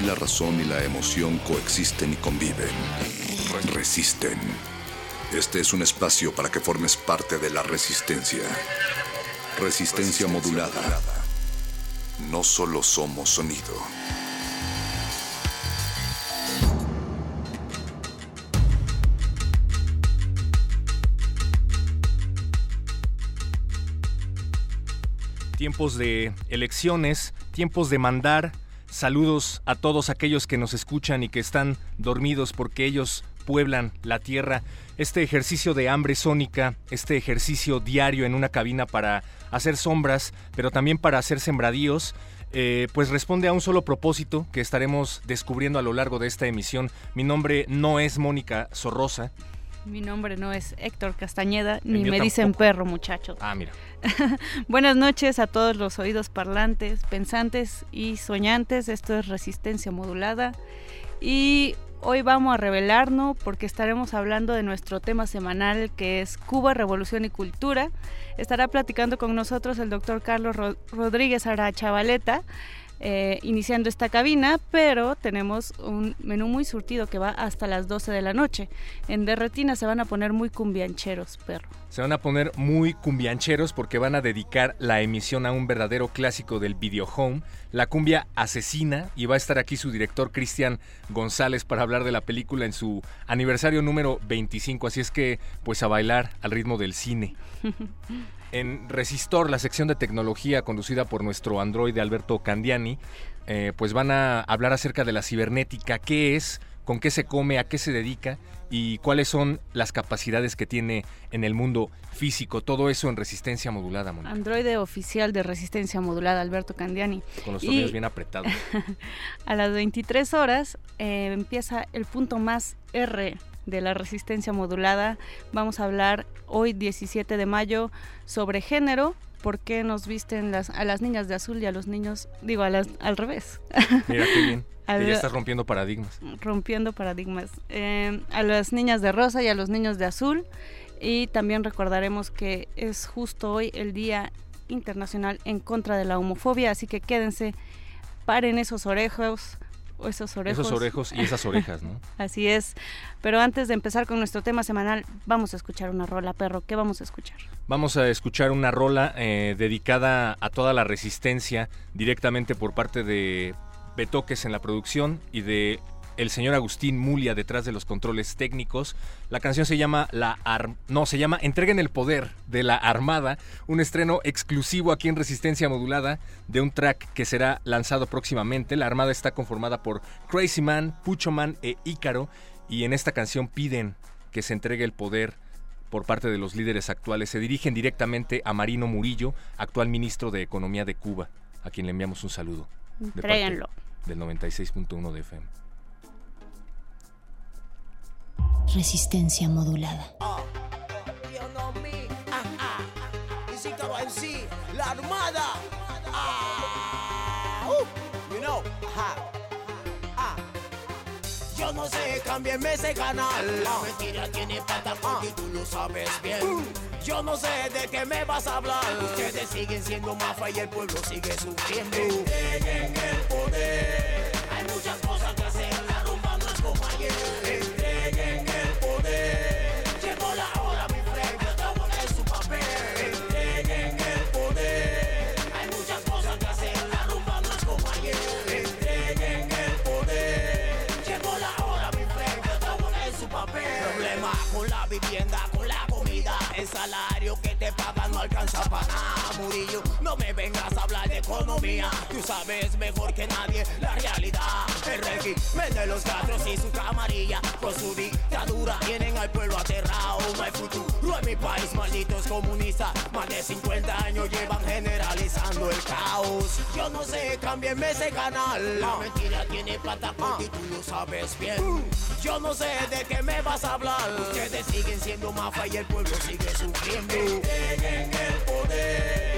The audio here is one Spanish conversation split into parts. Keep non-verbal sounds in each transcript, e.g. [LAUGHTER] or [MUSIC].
La razón y la emoción coexisten y conviven. Resisten. Este es un espacio para que formes parte de la resistencia. Resistencia modulada. No solo somos sonido. Tiempos de elecciones, tiempos de mandar. Saludos a todos aquellos que nos escuchan y que están dormidos porque ellos pueblan la tierra. Este ejercicio de hambre sónica, este ejercicio diario en una cabina para hacer sombras, pero también para hacer sembradíos, eh, pues responde a un solo propósito que estaremos descubriendo a lo largo de esta emisión. Mi nombre no es Mónica Sorrosa. Mi nombre no es Héctor Castañeda, ni me dicen perro, muchachos. Ah, mira. [LAUGHS] Buenas noches a todos los oídos parlantes, pensantes y soñantes. Esto es Resistencia Modulada. Y hoy vamos a revelarnos porque estaremos hablando de nuestro tema semanal que es Cuba, Revolución y Cultura. Estará platicando con nosotros el doctor Carlos Rodríguez Arachavaleta. Eh, iniciando esta cabina, pero tenemos un menú muy surtido que va hasta las 12 de la noche. En Derretina se van a poner muy cumbiancheros, perro. Se van a poner muy cumbiancheros porque van a dedicar la emisión a un verdadero clásico del video home, la cumbia asesina, y va a estar aquí su director Cristian González para hablar de la película en su aniversario número 25, así es que pues a bailar al ritmo del cine. [LAUGHS] En Resistor, la sección de tecnología conducida por nuestro androide Alberto Candiani, eh, pues van a hablar acerca de la cibernética, qué es, con qué se come, a qué se dedica y cuáles son las capacidades que tiene en el mundo físico. Todo eso en resistencia modulada, Androide oficial de resistencia modulada, Alberto Candiani. Con los tornillos bien apretados. [LAUGHS] a las 23 horas eh, empieza el punto más R de la resistencia modulada. Vamos a hablar hoy 17 de mayo sobre género, por qué nos visten las, a las niñas de azul y a los niños, digo, a las, al revés. [LAUGHS] Mira qué bien. [LAUGHS] que ya estás rompiendo paradigmas. Rompiendo paradigmas. Eh, a las niñas de rosa y a los niños de azul. Y también recordaremos que es justo hoy el Día Internacional en contra de la homofobia, así que quédense, paren esos orejos, esos orejos. Esos orejos y esas orejas, ¿no? [LAUGHS] Así es. Pero antes de empezar con nuestro tema semanal, vamos a escuchar una rola, perro. ¿Qué vamos a escuchar? Vamos a escuchar una rola eh, dedicada a toda la resistencia, directamente por parte de Betoques en la producción y de el señor Agustín Mulia detrás de los controles técnicos. La canción se llama La no, se llama Entreguen el poder de la Armada, un estreno exclusivo aquí en Resistencia Modulada de un track que será lanzado próximamente. La Armada está conformada por Crazy Man, Pucho Man e Ícaro y en esta canción piden que se entregue el poder por parte de los líderes actuales. Se dirigen directamente a Marino Murillo, actual ministro de Economía de Cuba, a quien le enviamos un saludo. Tráiganlo. Del 96.1 de FM. Resistencia modulada. La armada. You know, Yo no sé, cámbienme ese canal. La mentira tiene patas y tú lo sabes bien. Yo no sé de qué me vas a hablar. Ustedes siguen siendo mafia y el pueblo sigue sufriendo. Entreguen el poder. Hay muchas cosas que hacer. La rumba no es como ayer. Alcanza para nada, Murillo. No me vengas a hablar de economía. Tú sabes mejor que nadie la realidad. El régimen de los cuatro y su camarilla. Con su dictadura tienen al pueblo aterrado. No hay futuro No es mi país, malditos comunistas. Más de 50 años llevan generalizando el caos. Yo no sé, cámbienme ese canal. La mentira tiene plata y tú lo sabes bien. Yo no sé de qué me vas a hablar. Ustedes siguen siendo mafa y el pueblo sigue sufriendo. En el poder.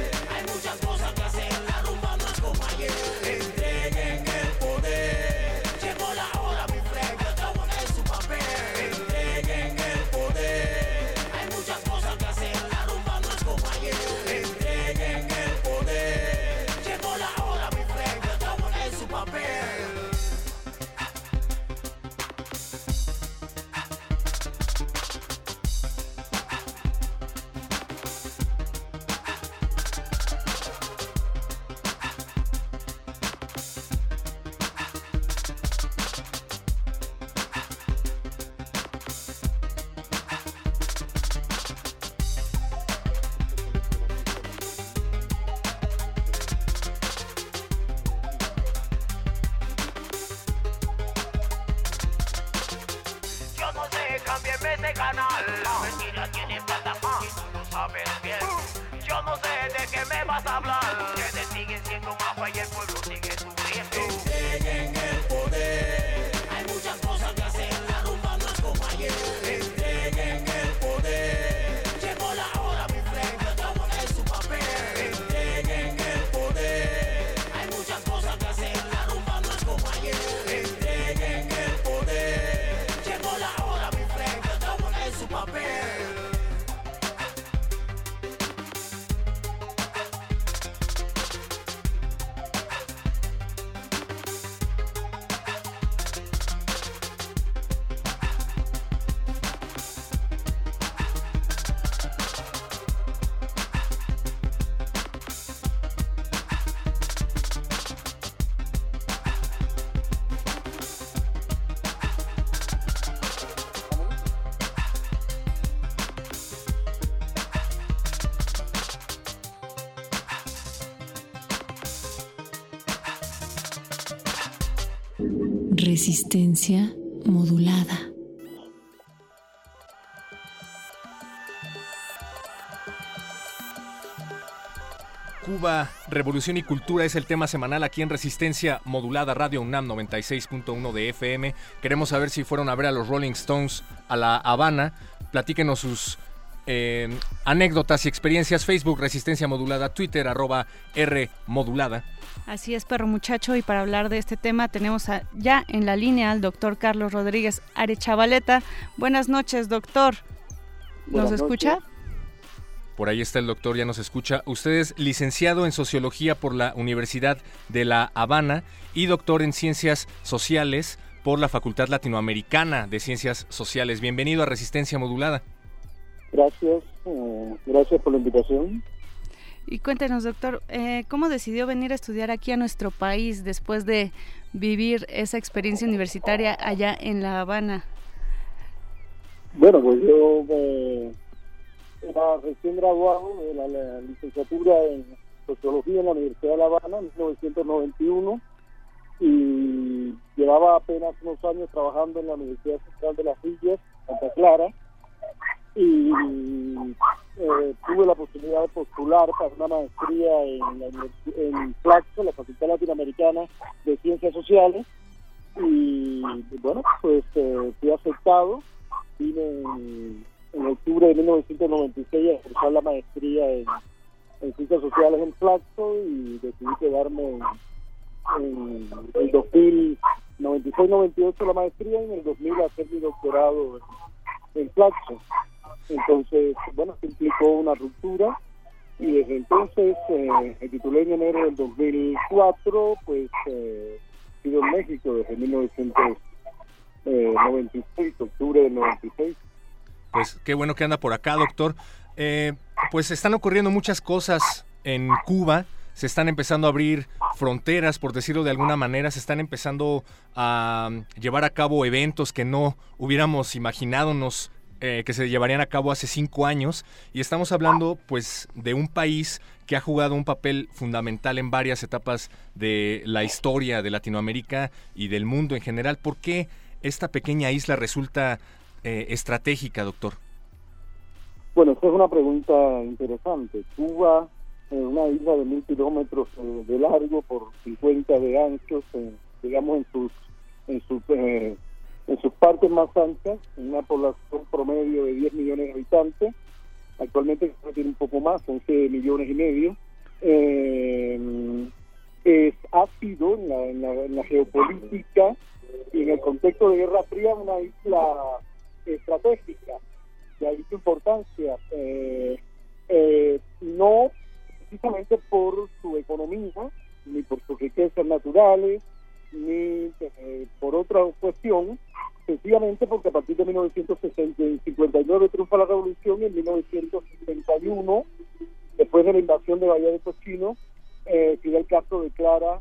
Resistencia modulada. Cuba, Revolución y Cultura es el tema semanal aquí en Resistencia Modulada Radio UNAM 96.1 de FM. Queremos saber si fueron a ver a los Rolling Stones a La Habana. Platíquenos sus eh, anécdotas y experiencias. Facebook Resistencia Modulada, Twitter arroba R Modulada. Así es, perro muchacho, y para hablar de este tema tenemos a- ya en la línea al doctor Carlos Rodríguez Arechavaleta. Buenas noches, doctor. ¿Nos Buenas escucha? noches. Por ahí está el doctor, ya nos escucha. Usted es licenciado en Sociología por la Universidad de La Habana y doctor en Ciencias Sociales por la Facultad Latinoamericana de Ciencias Sociales. Bienvenido a Resistencia Modulada. Gracias, eh, gracias por la invitación. Y cuéntenos, doctor, eh, ¿cómo decidió venir a estudiar aquí a nuestro país después de vivir esa experiencia universitaria allá en La Habana? Bueno, pues yo eh, era recién graduado de la, la licenciatura en Sociología en la Universidad de La Habana en 1991 y llevaba apenas unos años trabajando en la Universidad Central de las Villas, Santa Clara, y eh, tuve la posibilidad de postular para una maestría en, universi- en Flaxo, la Facultad Latinoamericana de Ciencias Sociales, y bueno, pues eh, fui aceptado, vine en, en octubre de 1996 a cursar la maestría en, en Ciencias Sociales en Flaxo y decidí quedarme en, en el 2096-98 la maestría y en el 2000 hacer mi doctorado en, en Flaxo. Entonces, bueno, se implicó una ruptura y desde entonces eh, me titulé en enero del 2004, pues eh, he sido en México desde 1996, octubre del 96. Pues qué bueno que anda por acá, doctor. Eh, pues están ocurriendo muchas cosas en Cuba. Se están empezando a abrir fronteras, por decirlo de alguna manera. Se están empezando a mm, llevar a cabo eventos que no hubiéramos imaginado nos, eh, que se llevarían a cabo hace cinco años. Y estamos hablando, pues, de un país que ha jugado un papel fundamental en varias etapas de la historia de Latinoamérica y del mundo en general. ¿Por qué esta pequeña isla resulta eh, estratégica, doctor? Bueno, esta es una pregunta interesante. Cuba es una isla de mil kilómetros eh, de largo por 50 de ancho, digamos en sus en sus eh, en sus partes más anchas, una población promedio de 10 millones de habitantes, actualmente tiene un poco más, 11 millones y medio. Eh, es, ha sido en la, geopolítica y en el contexto de Guerra Fría una isla estratégica. De su importancia. Eh, eh, no precisamente por su economía ni por sus riquezas naturales ni eh, por otra cuestión sencillamente porque a partir de 1959 triunfa la revolución y en 1961 después de la invasión de Bahía de Cochino eh, Fidel Castro declara,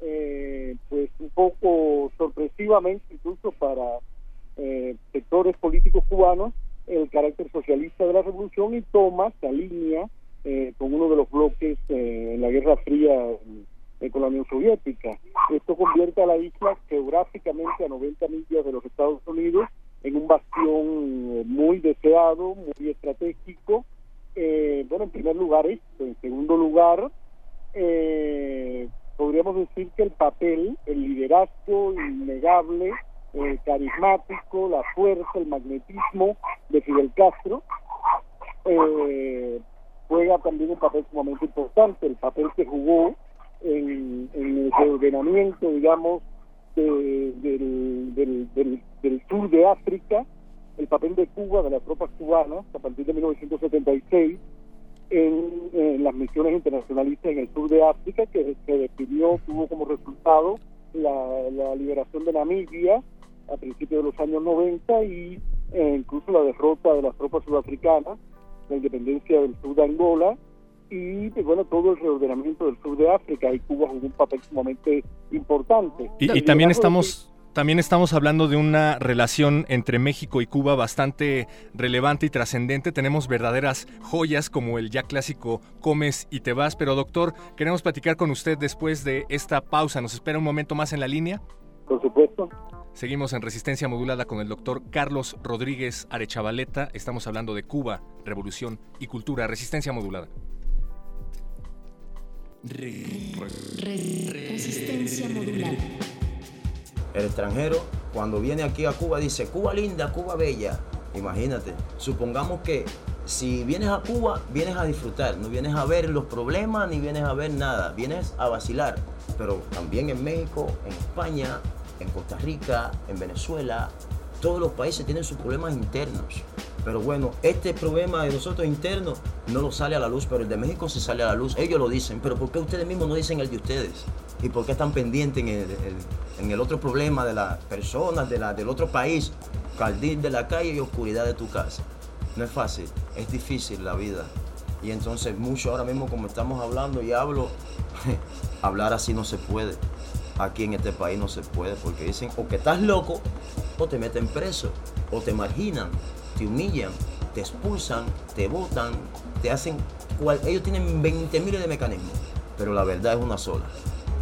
eh, pues un poco sorpresivamente, incluso para eh, sectores políticos cubanos, el carácter socialista de la revolución y toma, se alinea eh, con uno de los bloques en la Guerra Fría con la Unión Soviética. Esto convierte a la isla geográficamente a 90 millas de los Estados Unidos en un bastión muy deseado, muy estratégico. bueno, en primer lugar esto. En segundo lugar, eh, podríamos decir que el papel, el liderazgo innegable, eh, carismático, la fuerza, el magnetismo de Fidel Castro, eh, juega también un papel sumamente importante, el papel que jugó en, el reordenamiento, digamos, del, del, sur de África, el papel de Cuba, de las tropas cubanas, a partir de 1976, en, las misiones internacionalistas en el sur de África, que se definió, tuvo como resultado la, liberación de Namibia a principios de los años 90 y eh, incluso la derrota de las tropas sudafricanas, la independencia del sur de Angola y pues, bueno todo el reordenamiento del sur de África y Cuba jugó un papel sumamente importante. Y, también estamos también estamos hablando de una relación entre México y Cuba bastante relevante y trascendente. Tenemos verdaderas joyas como el ya clásico Comes y te vas. Pero doctor, queremos platicar con usted después de esta pausa. ¿Nos espera un momento más en la línea? Por supuesto. Seguimos en Resistencia Modulada con el doctor Carlos Rodríguez Arechavaleta. Estamos hablando de Cuba, revolución y cultura. Resistencia Modulada. Resistencia Modulada. El extranjero, cuando viene aquí a Cuba, dice, Cuba linda, Cuba bella. Imagínate, supongamos que si vienes a Cuba, vienes a disfrutar, no vienes a ver los problemas ni vienes a ver nada, vienes a vacilar. Pero también en México, en España, en Costa Rica, en Venezuela, todos los países tienen sus problemas internos. Pero bueno, este problema de nosotros internos no lo sale a la luz, pero el de México sí sale a la luz. Ellos lo dicen, pero ¿por qué ustedes mismos no dicen el de ustedes? ¿Y por qué están pendientes en el, en el otro problema de las personas de la, del otro país, caldín de la calle y oscuridad de tu casa. No es fácil, es difícil la vida. Y entonces mucho ahora mismo como estamos hablando y hablo, [LAUGHS] hablar así no se puede. Aquí en este país no se puede porque dicen o que estás loco o te meten preso o te marginan, te humillan, te expulsan, te votan, te hacen... Cual, ellos tienen 20 miles de mecanismos, pero la verdad es una sola.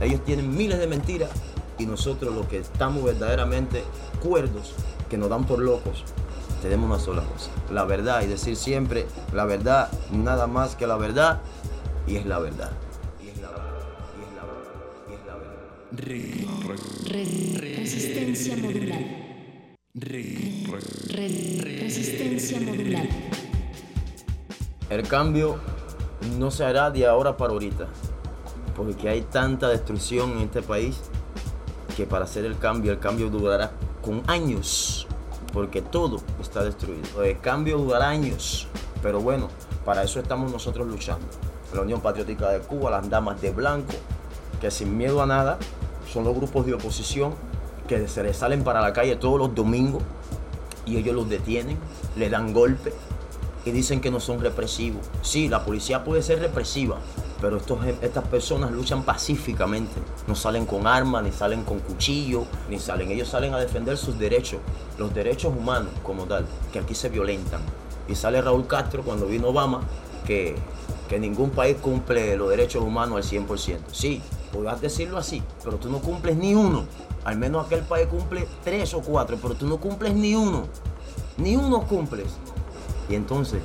Ellos tienen miles de mentiras y nosotros los que estamos verdaderamente cuerdos, que nos dan por locos, tenemos una sola cosa, la verdad y decir siempre la verdad, nada más que la verdad y es la verdad. Resistencia modular. Resistencia modular. El cambio no se hará de ahora para ahorita, porque hay tanta destrucción en este país que para hacer el cambio, el cambio durará con años, porque todo está destruido. El cambio durará años, pero bueno, para eso estamos nosotros luchando. La Unión Patriótica de Cuba, las damas de blanco, que sin miedo a nada son los grupos de oposición que se les salen para la calle todos los domingos y ellos los detienen, le dan golpe y dicen que no son represivos. Sí, la policía puede ser represiva, pero estos, estas personas luchan pacíficamente. No salen con armas, ni salen con cuchillo, ni salen. Ellos salen a defender sus derechos, los derechos humanos como tal, que aquí se violentan. Y sale Raúl Castro cuando vino Obama, que, que ningún país cumple los derechos humanos al 100%. Sí, podrás decirlo así, pero tú no cumples ni uno. Al menos aquel país cumple tres o cuatro, pero tú no cumples ni uno. Ni uno cumples. Y entonces,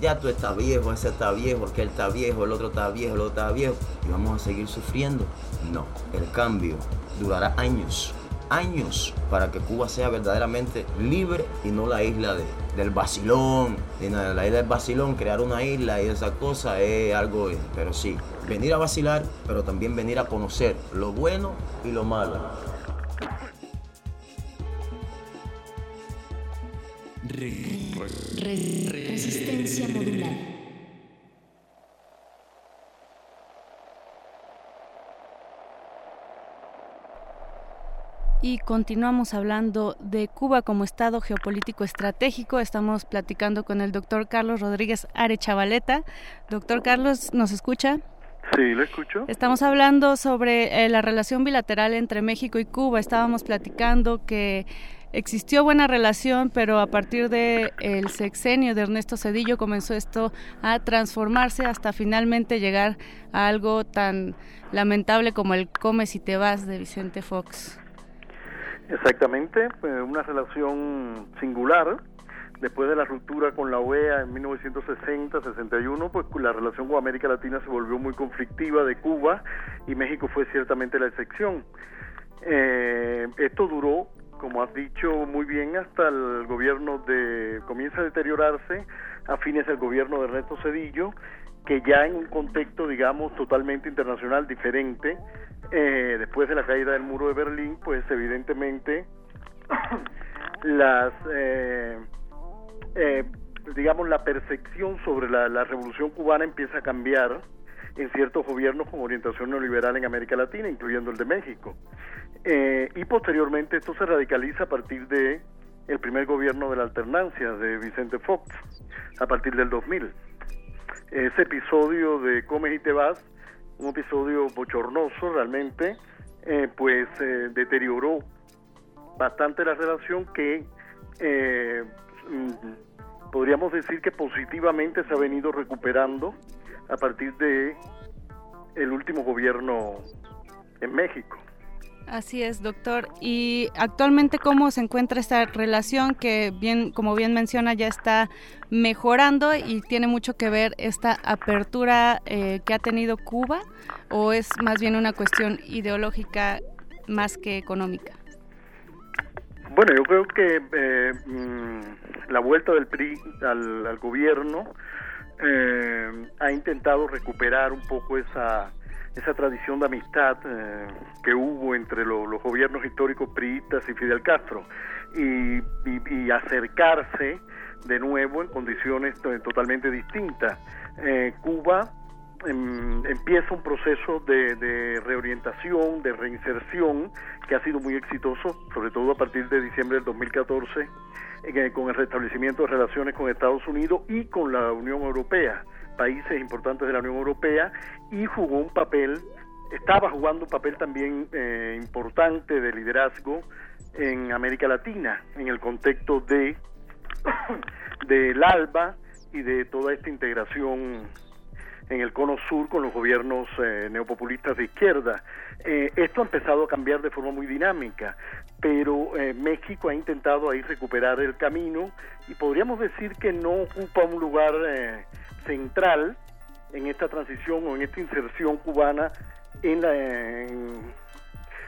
ya tú estás viejo, ese está viejo, aquel está viejo, el otro está viejo, el otro está viejo, y vamos a seguir sufriendo. No, el cambio durará años, años para que Cuba sea verdaderamente libre y no la isla de, del vacilón, la isla del vacilón, crear una isla y esa cosa es algo, pero sí, venir a vacilar, pero también venir a conocer lo bueno y lo malo. resistencia. Y continuamos hablando de Cuba como Estado geopolítico estratégico. Estamos platicando con el doctor Carlos Rodríguez Arechavaleta. Doctor Carlos, ¿nos escucha? Sí, lo escucho. Estamos hablando sobre eh, la relación bilateral entre México y Cuba. Estábamos platicando que existió buena relación, pero a partir del el sexenio de Ernesto Cedillo comenzó esto a transformarse hasta finalmente llegar a algo tan lamentable como el Come si te vas de Vicente Fox. Exactamente, una relación singular. Después de la ruptura con la OEA en 1960-61, pues la relación con América Latina se volvió muy conflictiva de Cuba y México fue ciertamente la excepción. Eh, esto duró como has dicho muy bien, hasta el gobierno de comienza a deteriorarse a fines del gobierno de Ernesto Cedillo, que ya en un contexto, digamos, totalmente internacional diferente, eh, después de la caída del muro de Berlín, pues evidentemente [COUGHS] las, eh, eh, digamos, la percepción sobre la, revolución cubana empieza a cambiar en ciertos gobiernos con orientación neoliberal en América Latina, incluyendo el de México. Eh, y posteriormente esto se radicaliza a partir de el primer gobierno de la alternancia de Vicente Fox, a partir del 2000. Ese episodio de Comes y te vas, un episodio bochornoso realmente, eh, pues eh, deterioró bastante la relación que mm, podríamos decir que positivamente se ha venido recuperando a partir de el último gobierno en México. Así es, doctor. Y actualmente cómo se encuentra esta relación que bien, como bien menciona, ya está mejorando y tiene mucho que ver esta apertura eh, que ha tenido Cuba, o es más bien una cuestión ideológica más que económica. Bueno, yo creo que eh, mm, la vuelta del PRI al gobierno eh, ha intentado recuperar un poco esa, esa tradición de amistad eh, que hubo entre los gobiernos históricos priistas y Fidel Castro y, acercarse de nuevo en condiciones totalmente distintas. Eh, Cuba em, empieza un proceso de, de, reorientación, de reinserción, que ha sido muy exitoso, sobre todo a partir de diciembre del 2014 con el restablecimiento de relaciones con Estados Unidos y con la Unión Europea, países importantes de la Unión Europea, y jugó un papel, estaba jugando un papel también eh, importante de liderazgo en América Latina, en el contexto de [COUGHS] del ALBA y de toda esta integración en el cono sur con los gobiernos eh, neopopulistas de izquierda. Eh, esto ha empezado a cambiar de forma muy dinámica, pero eh, México ha intentado ahí recuperar el camino y podríamos decir que no ocupa un lugar central en esta transición o en esta inserción cubana en la,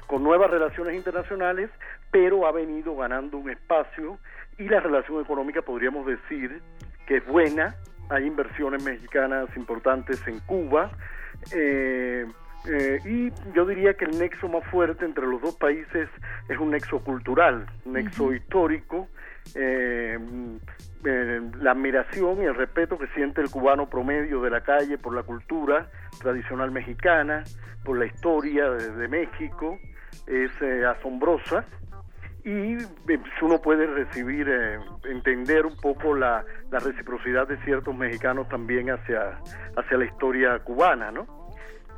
con nuevas relaciones internacionales, pero ha venido ganando un espacio y la relación económica podríamos decir que es buena, hay inversiones mexicanas importantes en Cuba. Eh, eh, y yo diría que el nexo más fuerte entre los dos países es un nexo cultural, un nexo histórico, eh, la admiración y el respeto que siente el cubano promedio de la calle por la cultura tradicional mexicana, por la historia de México, es asombrosa y eh, uno puede recibir, eh, entender un poco la, reciprocidad de ciertos mexicanos también hacia, hacia la historia cubana, ¿no?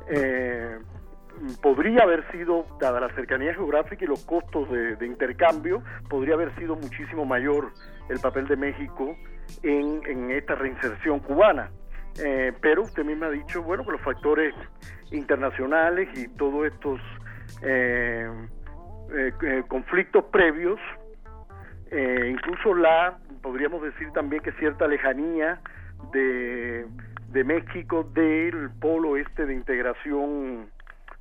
Eh, podría haber sido, dada la cercanía geográfica y los costos de, intercambio, podría haber sido muchísimo mayor el papel de México en, esta reinserción cubana. pero usted misma ha dicho, bueno, que los factores internacionales y todos estos eh, eh, conflictos previos, eh, incluso la, podríamos decir también que cierta lejanía de, de México del polo este de integración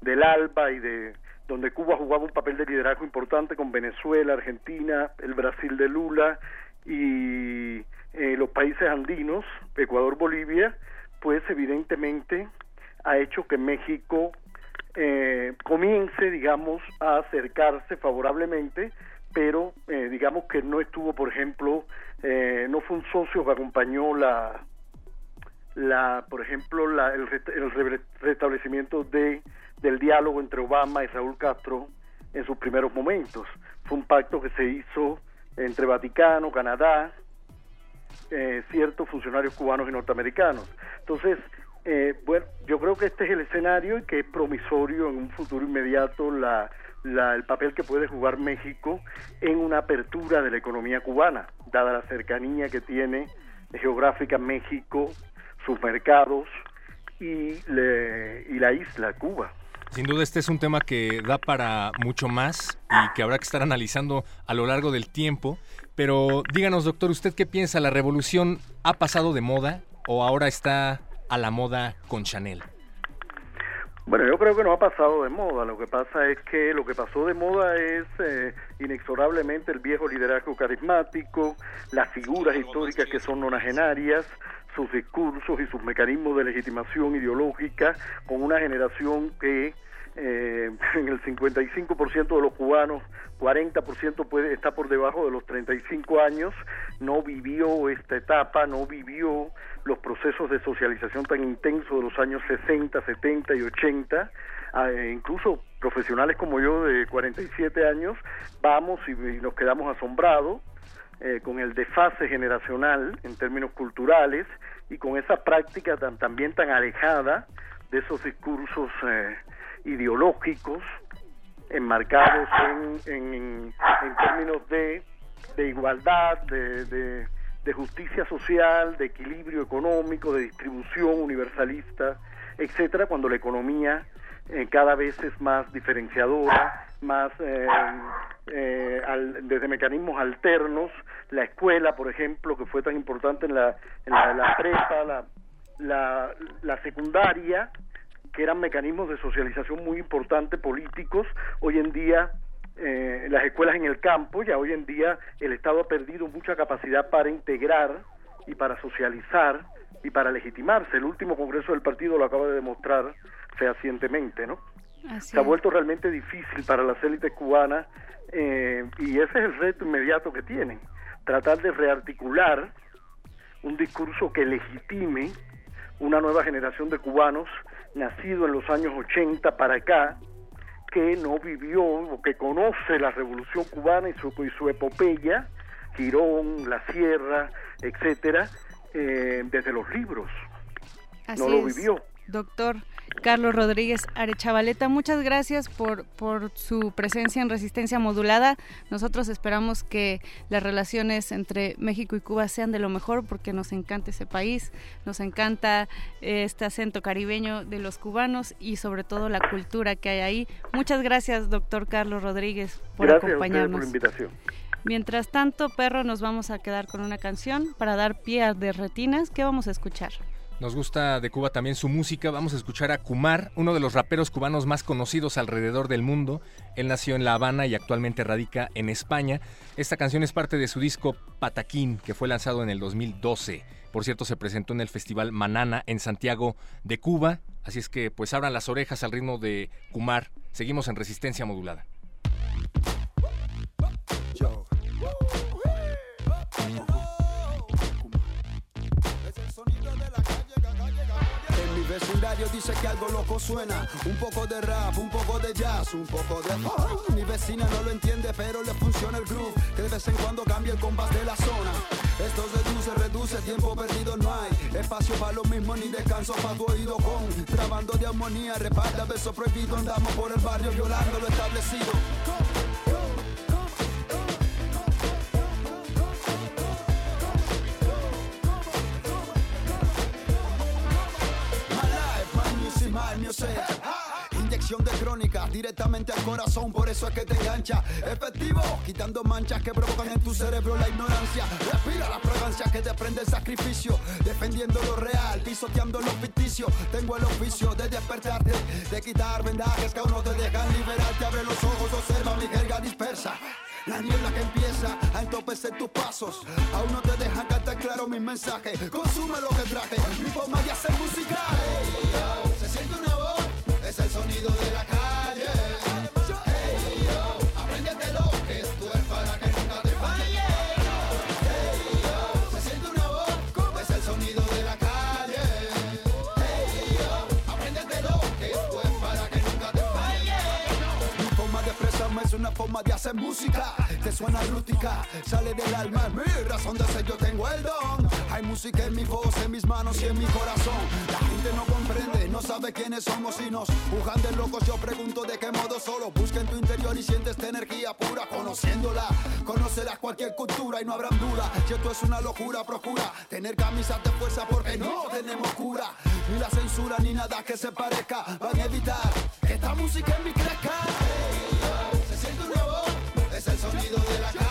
del ALBA y de donde Cuba jugaba un papel de liderazgo importante con Venezuela, Argentina, el Brasil de Lula y eh, los países andinos, Ecuador, Bolivia, pues evidentemente ha hecho que México eh, comience, digamos, a acercarse favorablemente, pero eh, digamos que no estuvo, por ejemplo, eh, no fue un socio que acompañó la, la por ejemplo, la, el, el restablecimiento de del diálogo entre Obama y Raúl Castro en sus primeros momentos. Fue un pacto que se hizo entre Vaticano, Canadá, eh, ciertos funcionarios cubanos y norteamericanos. Entonces, eh, bueno, yo creo que este es el escenario y que es promisorio en un futuro inmediato la, la, el papel que puede jugar México en una apertura de la economía cubana, dada la cercanía que tiene geográfica México, sus mercados y, le, y la isla Cuba. Sin duda este es un tema que da para mucho más y que habrá que estar analizando a lo largo del tiempo. Pero díganos, doctor, ¿usted qué piensa? ¿La revolución ha pasado de moda o ahora está a la moda con Chanel? Bueno, yo creo que no ha pasado de moda. Lo que pasa es que lo que pasó de moda es eh, inexorablemente el viejo liderazgo carismático, las figuras históricas que son nonagenarias, sus discursos y sus mecanismos de legitimación ideológica con una generación que eh, [LAUGHS] en el 55% de los cubanos, 40% puede, está por debajo de los 35 años, no vivió esta etapa, no vivió los procesos de socialización tan intensos de los años 60, 70 y 80, ah, e incluso profesionales como yo de 47 años, vamos y, nos quedamos asombrados eh, con el desfase generacional en términos culturales y con esa práctica tan, también tan alejada de esos discursos eh, ideológicos enmarcados en, en, términos de, igualdad, de, de, justicia social, de equilibrio económico, de distribución universalista, etcétera, cuando la economía eh, cada vez es más diferenciadora, más eh, eh, desde mecanismos alternos, la escuela, por ejemplo, que fue tan importante en la, en la, la prepa, la, la, la secundaria, que eran mecanismos de socialización muy importantes políticos, hoy en día eh, las escuelas en el campo, ya hoy en día el Estado ha perdido mucha capacidad para integrar y para socializar y para legitimarse. El último Congreso del Partido lo acaba de demostrar fehacientemente, ¿no? Se ha vuelto realmente difícil para las élites cubanas eh, y ese es el reto inmediato que tienen, tratar de rearticular un discurso que legitime una nueva generación de cubanos nacido en los años 80 para acá, que no vivió o que conoce la revolución cubana y su, y su epopeya, Girón, La Sierra, etcétera, eh, desde los libros. no lo vivió. Doctor Carlos Rodríguez Arechavaleta, muchas gracias por, por su presencia en Resistencia Modulada. Nosotros esperamos que las relaciones entre México y Cuba sean de lo mejor porque nos encanta ese país, nos encanta este acento caribeño de los cubanos y sobre todo la cultura que hay ahí. Muchas gracias, doctor Carlos Rodríguez, por acompañarnos. por la invitación. Mientras tanto, perro, nos vamos a quedar con una canción para dar pie a de retinas. ¿Qué vamos a escuchar? Nos gusta de Cuba también su música. Vamos a escuchar a Kumar, uno de los raperos cubanos más conocidos alrededor del mundo. Él nació en La Habana y actualmente radica en España. Esta canción es parte de su disco Pataquín, que fue lanzado en el 2012. Por cierto, se presentó en el Festival Manana en Santiago de Cuba. Así es que pues abran las orejas al ritmo de Kumar. Seguimos en resistencia modulada. Dice que algo loco suena. Un poco de rap, un poco de jazz, un poco de funk. Mi vecina no lo entiende, pero le funciona el groove. Que de vez en cuando cambia el compás de la zona. Esto reduce, reduce, tiempo perdido no hay. Espacio para lo mismo ni descanso para tu oído con. Trabando de armonía, reparta besos prohibidos. Andamos por el barrio violando lo establecido. Inyección de crónica, directamente al corazón, por eso es que te engancha. Efectivo, quitando manchas que provocan en tu cerebro la ignorancia. Respira la fragancia que te prende el sacrificio, defendiendo lo real, pisoteando lo ficticio. Tengo el oficio de despertarte, de quitar vendajes que aún no te dejan liberarte. Abre los ojos, observa mi jerga dispersa. La niebla que empieza a entorpecer tus pasos Aún no te deja cantar claro mis mensajes Consume lo que traje, mi forma de hacer música se siente una sonido de la forma de hacer música. Te suena rústica, sale del alma. Mi razón de ser yo tengo el don. Hay música en mi voz, en mis manos y en mi corazón. La gente no comprende, no sabe quiénes somos y nos juzgan de locos. Yo pregunto de qué modo solo Busca en tu interior y siente esta energía pura. Conociéndola, conocerás cualquier cultura y no habrá duda Si esto es una locura, procura. Tener camisas de fuerza porque no tenemos cura. Ni la censura ni nada que se parezca. Van a evitar esta música en mi crezca de la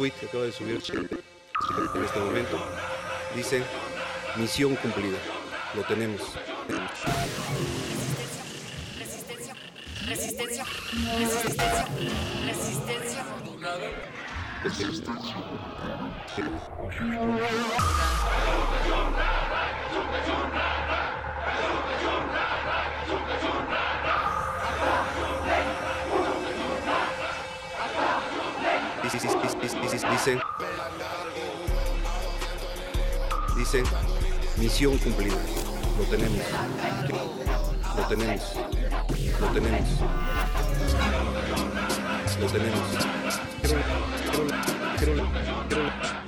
tweet que acaba de subir en este momento. Dice, misión cumplida. Lo tenemos. Resistencia, resistencia, resistencia, resistencia modulada. Dice, dice, dice, dice, misión cumplida. Lo tenemos. Lo tenemos. Lo tenemos. Lo tenemos.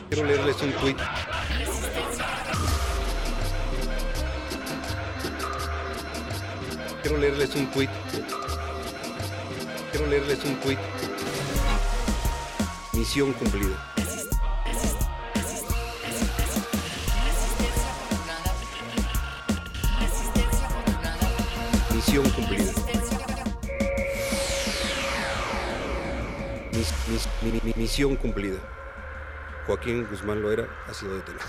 Quiero leerles un tweet. Quiero leerles un tweet. Quiero leerles un tweet. Misión cumplida. Misión cumplida. Mis- mis- mi- mi- misión cumplida. Joaquín Guzmán Loera ha sido detenido.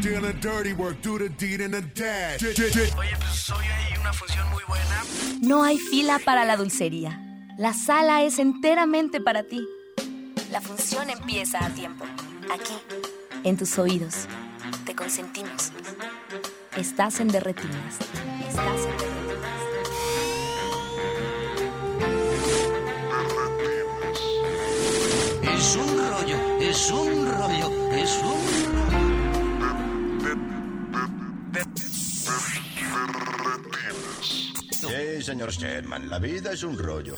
doing the dirty work, do the deed and the dash. Oye, No hay fila para la dulcería. La sala es enteramente para ti. La función empieza a tiempo. Aquí, en tus oídos. Te consentimos. Estás en Derretinas. Estás en Derretinas. Es un rollo, es un rollo, es un señor Sherman, la vida es un rollo.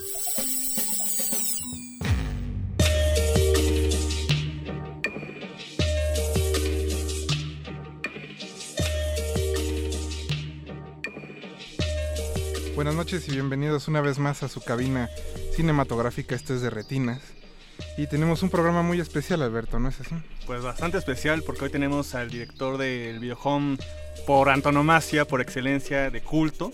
Buenas noches y bienvenidos una vez más a su cabina cinematográfica. Esto es de Retinas. Y tenemos un programa muy especial, Alberto, ¿no es así? Pues bastante especial porque hoy tenemos al director del videohome por antonomasia, por excelencia, de culto.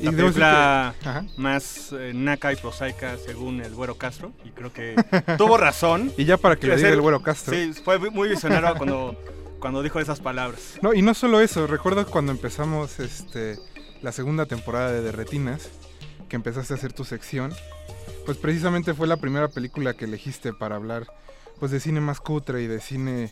Y La decir película que- más eh, naca y prosaica según el Güero Castro. Y creo que [LAUGHS] tuvo razón. Y ya para que lo diga el Güero Castro. Sí, fue muy visionario cuando, cuando dijo esas palabras. No, y no solo eso, recuerdo cuando empezamos este la segunda temporada de Derretinas, que empezaste a hacer tu sección, pues precisamente fue la primera película que elegiste para hablar pues de cine más cutre y de cine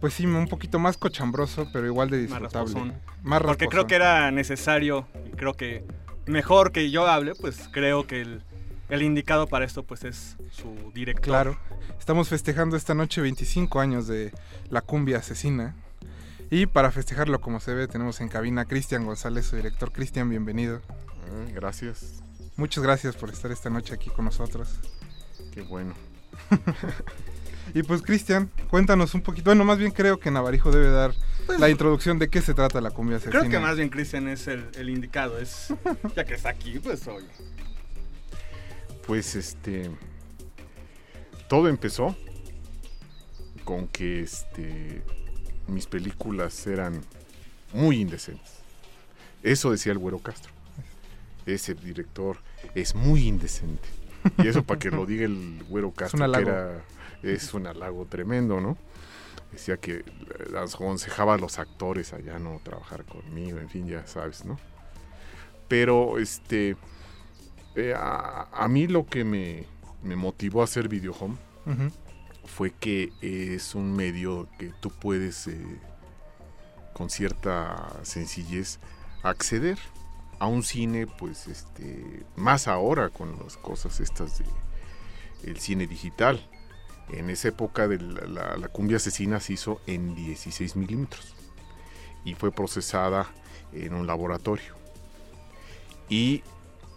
pues sí, un poquito más cochambroso, pero igual de Más disfrutable. rasposón. Más Porque creo que era necesario y creo que mejor que yo hable, pues creo que el, el indicado para esto pues es su director. Claro. Estamos festejando esta noche 25 años de La Cumbia Asesina. Y para festejarlo como se ve, tenemos en cabina a Cristian González, su director. Cristian, bienvenido. gracias. Muchas gracias por estar esta noche aquí con nosotros. Qué bueno. [LAUGHS] Y pues Cristian, cuéntanos un poquito. Bueno, más bien creo que Navarijo debe dar Pues, la introducción de qué se trata la cumbia asesina. Creo que más bien Cristian es el, el indicado, es ya que está aquí, pues oye. Pues este. Todo empezó con que este. Mis películas eran muy indecentes. Eso decía el Güero Castro. Ese director es muy indecente. Y eso para que lo diga el Güero Castro, que era- es un halago tremendo, ¿no? Decía que eh, aconsejaba a los actores allá no trabajar conmigo, en fin, ya sabes, ¿no? Pero este eh, a, a mí lo que me, me motivó a hacer Videohome Ujú. fue que es un medio que tú puedes eh, con cierta sencillez acceder a un cine pues este más ahora con las cosas estas de el cine digital en esa época de la, la- la cumbia asesina se hizo en 16 milímetros y fue procesada en un laboratorio. Y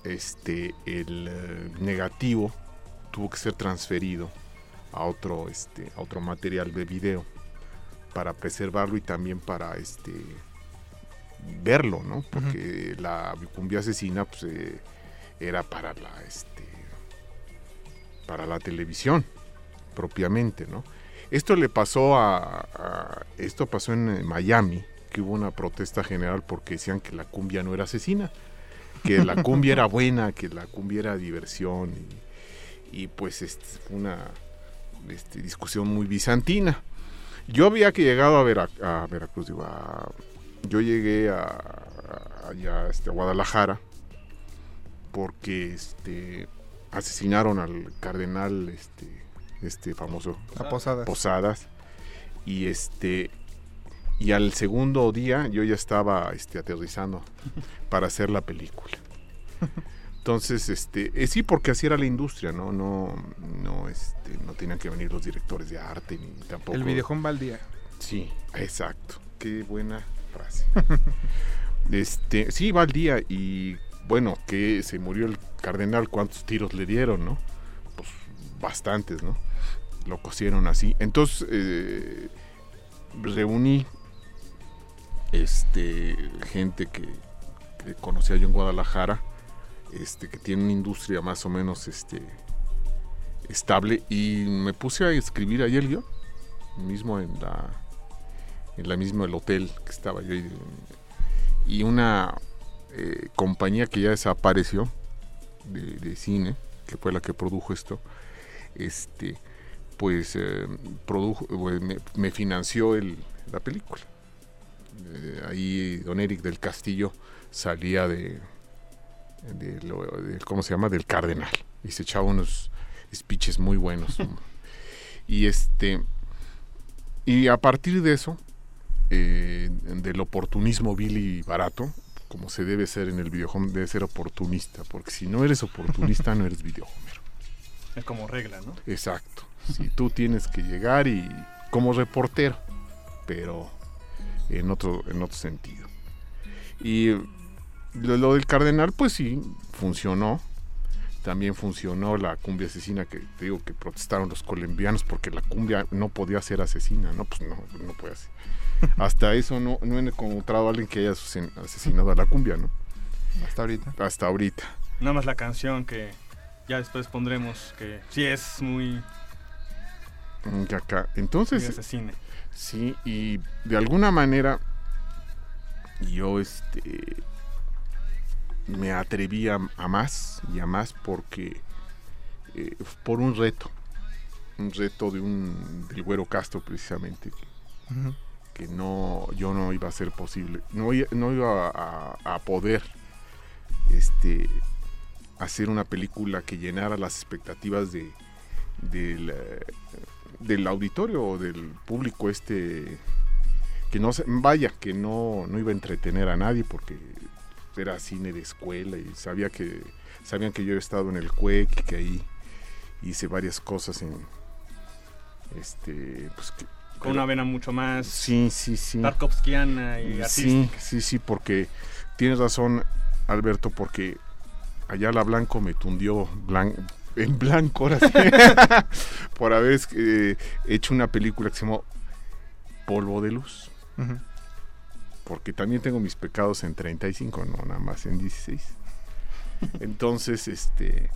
este el eh, negativo tuvo que ser transferido a otro este a otro material de video para preservarlo y también para este verlo no porque la cumbia asesina pues eh, era para la este para la televisión propiamente no esto le pasó a, esto pasó en Miami que hubo una protesta general porque decían que la cumbia no era asesina que la cumbia era buena que la cumbia era diversión y, pues este, una este, discusión muy bizantina. Yo había que llegado a, Vera- a Veracruz digo, a- yo llegué a, a- allá este, a Guadalajara porque este asesinaron al cardenal este este famoso A Posadas. Posadas y este y al segundo día yo ya estaba este aterrizando [LAUGHS] para hacer la película entonces este eh, sí porque así era la industria no no no este no tenían que venir los directores de arte ni tampoco El videojón va al día. Sí, exacto. Qué buena frase. [LAUGHS] este, sí, va al día y bueno, que se murió el cardenal, ¿cuántos tiros le dieron, no? Pues bastantes, ¿no? Lo cosieron así. Entonces, eh, reuní este gente que, conocía yo en Guadalajara, este, que tiene una industria más o menos este estable, y me puse a escribir el guion mismo en la en la misma el hotel que estaba yo y una eh, compañía que ya desapareció de, de cine que fue la que produjo esto este pues eh, produjo eh, me, me financió el, la película eh, ahí don Eric del Castillo salía de, de lo- de- ¿cómo se llama? Del Cardenal y se echaba unos speeches muy buenos. [LAUGHS] y este y a partir de eso eh, del oportunismo vil y barato, como se debe ser en el videojuego, debe ser oportunista, porque si no eres oportunista [LAUGHS] no eres videojuego. Es como regla, ¿no? Exacto. Si tú tienes que llegar y como reportero, pero en otro en otro sentido. Y lo, lo del Cardenal, pues sí, funcionó. También funcionó la cumbia asesina que te digo que protestaron los colombianos porque la cumbia no podía ser asesina, no, pues no, no puede ser. Hasta eso no, no he encontrado a alguien que haya asesin- asesinado a la cumbia, ¿no? Hasta ahorita. Hasta ahorita. Nada más la canción que ya después pondremos que sí es muy... Que acá. Entonces, sí, y de alguna manera yo este me atreví a, a más y a más porque eh, por un reto, un reto de un del güero Castro precisamente que, no yo no iba a ser posible, no, no iba a, a poder este hacer una película que llenara las expectativas de del, del auditorio o del público este que no se, vaya que no, no iba a entretener a nadie porque era cine de escuela y sabía que sabían que yo he estado en el CUEC y que ahí hice varias cosas en este pues que- Con pero- una vena mucho más Sí, sí, sí. Tarkovskiana y Sí, artística. sí, sí, porque tienes razón, Alberto, porque allá la Blanco me tundió blan- en blanco, ahora sí, [LAUGHS] por haber eh, hecho una película que se llamó Polvo de Luz. Porque también tengo mis pecados en 35, no nada más en 16. Entonces, este,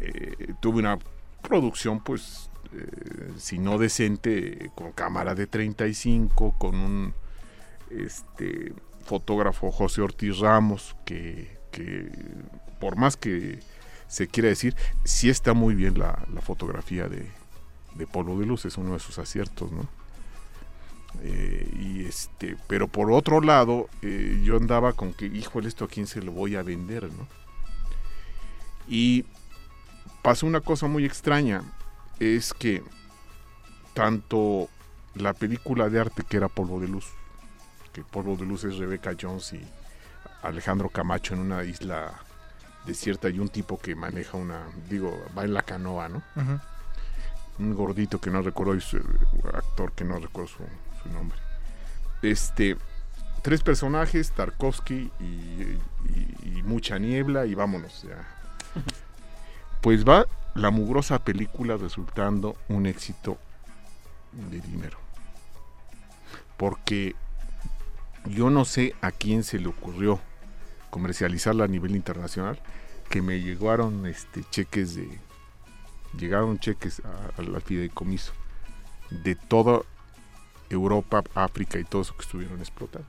eh, tuve una producción, pues, eh, si no decente, con cámara de 35, con un este, fotógrafo José Ortiz Ramos, que, que por más que se quiera decir, sí está muy bien la, la fotografía de, de Polvo de Luz, es uno de sus aciertos, ¿no? Eh, y este, pero por otro lado, eh, yo andaba con que, híjole, esto a quién se lo voy a vender, ¿no? Y pasó una cosa muy extraña, es que tanto la película de arte que era Polvo de Luz, que Polvo de Luz es Rebecca Jones y Alejandro Camacho en una isla desierta y un tipo que maneja una, digo, va en la canoa, ¿no? Un gordito que no recuerdo, y su- actor que no recuerdo su, su nombre. Este, tres personajes, Tarkovsky y, y- y mucha niebla y vámonos ya. [LAUGHS] Pues va la mugrosa película resultando un éxito de dinero. Porque yo no sé a quién se le ocurrió comercializarla a nivel internacional, que me llegaron este cheques de llegaron cheques a- al fideicomiso de toda Europa, África y todo eso que estuvieron explotando.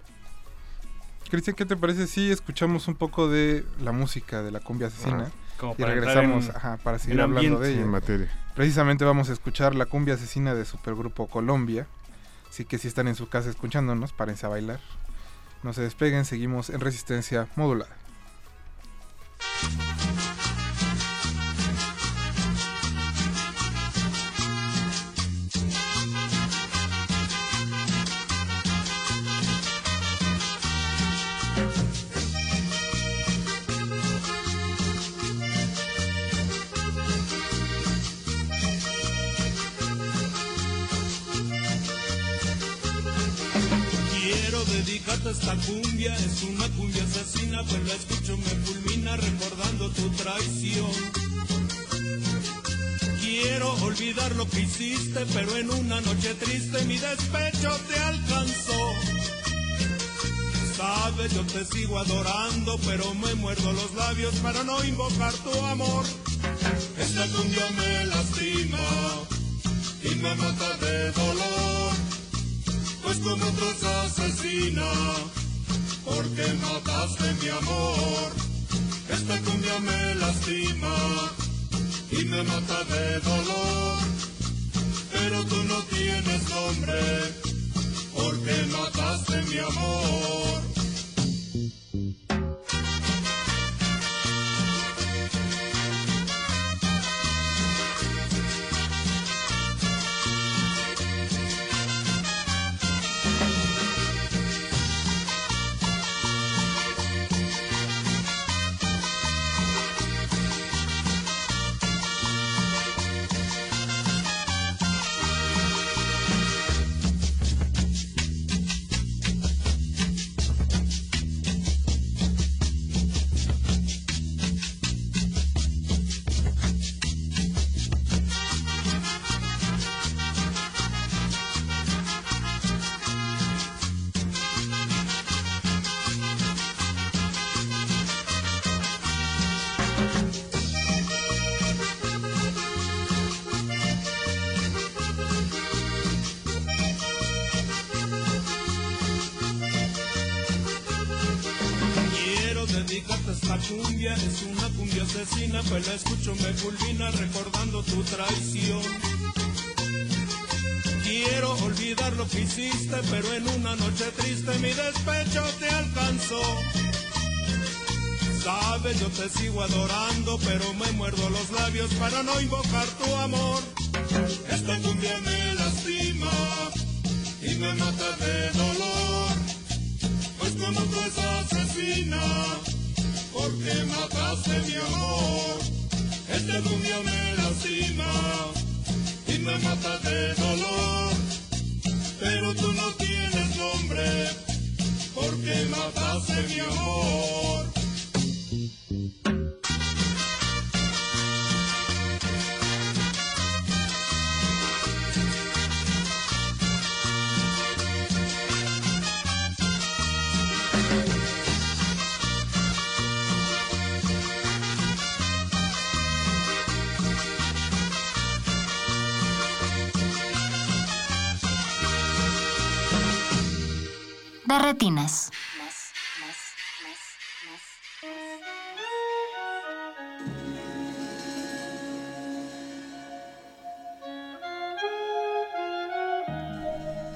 Cristian, ¿qué te parece si escuchamos un poco de la música de la cumbia asesina? Como y regresamos en- ajá, para seguir en hablando ambiente. de ella. En materia. Precisamente vamos a escuchar la cumbia asesina de Supergrupo Colombia. Así que si están en su casa escuchándonos, párense a bailar. No se despeguen, seguimos en resistencia modulada. Esta cumbia, es una cumbia asesina, pues la escucho me fulmina recordando tu traición. Quiero olvidar lo que hiciste, pero en una noche triste mi despecho te alcanzó. Sabes, yo te sigo adorando, pero me muerdo los labios para no invocar tu amor. Esta cumbia me lastima y me mata de dolor pues como otros asesina, porque mataste mi amor. Esta cumbia me lastima y me mata de dolor, pero tú no tienes nombre, porque mataste mi amor. Pero en una noche triste mi despecho te alcanzó. Sabes, yo te sigo adorando, pero me muerdo los labios para no invocar tu amor. Esta cumbia me lastima y me mata de dolor. Pues como tú es asesina, porque mataste mi amor. Esta cumbia me lastima y me mata de dolor. Pero tú no tienes nombre, porque mataste mi amor.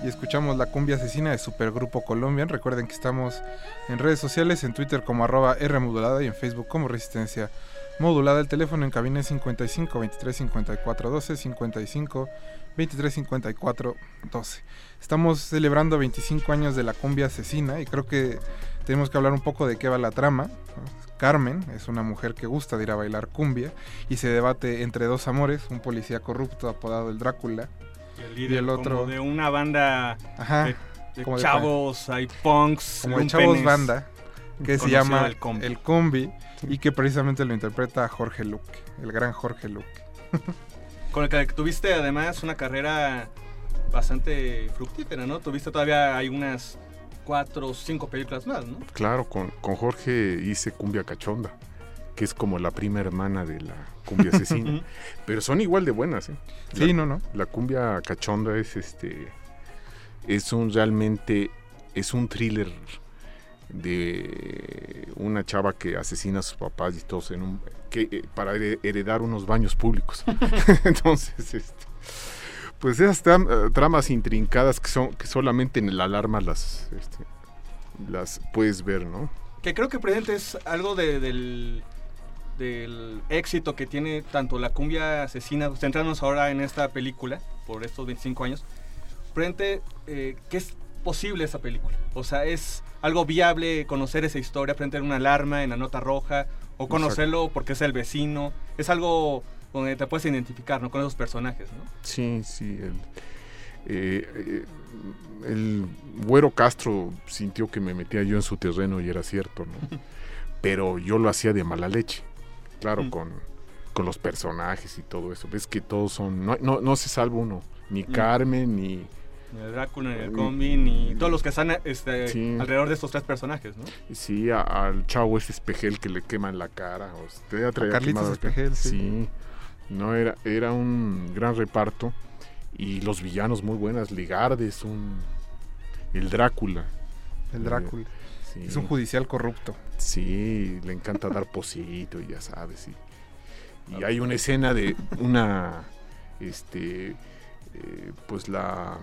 Y escuchamos la cumbia asesina de Supergrupo Colombian. Recuerden que estamos en redes sociales, en Twitter como arroba R modulada y en Facebook como Resistencia Modulada. El teléfono en cabina es 55 23 54 12 55 23 54 12. Estamos celebrando 25 años de la cumbia asesina y creo que tenemos que hablar un poco de qué va la trama. Carmen es una mujer que gusta de ir a bailar cumbia y se debate entre dos amores, un policía corrupto apodado el Drácula El líder como de una banda Ajá, de, de como de chavos, hay punks, como de lumpenes, chavos banda que se llama el combi. El Combi y que precisamente lo interpreta Jorge Luque, el gran Jorge Luque. [LAUGHS] Con el que tuviste además una carrera bastante fructífera, ¿no? Tuviste todavía hay unas cuatro o cinco películas más, ¿no? Claro, con, con Jorge hice Cumbia Cachonda, que es como la prima hermana de la cumbia asesina. [LAUGHS] pero son igual de buenas, ¿eh? Sí, no, no. La cumbia cachonda es este. Es un realmente. Es un thriller de una chava que asesina a sus papás y todos en un. Que, eh, para here- heredar unos baños públicos. [LAUGHS] [LAUGHS] Entonces, este. Pues esas eh, tramas intrincadas que son que solamente en el alarma las este, las puedes ver, ¿no? Que creo que presente es algo de- del, del éxito que tiene tanto la cumbia asesina, centrándonos ahora en esta película, por estos 25 años, presente eh, que es posible esa película. O sea, es algo viable conocer esa historia, frente a una alarma en la nota roja, o conocerlo porque es el vecino. Es algo donde te puedes identificar, ¿no? Con esos personajes, ¿no? Sí, sí. El, eh, eh, el güero Castro sintió que me metía yo en su terreno y era cierto, ¿no? [LAUGHS] Pero yo lo hacía de mala leche. Claro, Mm. con, con los personajes y todo eso. Ves que todos son. No, no, no se salva uno. Ni Mm. Carmen. Ni el Drácula, ni el Combi, ni todos los que están este, Sí. alrededor de estos tres personajes, ¿no? Sí, a- al chavo ese espejel que le queman la cara. O sea, ya traía Carlitos. Espejel, sí. sí. No, era, era un gran reparto. Y los villanos muy buenas. Ligardes, un. El Drácula. El Drácula. Sí. Es un judicial corrupto. Sí, le encanta dar posito y ya sabes. Y, y hay una escena de una, este, eh, pues la,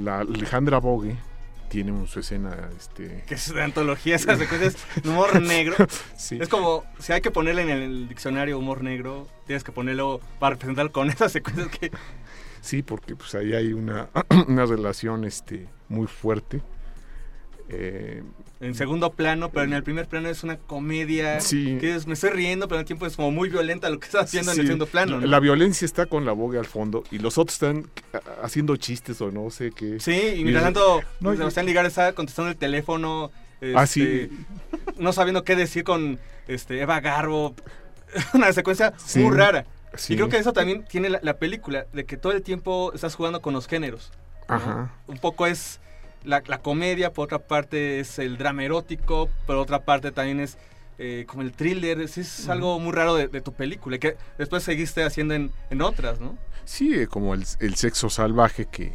La Alejandra Bogue tiene un- su escena, este... Que es de antología, esas secuencias de [LAUGHS] humor negro. Sí. Es como, si hay que ponerle en el diccionario humor negro, tienes que ponerlo para representar con esas secuencias que... Sí, porque pues ahí hay una, [CLEARS THROAT] una relación este, muy fuerte. Eh, En segundo plano, pero en el primer plano es una comedia. Sí. Que es, me estoy riendo, pero al tiempo es como muy violenta lo que está haciendo en el segundo plano. ¿no? La violencia está con la boga al fondo y los otros están a- haciendo chistes o no sé qué. Sí, y mientras tanto, No, y- Sebastián Ligar está contestando el teléfono. Ah, este, sí. No sabiendo qué decir con este, Eva Garbo. [LAUGHS] Una secuencia Sí, muy rara. sí. Y creo que eso también tiene la, la película, de que todo el tiempo estás jugando con los géneros. ¿no? Ajá. Un poco es la, la comedia, por otra parte es el drama erótico, por otra parte también es eh, como el thriller. Es, es algo muy raro de, de tu película, que después seguiste haciendo en, en otras, ¿no? Sí, eh, como el, el sexo salvaje que,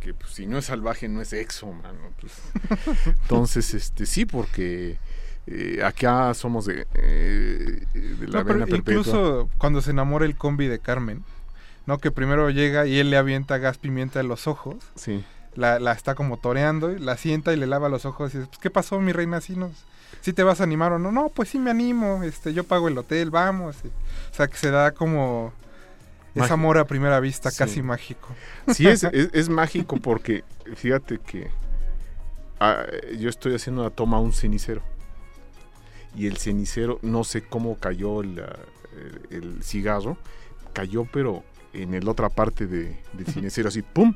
que pues, si no es salvaje no es sexo, mano. pues. [LAUGHS] Entonces, este sí, porque eh, acá somos de, eh, de la No, vena perpetua. incluso cuando se enamora el combi de Carmen, ¿no? Que primero llega y él le avienta gas pimienta en los ojos. Sí. La, la está como toreando y la sienta y le lava los ojos y dice, pues, ¿qué pasó, mi reina? ¿Sí, nos, ¿Sí te vas a animar o no? No, pues sí me animo, este, yo pago el hotel, vamos. Y- o sea, que se da como... Es Mágico. amor a primera vista, Sí. casi mágico. Sí, es, es, es mágico porque fíjate que ah, yo estoy haciendo una toma a un cenicero. Y el cenicero, no sé cómo cayó el cigarro, cayó pero en la otra parte de, del [LAUGHS] cenicero, así, ¡pum!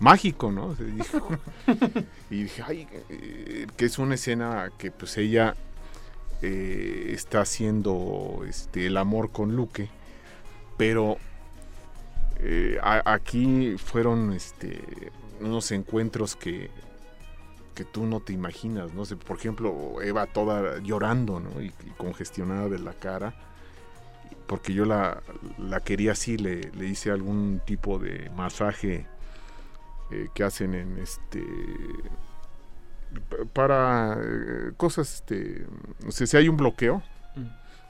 Mágico, ¿no? [LAUGHS] Y dije, ay, eh, que es una escena que pues ella eh, está haciendo este, el amor con Luque, pero eh, a- aquí fueron este, unos encuentros que, que tú no te imaginas, no sé, por ejemplo, Eva toda llorando, ¿no? Y, y congestionada de la cara, porque yo la, la quería así, le, le hice algún tipo de masaje eh, que hacen en este pa- para eh, cosas este no sé si hay un bloqueo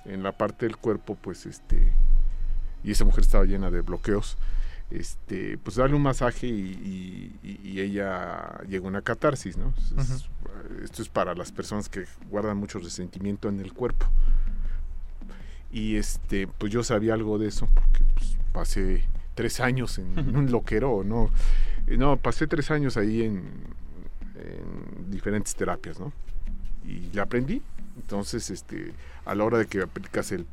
en la parte del cuerpo pues este y esa mujer estaba llena de bloqueos este pues darle un masaje y, y- y ella llegó a una catarsis no Es- es- esto es para las personas que guardan mucho resentimiento en el cuerpo. Y este pues yo sabía algo de eso porque pues, pasé tres años en, en [LAUGHS] un loquero no no pasé tres años ahí en, en diferentes terapias no y la aprendí entonces este a la hora de que aplicas el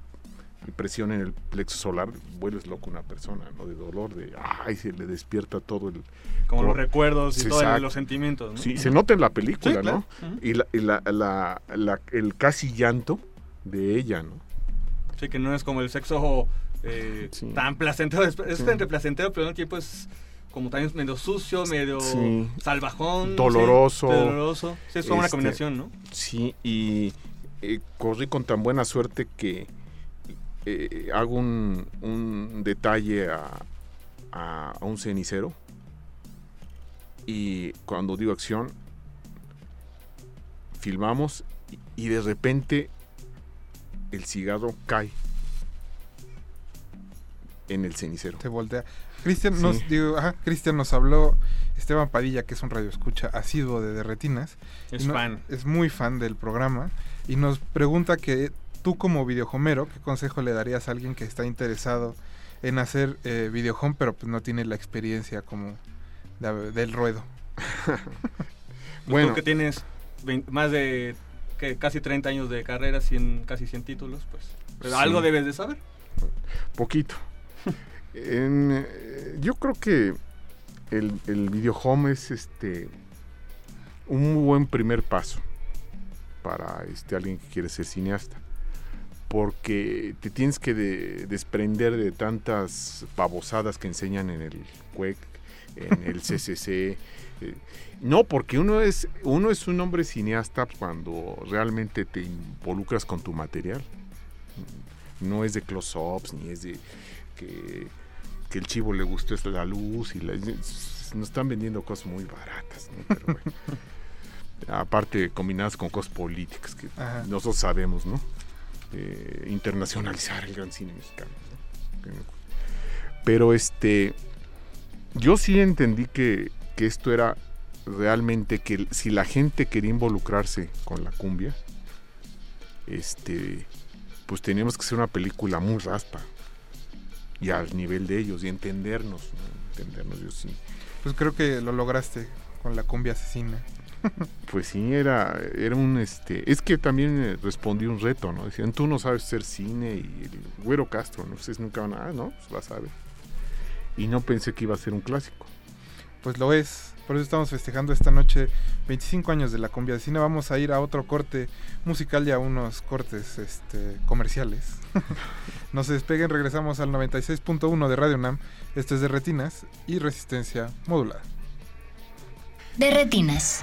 presión en el plexo solar vuelves loco una persona no de dolor de ay se le despierta todo el Como los recuerdos y todos los sentimientos, ¿no? sí se nota en la película Sí, claro. no Ujú. y, la, y la- la- la- el casi llanto de ella no Sí, que no es como el sexo eh, tan placentero. Es, Sí. entre placentero, pero al tiempo es como también medio sucio, medio Sí. salvajón. doloroso. Sí, doloroso. Sí, es una Este, combinación, ¿no? Sí, y eh, corrí con tan buena suerte que eh, hago un, un detalle a, a- a un cenicero y cuando digo acción, filmamos y, y de repente el cigarro cae en el cenicero. Se voltea. Cristian Sí. nos, digo, ajá, Cristian nos habló, Esteban Padilla, que es un radioescucha asiduo de Derretinas. Es no- fan. Es muy fan del programa. Y nos pregunta que tú como videojomero, ¿qué consejo le darías a alguien que está interesado en hacer eh, videohome, pero pues no tiene la experiencia como de- del ruedo? [LAUGHS] Bueno. Tú que tienes más de que casi 30 años de carrera, 100, casi 100 títulos, pues, pues Sí. algo debes de saber. Poquito. En, eh, yo creo que el, el video home es este un muy buen primer paso para este alguien que quiere ser cineasta. Porque te tienes que de- desprender de tantas babosadas que enseñan en el CUEC, en el [LAUGHS] CCC. eh, no, porque uno es, uno es un hombre cineasta cuando realmente te involucras con tu material. No es de close-ups, ni es de que, que el chivo le gustó es la luz y la, nos están vendiendo cosas muy baratas, ¿no? Pero bueno. [LAUGHS] aparte combinadas con cosas políticas que Ajá. nosotros sabemos, ¿no? Eh, internacionalizar el gran cine mexicano. ¿no? Pero este, yo sí entendí que, que esto era realmente que si la gente quería involucrarse con la cumbia, este, pues teníamos que hacer una película muy raspa y al nivel de ellos y entendernos, ¿no? entendernos yo sí. Pues creo que lo lograste con la cumbia asesina. [LAUGHS] Pues sí, era, era un este. Es que también eh, respondí un reto, ¿no? Decían, tú no sabes hacer cine y el güero Castro, ¿no? Ustedes nunca van a, ah, no, pues vas a ver. Y no pensé que iba a ser un clásico. Pues lo es. Por eso estamos festejando esta noche 25 años de la cumbia asesina. Vamos a ir a otro corte musical y a unos cortes este, comerciales. [LAUGHS] no se despeguen, regresamos al 96.1 de Radio Nam. Esto es de Retinas y Resistencia Modulada. De retinas.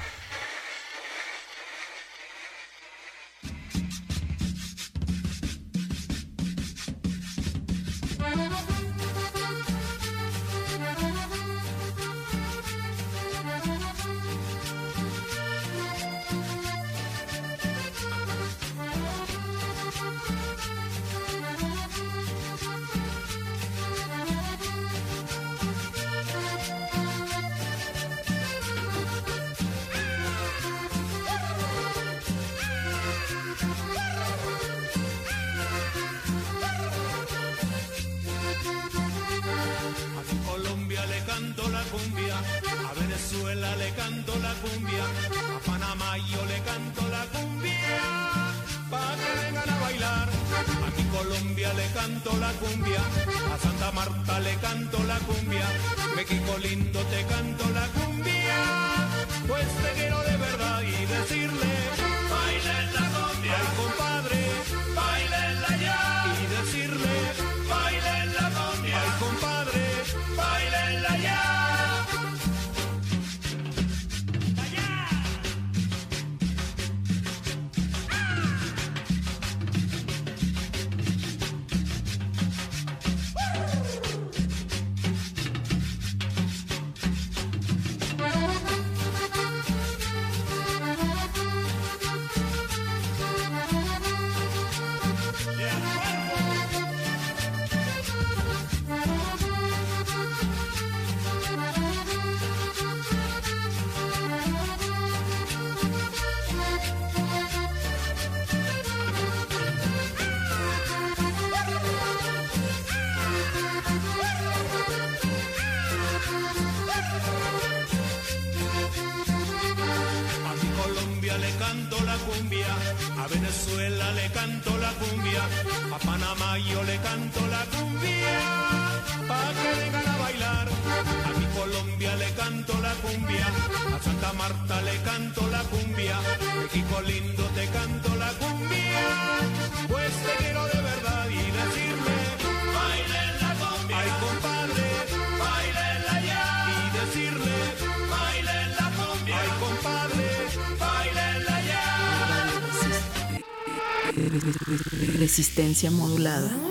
Resistencia modulada.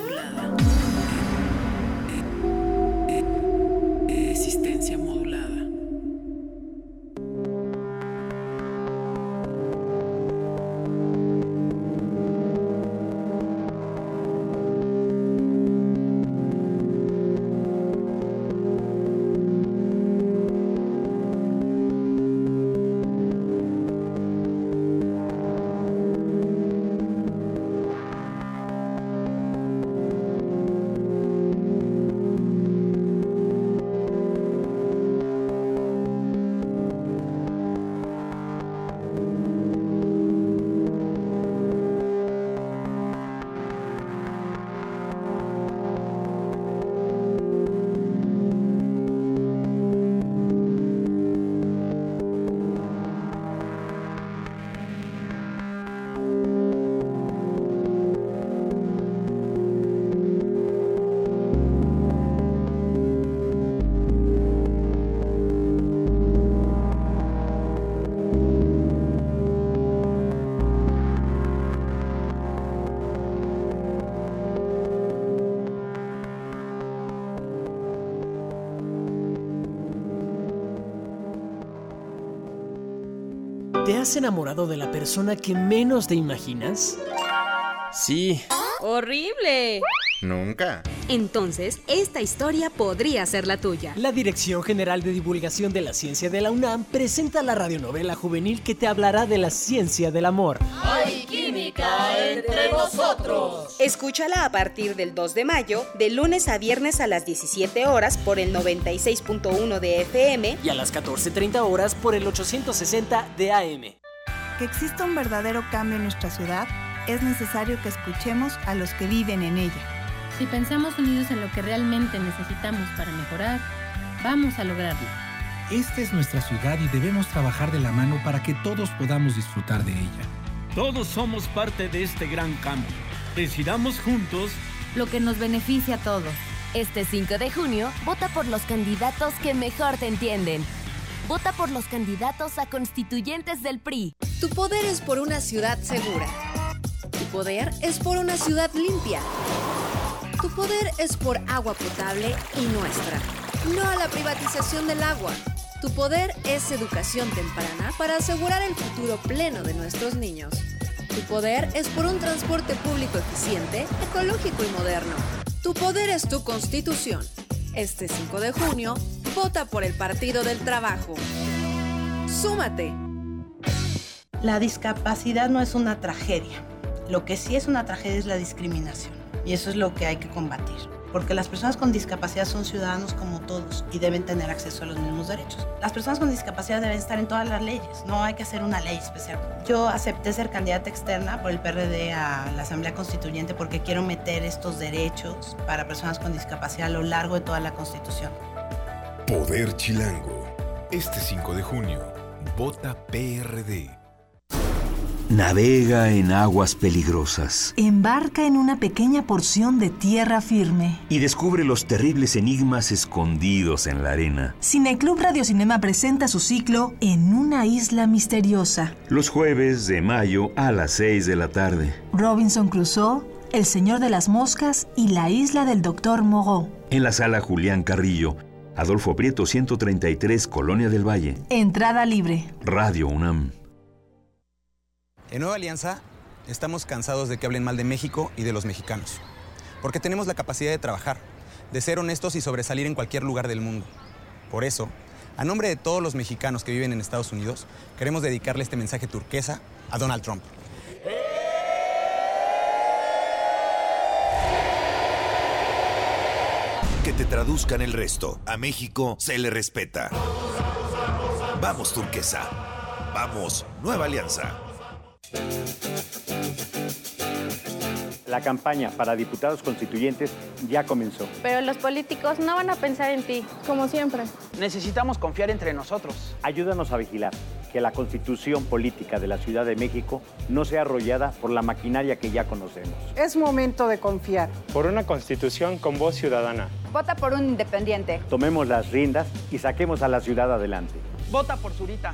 Has enamorado de la persona que menos te imaginas? Sí, ¡Horrible! Nunca. Entonces, esta historia podría ser la tuya. La Dirección General de Divulgación de la Ciencia de la UNAM presenta la radionovela juvenil que te hablará de la ciencia del amor. Hay química entre nosotros. Escúchala a partir del 2 de mayo, de lunes a viernes a las 17 horas por el 96.1 de FM y a las 14.30 horas por el 860 de AM. Que exista un verdadero cambio en nuestra ciudad, es necesario que escuchemos a los que viven en ella. Si pensamos unidos en lo que realmente necesitamos para mejorar, vamos a lograrlo. Esta es nuestra ciudad y debemos trabajar de la mano para que todos podamos disfrutar de ella. Todos somos parte de este gran cambio. Decidamos juntos lo que nos beneficia a todos. Este 5 de junio, vota por los candidatos que mejor te entienden. Vota por los candidatos a constituyentes del PRI. Tu poder es por una ciudad segura. Tu poder es por una ciudad limpia. Tu poder es por agua potable y nuestra. No a la privatización del agua. Tu poder es educación temprana para asegurar el futuro pleno de nuestros niños. Tu poder es por un transporte público eficiente, ecológico y moderno. Tu poder es tu constitución. Este 5 de junio, vota por el Partido del Trabajo. ¡Súmate! La discapacidad no es una tragedia. Lo que sí es una tragedia es la discriminación. Y eso es lo que hay que combatir. Porque las personas con discapacidad son ciudadanos como todos y deben tener acceso a los mismos derechos. Las personas con discapacidad deben estar en todas las leyes, no hay que hacer una ley especial. Yo acepté ser candidata externa por el PRD a la Asamblea Constituyente porque quiero meter estos derechos para personas con discapacidad a lo largo de toda la Constitución. Poder Chilango. Este 5 de junio, vota PRD. Navega en aguas peligrosas. Embarca en una pequeña porción de tierra firme. Y descubre los terribles enigmas escondidos en la arena. Cineclub Radiocinema presenta su ciclo En una isla misteriosa. Los jueves de mayo a las 6 de la tarde. Robinson Crusoe, El Señor de las Moscas y la isla del Doctor Moreau. En la sala Julián Carrillo. Adolfo Prieto 133, Colonia del Valle. Entrada libre. Radio UNAM. En Nueva Alianza estamos cansados de que hablen mal de México y de los mexicanos, porque tenemos la capacidad de trabajar, de ser honestos y sobresalir en cualquier lugar del mundo. Por eso, a nombre de todos los mexicanos que viven en Estados Unidos, queremos dedicarle este mensaje turquesa a Donald Trump. Que te traduzcan el resto. A México se le respeta. Vamos, turquesa. Vamos, Nueva Alianza. La campaña para diputados constituyentes ya comenzó. Pero los políticos no van a pensar en ti, como siempre. Necesitamos confiar entre nosotros. Ayúdanos a vigilar que la constitución política de la Ciudad de México no sea arrollada por la maquinaria que ya conocemos. Es momento de confiar. Por una constitución con voz ciudadana. Vota por un independiente. Tomemos las riendas y saquemos a la ciudad adelante. Vota por Zurita.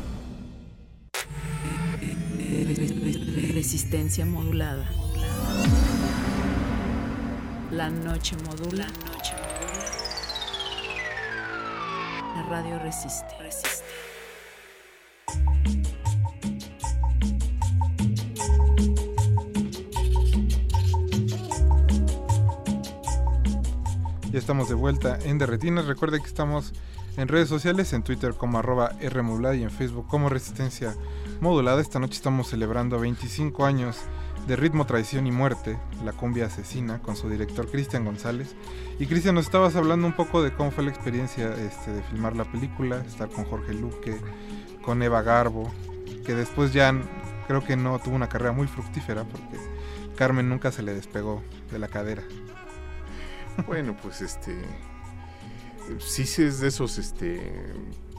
Resistencia modulada. La noche modula. La noche modula. La radio resiste. Resiste. Ya estamos de vuelta en Derretinas. Recuerde que estamos en redes sociales, en Twitter como arroba Rmodulada y en Facebook como Resistencia Modulada. Esta noche estamos celebrando 25 años de Ritmo, Traición y Muerte, la cumbia asesina, con su director Cristian González. Y Cristian, nos estabas hablando un poco de cómo fue la experiencia este, de filmar la película, estar con Jorge Luque, con Eva Garbo, que después ya creo que no tuvo una carrera muy fructífera porque Carmen nunca se le despegó de la cadera. Bueno, pues este. Sí, es de esos este,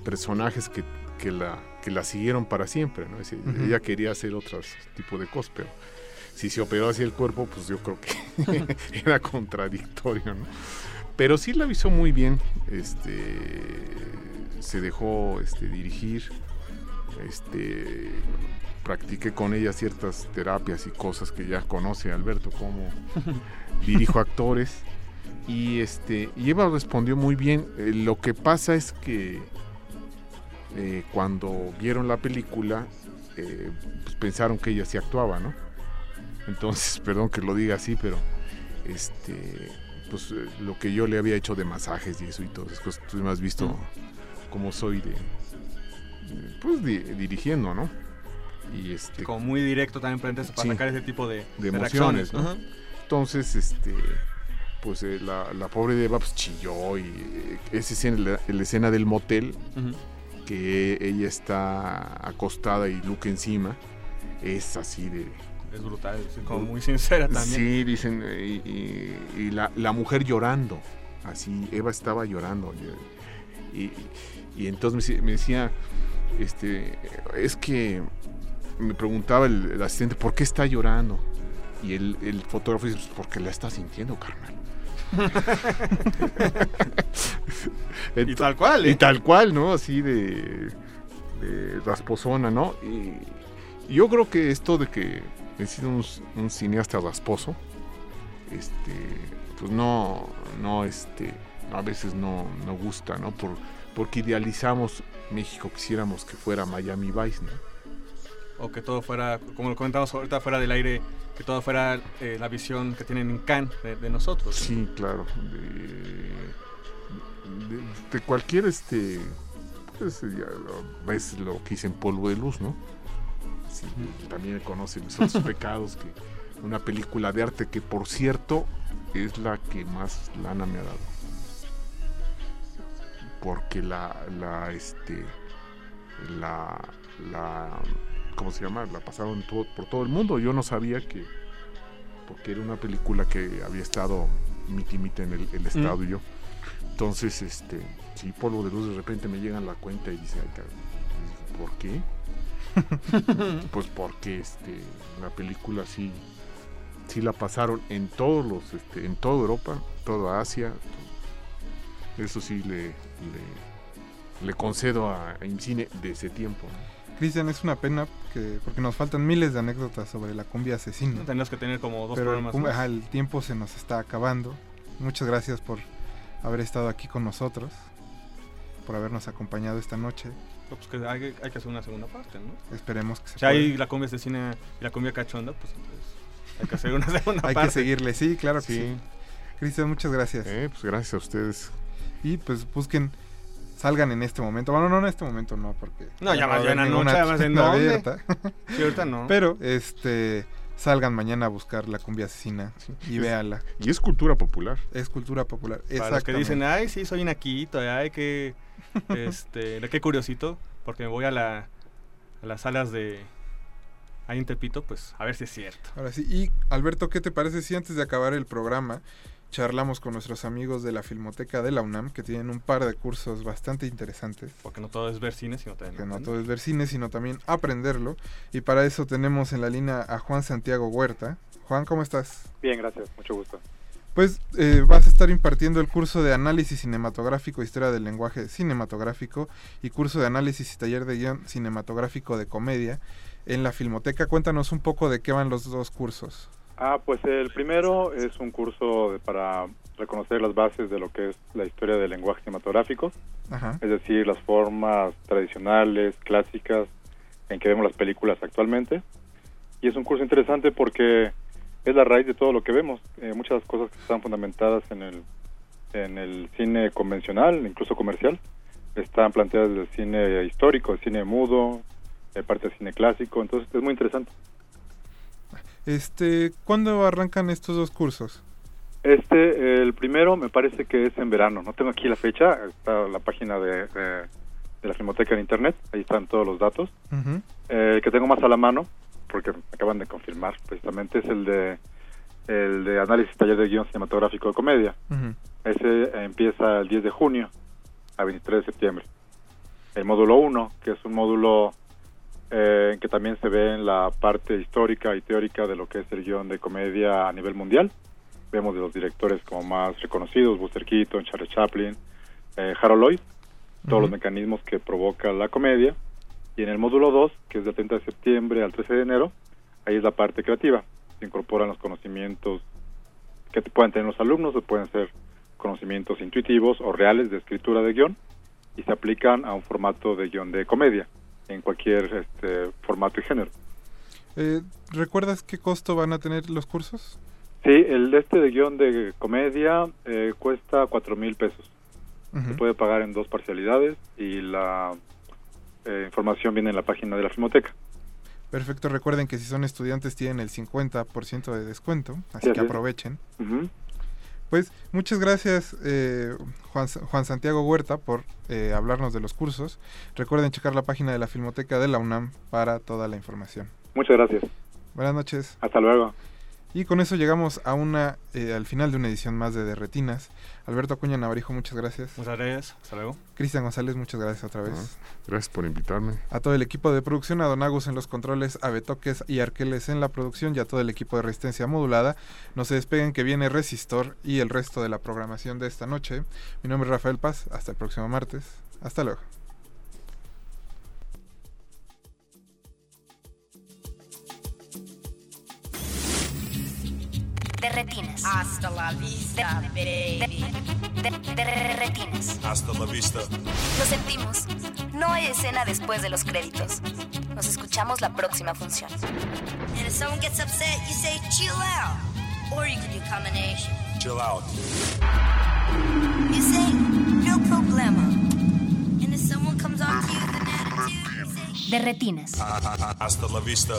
personajes que, que la, que la siguieron para siempre, ¿no? Decir, Ujú. Ella quería hacer otro tipo de cosas, pero si se operó así el cuerpo, pues yo creo que [LAUGHS] era contradictorio, ¿no? Pero sí la avisó muy bien, este, se dejó este, dirigir, este, practiqué con ella ciertas terapias y cosas que ya conoce Alberto, como [LAUGHS] dirijo actores. Y este, y Eva respondió muy bien. Eh, lo que pasa es que eh, cuando vieron la película, eh, pues pensaron que ella sí actuaba, ¿no? Entonces, [LAUGHS] perdón que lo diga así, pero este, pues lo que yo le había hecho de masajes y eso y todo tú me has visto cómo soy de, pues dirigiendo, ¿no? Y este, como muy directo también para, para sacar ese tipo de, de emociones, ¿no? Entonces, este, pues eh, la, la, pobre de Eva pues, chilló y eh, esa escena, la, la, escena del motel, que ella está acostada y Luke encima, es así de... Es brutal, como muy sincera también. Sí, dicen, y, la, la, mujer llorando, así, Eva estaba llorando. Y, y entonces me, decía, este, es que me preguntaba el, asistente, ¿por qué está llorando? Y el, el fotógrafo dice, pues porque la está sintiendo, carnal. [LAUGHS] y tal cual, ¿eh? Y tal cual, ¿no? Así de, de rasposona, ¿no? Y, yo creo que esto de que he sido un, cineasta rasposo, este, pues no, no, este, a veces no, no gusta, ¿no? Por, porque idealizamos México, quisiéramos que fuera Miami Vice, ¿no? O que todo fuera, como lo comentamos ahorita, fuera del aire que todo fuera eh, la visión que tienen en Cannes de, nosotros. Sí, claro. De, cualquier este pues ya ves lo que hice en polvo de luz, ¿no? Sí, también conocen esos [LAUGHS] pecados que una película de arte que por cierto es la que más lana me ha dado. Porque la, la este la la ¿cómo se llama? La pasaron por todo el mundo. Yo no sabía que, porque era una película que había estado mitimita en el, el estado y yo. Entonces, este, sí, polvo de luz, de repente me llegan la cuenta y dice, ¿por qué? [LAUGHS] pues porque este, la película sí, sí la pasaron en todos los, este, en toda Europa, toda Asia. Eso sí le, le, le concedo a, a Incine de ese tiempo. Cristian, es una pena que, porque nos faltan miles de anécdotas sobre la cumbia asesina. Tenemos que tener como dos Pero programas. El, el tiempo se nos está acabando. Muchas gracias por haber estado aquí con nosotros, por habernos acompañado esta noche. Pues que hay, hay, que hacer una segunda parte, ¿no? Esperemos que se Si hay la cumbia asesina y la cumbia cachonda, pues entonces hay que hacer una [LAUGHS] segunda parte. hay que seguirle, sí, claro que sí. Cristian, muchas gracias. Eh, pues gracias a ustedes. Y pues busquen salgan en este momento. Bueno, no en este momento, no, porque. No, ya mañana no, más en abierta. [LAUGHS] sí, ahorita no. Pero, este. Salgan mañana a buscar la cumbia asesina y véanla. Y es cultura popular. Es cultura popular. Para los que dicen, ay, sí, soy naquito, ay, qué, este, [LAUGHS] qué curiosito, porque me voy a, la, a las salas de, ahí en Tepito, pues a ver si es cierto. Ahora sí, y Alberto, ¿qué te parece si antes de acabar el programa charlamos con nuestros amigos de la Filmoteca de la UNAM, que tienen un par de cursos bastante interesantes. Porque no todo es ver cine, sino también... Que no todo es ver cine, sino también aprenderlo. Y para eso tenemos en la línea a Juan Santiago Huerta. Juan, ¿cómo estás? Bien, gracias, mucho gusto. Pues eh, vas a estar impartiendo el curso de análisis cinematográfico, historia del lenguaje cinematográfico y curso de análisis y taller de guion cinematográfico de comedia en la Filmoteca. Cuéntanos un poco de qué van los dos cursos. Ah, pues el primero es un curso para reconocer las bases de lo que es la historia del lenguaje cinematográfico, es decir, las formas tradicionales, clásicas en que vemos las películas actualmente. Y es un curso interesante porque es la raíz de todo lo que vemos. Eh, muchas cosas que están fundamentadas en el, en el cine convencional, incluso comercial, están planteadas desde el cine histórico, el cine mudo, de parte del cine clásico. Entonces es muy interesante. Este, ¿cuándo arrancan estos dos cursos? Este, el primero me parece que es en verano. No tengo aquí la fecha. Está la página de, de, la Filmoteca en internet. Ahí están todos los datos. el que tengo más a la mano, porque me acaban de confirmar precisamente, es el de el de análisis taller de guion cinematográfico de comedia. Ese empieza el 10 de junio a 23 de septiembre. El módulo 1, que es un módulo eh, en que también se ve en la parte histórica y teórica de lo que es el guion de comedia a nivel mundial. Vemos de los directores como más reconocidos, Buster Keaton, Charlie Chaplin, eh, Harold Lloyd, todos los mecanismos que provoca la comedia. Y en el módulo 2, que es del 30 de septiembre al 13 de enero, ahí es la parte creativa. Se incorporan los conocimientos que pueden tener los alumnos, o pueden ser conocimientos intuitivos o reales de escritura de guion, y se aplican a un formato de guion de comedia, en cualquier este, formato y género. Eh, ¿Recuerdas qué costo van a tener los cursos? Sí, el este de guion de comedia eh, cuesta cuatro mil pesos. Se puede pagar en dos parcialidades y la eh, información viene en la página de la Filmoteca. Perfecto, recuerden que si son estudiantes tienen el 50% de descuento, así que aprovechen. Pues muchas gracias eh, Juan, Juan, Santiago Huerta por eh, hablarnos de los cursos. Recuerden checar la página de la Filmoteca de la UNAM para toda la información. Muchas gracias. Buenas noches. Hasta luego. Y con eso llegamos a una, eh, al final de una edición más de Derretinas. Alberto Acuña Navarijo, muchas gracias. Muchas gracias, hasta luego. Cristian González, muchas gracias otra vez. gracias por invitarme. A todo el equipo de producción, a Don Agus en los controles, a Betoques y Arqueles en la producción y a todo el equipo de Resistencia Modulada. No se despeguen que viene Resistor y el resto de la programación de esta noche. Mi nombre es Rafael Paz, hasta el próximo martes. Hasta luego. Retinas. Hasta la vista, baby. De, retinas. Hasta la vista. Lo sentimos. No hay escena después de los créditos. Nos escuchamos la próxima función. And if someone gets upset, you say chill out. Or you can do combination. Chill out. You say no problema. And if someone comes on to you with an attitude, you say... De retinas. Hasta la vista.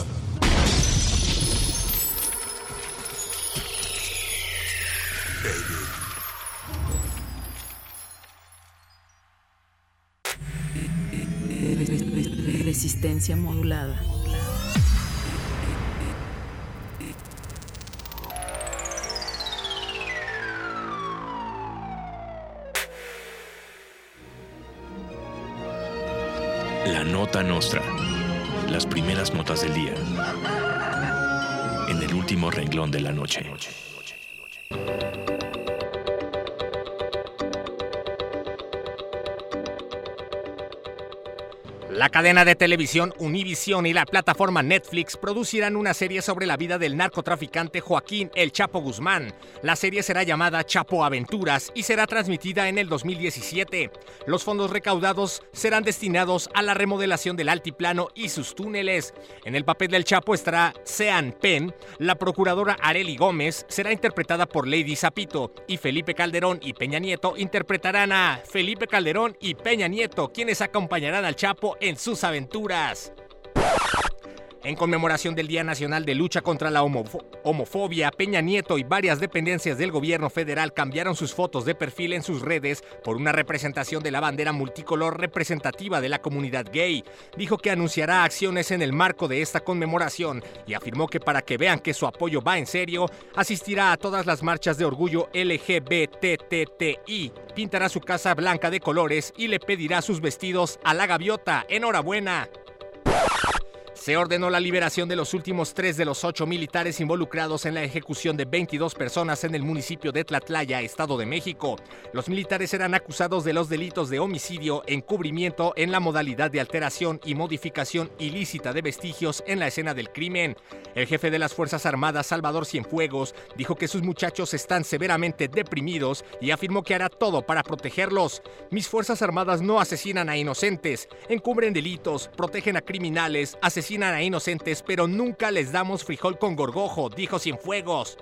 Resistencia modulada. La nota nostra. Las primeras notas del día. En el último renglón de la noche. La cadena de televisión Univision y la plataforma Netflix producirán una serie sobre la vida del narcotraficante Joaquín El Chapo Guzmán. La serie será llamada Chapo Aventuras y será transmitida en el 2017. Los fondos recaudados serán destinados a la remodelación del altiplano y sus túneles. En el papel del Chapo estará Sean Penn, la procuradora Areli Gómez será interpretada por Lady Zapito y Felipe Calderón y Peña Nieto interpretarán a Felipe Calderón y Peña Nieto, quienes acompañarán al Chapo en sus aventuras. En conmemoración del Día Nacional de Lucha contra la Homofobia, Peña Nieto y varias dependencias del gobierno federal cambiaron sus fotos de perfil en sus redes por una representación de la bandera multicolor representativa de la comunidad gay. Dijo que anunciará acciones en el marco de esta conmemoración y afirmó que para que vean que su apoyo va en serio, asistirá a todas las marchas de orgullo LGBTTI, pintará su casa blanca de colores y le pedirá sus vestidos a la gaviota. Enhorabuena. Se ordenó la liberación de los últimos tres de los ocho militares involucrados en la ejecución de 22 personas en el municipio de Tlatlaya, Estado de México. Los militares eran acusados de los delitos de homicidio, encubrimiento en la modalidad de alteración y modificación ilícita de vestigios en la escena del crimen. El jefe de las Fuerzas Armadas, Salvador Cienfuegos, dijo que sus muchachos están severamente deprimidos y afirmó que hará todo para protegerlos. Mis Fuerzas Armadas no asesinan a inocentes, encubren delitos, protegen a criminales, asesinan a inocentes, pero nunca les damos frijol con gorgojo, dijo Cienfuegos.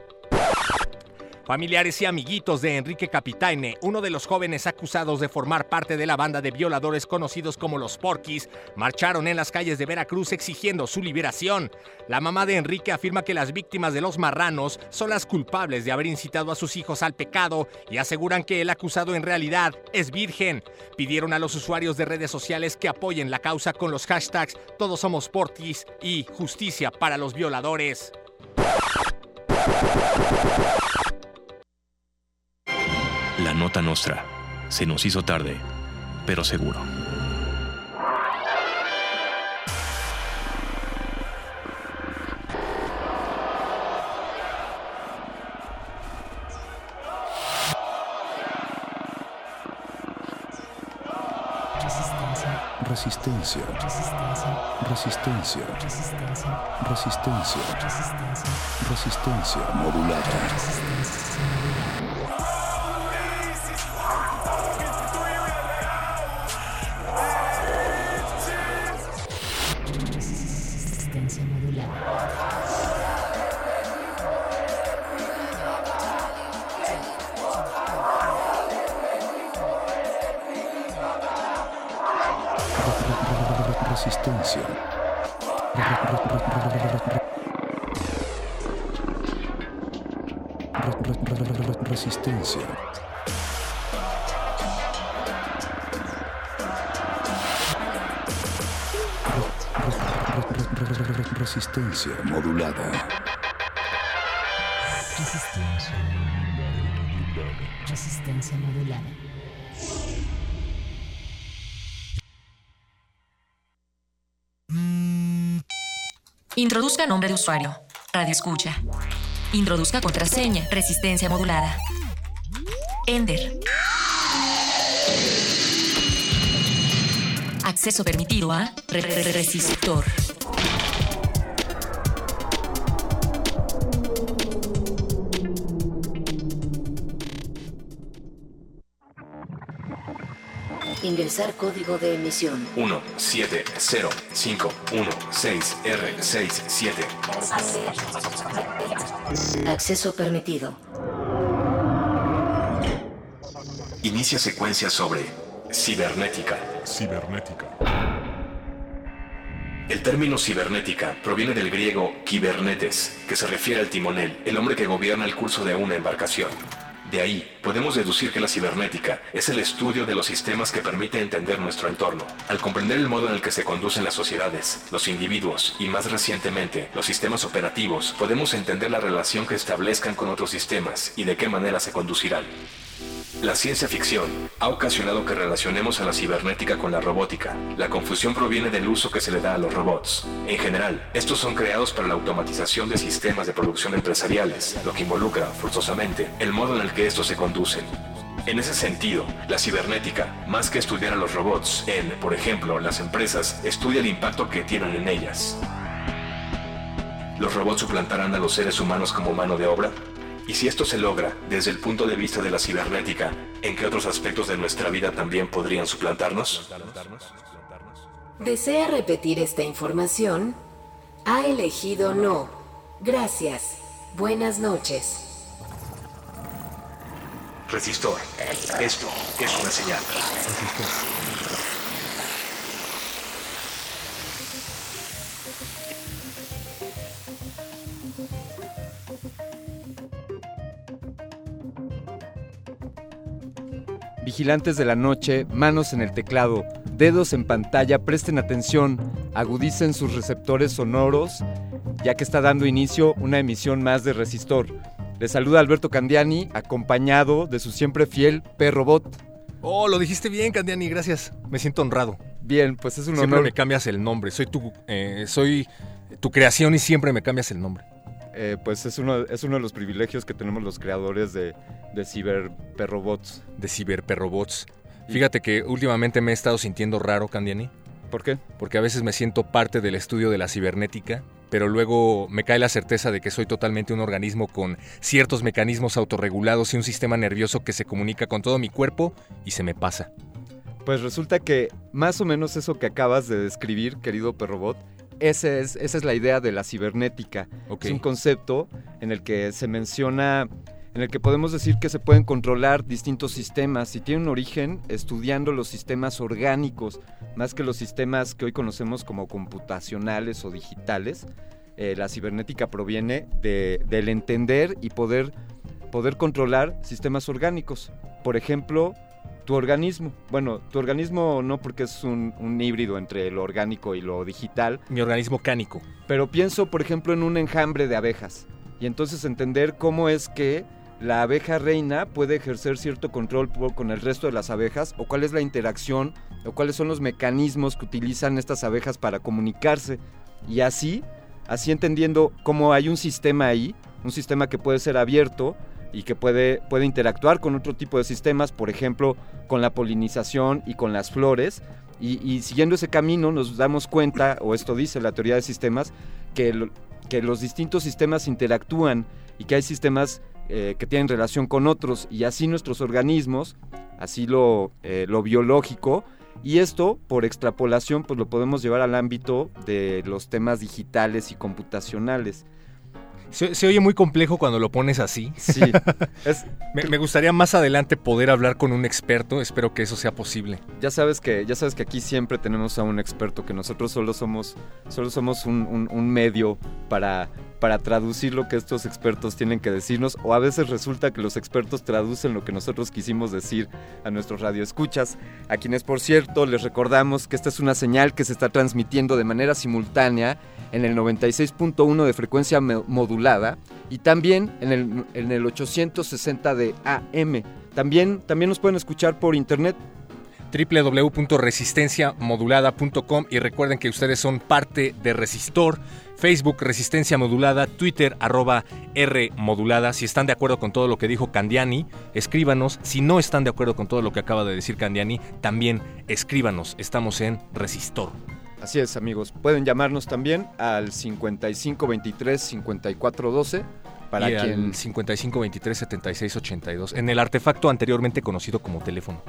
Familiares y amiguitos de Enrique Capitaine, uno de los jóvenes acusados de formar parte de la banda de violadores conocidos como los Porquis, marcharon en las calles de Veracruz exigiendo su liberación. La mamá de Enrique afirma que las víctimas de los marranos son las culpables de haber incitado a sus hijos al pecado y aseguran que el acusado en realidad es virgen. Pidieron a los usuarios de redes sociales que apoyen la causa con los hashtags Todos somos Porquis y Justicia para los violadores la nota nuestra Se nos hizo tarde, pero seguro. Resistencia. Resistencia. Resistencia. Resistencia. Resistencia modulada. Resistencia. Resistencia. Resistencia modulada. Resistencia. Resistencia modulada. Introduzca nombre de usuario. Radio escucha. Introduzca contraseña. Resistencia modulada. Ender. Acceso permitido a re- re- re- resistor. Ingresar código de emisión. 1 7 0 5 1 6 R 6 7 Acceso permitido. Inicia secuencia sobre cibernética. Cibernética. El término cibernética proviene del griego kibernetes, que se refiere al timonel, el hombre que gobierna el curso de una embarcación. De ahí, podemos deducir que la cibernética es el estudio de los sistemas que permite entender nuestro entorno. Al comprender el modo en el que se conducen las sociedades, los individuos y más recientemente los sistemas operativos, podemos entender la relación que establezcan con otros sistemas y de qué manera se conducirán. La ciencia ficción ha ocasionado que relacionemos a la cibernética con la robótica. La confusión proviene del uso que se le da a los robots. En general, estos son creados para la automatización de sistemas de producción empresariales, lo que involucra, forzosamente, el modo en el que estos se conducen. En ese sentido, la cibernética, más que estudiar a los robots en, por ejemplo, las empresas, estudia el impacto que tienen en ellas. ¿Los robots suplantarán a los seres humanos como mano de obra? Y si esto se logra desde el punto de vista de la cibernética, ¿en qué otros aspectos de nuestra vida también podrían suplantarnos? ¿Desea repetir esta información? Ha elegido no. Gracias. Buenas noches. Resistor. Esto es una señal. Vigilantes de la noche, manos en el teclado, dedos en pantalla, presten atención, agudicen sus receptores sonoros, ya que está dando inicio una emisión más de Resistor. Les saluda Alberto Candiani, acompañado de su siempre fiel perro bot. Oh, lo dijiste bien, Candiani, gracias. Me siento honrado. Bien, pues es un siempre honor. me cambias el nombre. Soy tu, eh, soy tu creación y siempre me cambias el nombre. Eh, pues es uno, es uno de los privilegios que tenemos los creadores de, de ciberperrobots. De ciberperrobots. Fíjate que últimamente me he estado sintiendo raro, Candiani. ¿Por qué? Porque a veces me siento parte del estudio de la cibernética, pero luego me cae la certeza de que soy totalmente un organismo con ciertos mecanismos autorregulados y un sistema nervioso que se comunica con todo mi cuerpo y se me pasa. Pues resulta que más o menos eso que acabas de describir, querido perrobot, ese es, esa es la idea de la cibernética. Es un concepto en el que se menciona, en el que podemos decir que se pueden controlar distintos sistemas y tiene un origen estudiando los sistemas orgánicos, más que los sistemas que hoy conocemos como computacionales o digitales. Eh, la cibernética proviene de- del entender y poder, poder controlar sistemas orgánicos. Por ejemplo, tu organismo. Bueno, tu organismo no porque es un, un híbrido entre lo orgánico y lo digital. Mi organismo cánico. Pero pienso, por ejemplo, en un enjambre de abejas. Y entonces entender cómo es que la abeja reina puede ejercer cierto control por- con el resto de las abejas o cuál es la interacción o cuáles son los mecanismos que utilizan estas abejas para comunicarse. Y así, así entendiendo cómo hay un sistema ahí, un sistema que puede ser abierto y que puede, puede interactuar con otro tipo de sistemas, por ejemplo, con la polinización y con las flores. Y, siguiendo ese camino nos damos cuenta, o esto dice la teoría de sistemas, que, que los distintos sistemas interactúan y que hay sistemas eh, que tienen relación con otros y así nuestros organismos, así lo, eh, lo biológico, y esto, por extrapolación, pues lo podemos llevar al ámbito de los temas digitales y computacionales. Se, oye muy complejo cuando lo pones así. Sí. [LAUGHS] me, gustaría más adelante poder hablar con un experto. Espero que eso sea posible. Ya sabes que, ya sabes que aquí siempre tenemos a un experto, que nosotros solo somos, solo somos un medio para, para traducir lo que estos expertos tienen que decirnos, o a veces resulta que los expertos traducen lo que nosotros quisimos decir a nuestros radioescuchas, a quienes por cierto les recordamos que esta es una señal que se está transmitiendo de manera simultánea en el 96.1 de frecuencia modulada y también en el, en el 860 de AM. También, también nos pueden escuchar por internet www.resistenciamodulada.com y recuerden que ustedes son parte de Resistor, Facebook Resistencia Modulada, Twitter arroba R Modulada. Si están de acuerdo con todo lo que dijo Candiani, escríbanos. Si no están de acuerdo con todo lo que acaba de decir Candiani, también escríbanos. Estamos en Resistor. Así es, amigos. Pueden llamarnos también al 5523 5412 para y quien... al 5523 7682 en el artefacto anteriormente conocido como teléfono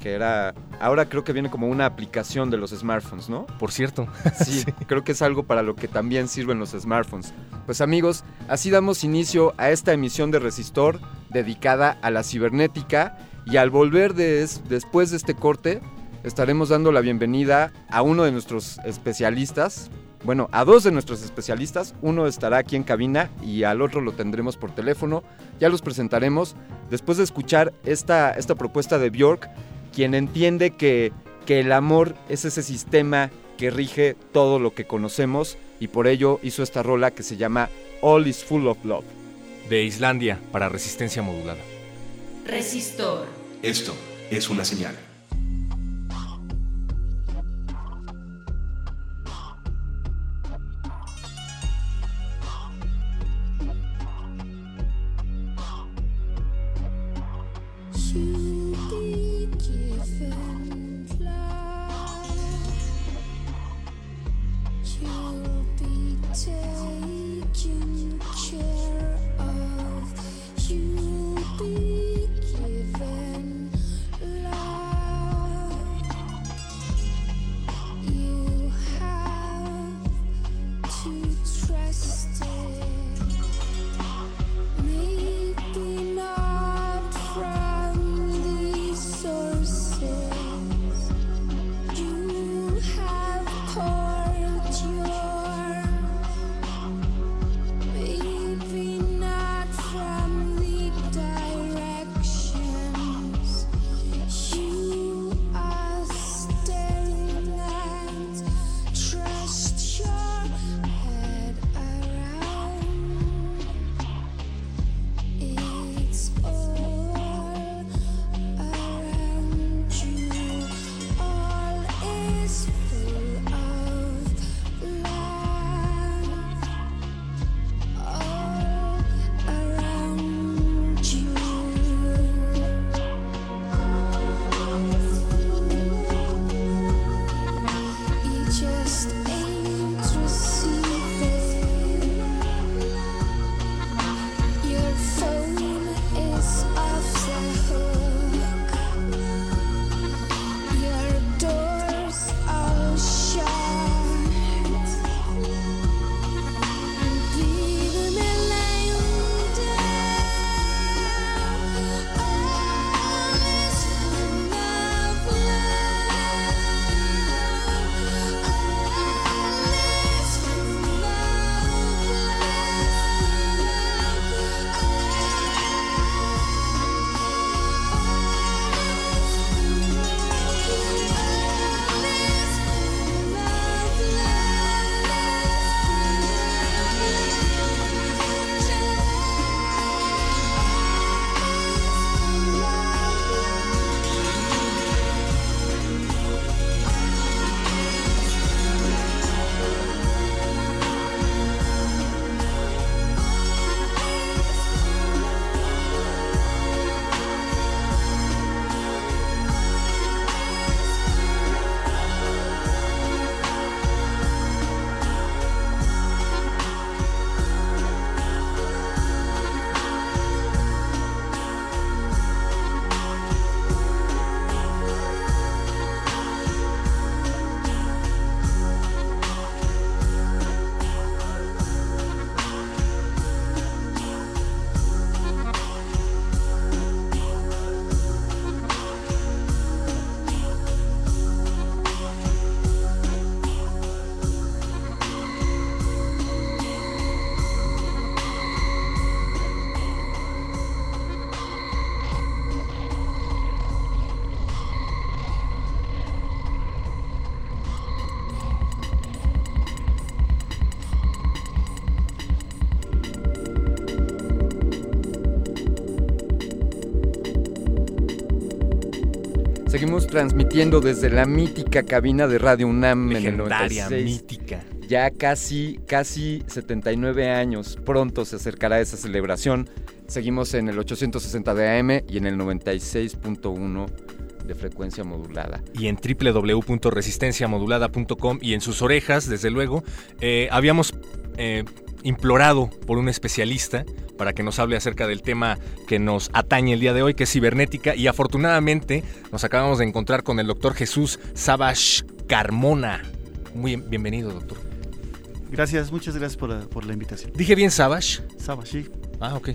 que era, ahora creo que viene como una aplicación de los smartphones, ¿no? Por cierto. [LAUGHS] Sí, creo que es algo para lo que también sirven los smartphones. Pues amigos, así damos inicio a esta emisión de Resistor dedicada a la cibernética y al volver después de este corte estaremos dando la bienvenida a uno de nuestros especialistas, bueno, a dos de nuestros especialistas, uno estará aquí en cabina y al otro lo tendremos por teléfono, ya los presentaremos después de escuchar esta, esta propuesta de Bjork quien entiende que, que el amor es ese sistema que rige todo lo que conocemos y por ello hizo esta rola que se llama All is Full of Love. De Islandia para Resistencia Modulada. Resistor. Esto es una señal. You. Transmitiendo desde la mítica cabina de Radio UNAM Legendaria, en el 96. mítica. Ya casi, casi 79 años. Pronto se acercará esa celebración. Seguimos en el 860 de AM y en el 96.1 de frecuencia modulada. y en www.resistenciamodulada.com y en sus orejas, desde luego, eh, habíamos eh, implorado por un especialista para que nos hable acerca del tema que nos atañe el día de hoy, que es cibernética, y afortunadamente nos acabamos de encontrar con el doctor Jesús Sabash Carmona. Muy bien- bienvenido, doctor. Gracias, muchas gracias por, la- por la invitación. ¿Dije bien Sabash? Sabash, sí. Ah, ok.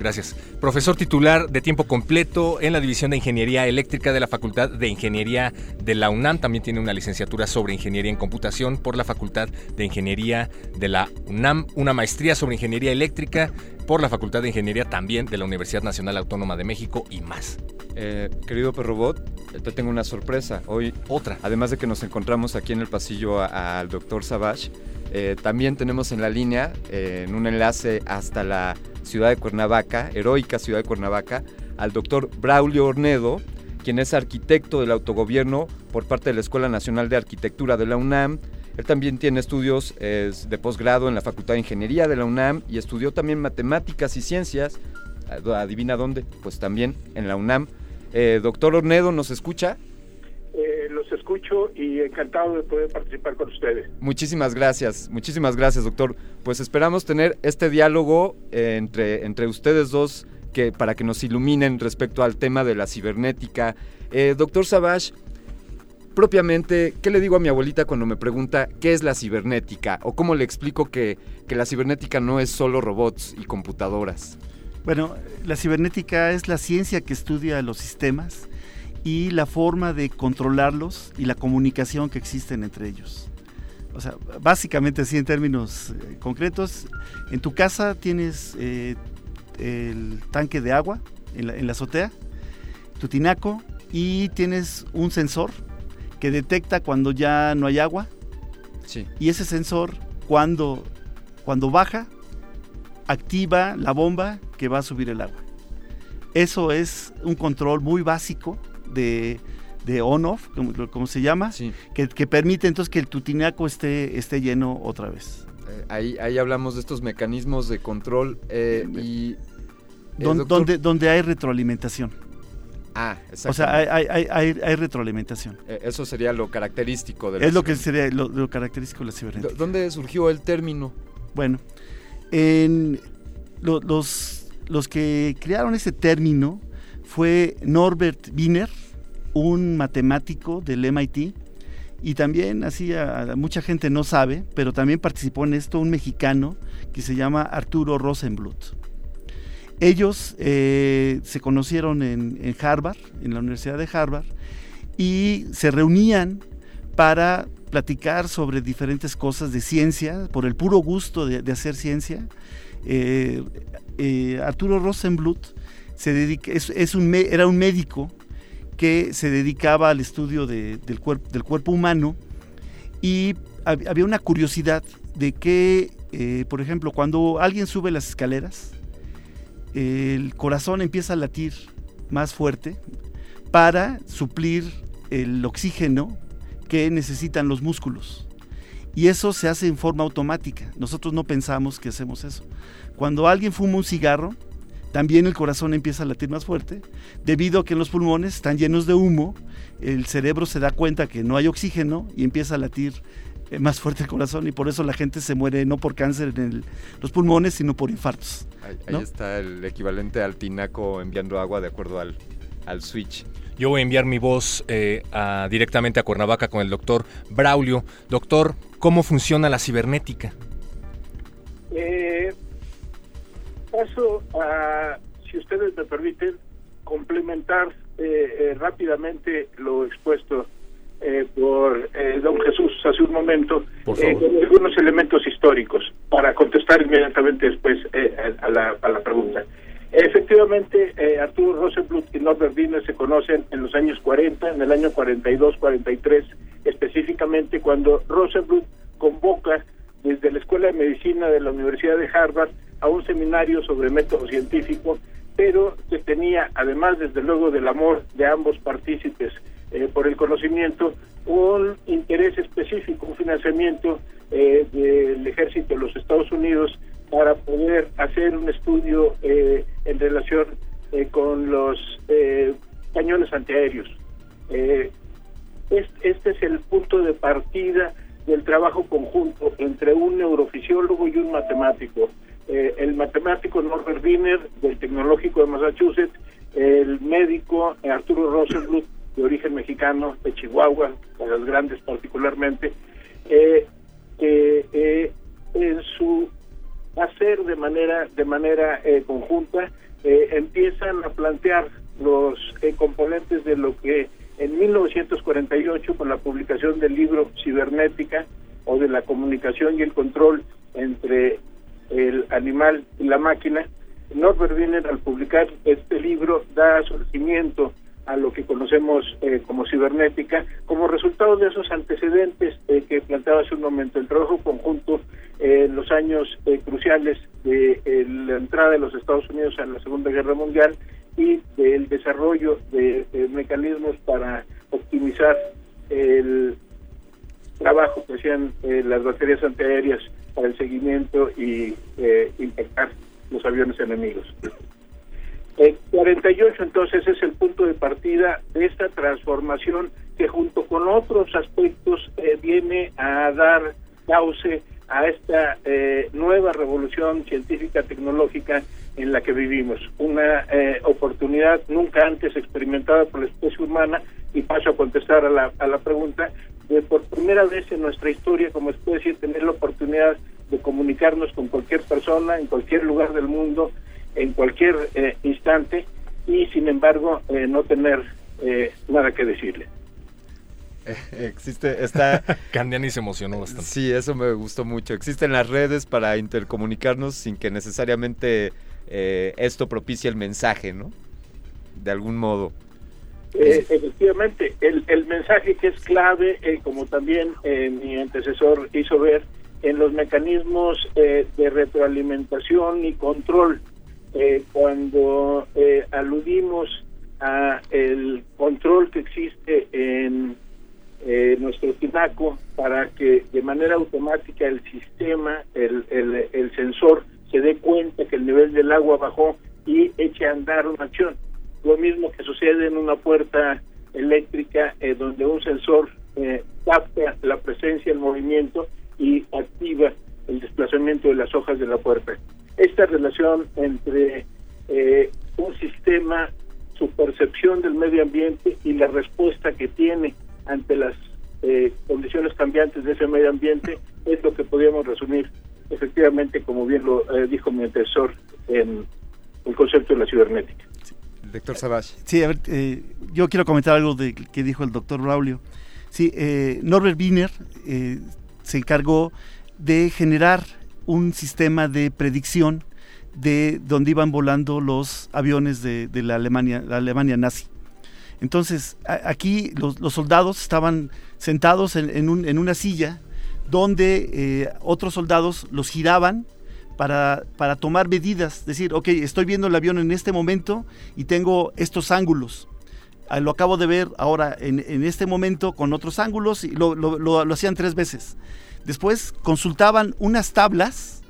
Gracias. Profesor titular de tiempo completo en la División de Ingeniería Eléctrica de la Facultad de Ingeniería de la UNAM. También tiene una licenciatura sobre Ingeniería en Computación por la Facultad de Ingeniería de la UNAM. Una maestría sobre Ingeniería Eléctrica por la Facultad de Ingeniería también de la Universidad Nacional Autónoma de México y más. Eh, querido Perrobot, te tengo una sorpresa. Hoy, otra. Además de que nos encontramos aquí en el pasillo al doctor Savage, eh, también tenemos en la línea, eh, en un enlace hasta la ciudad de Cuernavaca, heroica ciudad de Cuernavaca, al doctor Braulio Ornedo, quien es arquitecto del autogobierno por parte de la Escuela Nacional de Arquitectura de la UNAM. Él también tiene estudios de posgrado en la Facultad de Ingeniería de la UNAM y estudió también matemáticas y ciencias. Ad- Adivina dónde, pues también en la UNAM. Eh, doctor Ornedo, ¿nos escucha? Los escucho y encantado de poder participar con ustedes. Muchísimas gracias, muchísimas gracias, doctor. Pues esperamos tener este diálogo eh, entre, entre ustedes dos que, para que nos iluminen respecto al tema de la cibernética. Eh, doctor Savage, propiamente, ¿qué le digo a mi abuelita cuando me pregunta qué es la cibernética? ¿O cómo le explico que, que la cibernética no es solo robots y computadoras? Bueno, la cibernética es la ciencia que estudia los sistemas y la forma de controlarlos y la comunicación que existen entre ellos. O sea, básicamente así en términos eh, concretos, en tu casa tienes eh, el tanque de agua en la, en la azotea, tu tinaco y tienes un sensor que detecta cuando ya no hay agua. Sí. Y ese sensor cuando, cuando baja activa la bomba que va a subir el agua. Eso es un control muy básico de, de on-off, como, como se llama, que, que permite entonces que el tutinaco esté, esté lleno otra vez. Eh, ahí, ahí hablamos de estos mecanismos de control eh, y... eh, Don- donde, donde hay retroalimentación. Ah, O sea, hay, hay, hay, retroalimentación. Eh, Eso sería lo característico de la Es lo que sería lo, lo característico de la cibernética. ¿Dó- ¿Dónde surgió el término? Bueno, en lo- los, los que crearon ese término fue Norbert Wiener, un matemático del MIT, y también así mucha gente no sabe, pero también participó en esto un mexicano que se llama Arturo Rosenbluth. Ellos eh, se conocieron en, Harvard, en la Universidad de Harvard, y se reunían para platicar sobre diferentes cosas de ciencia, por el puro gusto de, de hacer ciencia. Eh, eh, Arturo Rosenbluth se dedica, era un médico que se dedicaba al estudio de- del, cuerp- del cuerpo humano y hab- había una curiosidad de que, eh, por ejemplo, cuando alguien sube las escaleras, el corazón empieza a latir más fuerte para suplir el oxígeno que necesitan los músculos. Y eso se hace en forma automática. Nosotros no pensamos que hacemos eso. Cuando alguien fuma un cigarro, también el corazón empieza a latir más fuerte, debido a que los pulmones están llenos de humo, el cerebro se da cuenta que no hay oxígeno y empieza a latir eh, más fuerte el corazón y por eso la gente se muere no por cáncer en el- los pulmones, sino por infartos. Ahí, está el equivalente al tinaco enviando agua de acuerdo al, al switch. Yo voy a enviar mi voz eh, a- directamente a Cuernavaca con el doctor Braulio. Doctor, ¿cómo funciona la cibernética? Eh, paso a, si ustedes me permiten, complementar eh, eh, rápidamente lo expuesto eh, por eh, don Jesús hace un momento eh, con algunos elementos históricos para contestar inmediatamente después a, la, a la pregunta. Efectivamente, Arturo Rosenbluth y Norbert Wiener se conocen en los años 40, en el año 42, 43, específicamente cuando Rosenbluth convoca desde la Escuela de Medicina de la Universidad de Harvard a un seminario sobre método científico, pero que tenía, además desde luego del amor de ambos partícipes eh, por el conocimiento, un interés específico, un financiamiento eh, del ejército de los Estados Unidos para poder hacer un estudio eh, en relación eh, con los eh, cañones antiaéreos. Este es el punto de partida del trabajo conjunto entre un neurofisiólogo y un matemático. Eh, el matemático Norbert Wiener del Tecnológico de Massachusetts, el médico Arturo Rosenbluth de origen mexicano de Chihuahua, de las grandes particularmente, eh, eh, en su hacer de manera de manera conjunta empiezan a plantear los componentes de lo que en 1948 con la publicación del libro Cibernética o de la comunicación y el control entre el animal y la máquina, Norbert Wiener al publicar este libro da surgimiento a lo que conocemos eh, como cibernética, como resultado de esos antecedentes eh, que planteaba hace un momento, el trabajo conjunto eh, en los años eh, cruciales de la entrada de los Estados Unidos a la Segunda Guerra Mundial y del desarrollo de, mecanismos para optimizar el trabajo que hacían eh, las baterías antiaéreas para el seguimiento y eh, impactar los aviones enemigos. Eh, 48 entonces es el punto de partida de esta transformación que junto con otros aspectos eh, viene a dar cauce a esta eh, nueva revolución científica tecnológica en la que vivimos. Una eh, oportunidad nunca antes experimentada por la especie humana y paso a contestar a la, a la pregunta de por primera vez en nuestra historia como especie tener la oportunidad de comunicarnos con cualquier persona en cualquier lugar del mundo en cualquier eh, instante y sin embargo eh, no tener eh, nada que decirle. Existe, está... [LAUGHS] Candiani se emocionó bastante. Sí, eso me gustó mucho. Existen las redes para intercomunicarnos sin que necesariamente eh, esto propicie el mensaje, ¿no? De algún modo. Eh, efectivamente, el, el mensaje que es clave, eh, como también eh, mi antecesor hizo ver, en los mecanismos eh, de retroalimentación y control, cuando aludimos a el control que existe en eh, nuestro tinaco para que de manera automática el sistema, el, el sensor, se dé cuenta que el nivel del agua bajó y eche a andar una acción. Lo mismo que sucede en una puerta eléctrica eh, donde un sensor eh, capta la presencia, el movimiento y activa el desplazamiento de las hojas de la puerta. Esta relación entre eh, un sistema, su percepción del medio ambiente y la respuesta que tiene ante las eh, condiciones cambiantes de ese medio ambiente es lo que podríamos resumir efectivamente, como bien lo eh, dijo mi antecesor, en el concepto de la cibernética. Doctor Savage. Sí, a ver, eh, yo quiero comentar algo de que dijo el doctor Braulio. Sí, eh, Norbert Wiener eh, se encargó de generar un sistema de predicción de dónde iban volando los aviones de, de la Alemania, la Alemania nazi. Entonces, a- aquí los, los soldados estaban sentados en, en un- en una silla donde eh, otros soldados los giraban para, para tomar medidas, decir, ok, estoy viendo el avión en este momento y tengo estos ángulos. Ah, Lo acabo de ver ahora en, en este momento con otros ángulos y lo, lo- lo- hacían tres veces. Después consultaban unas tablas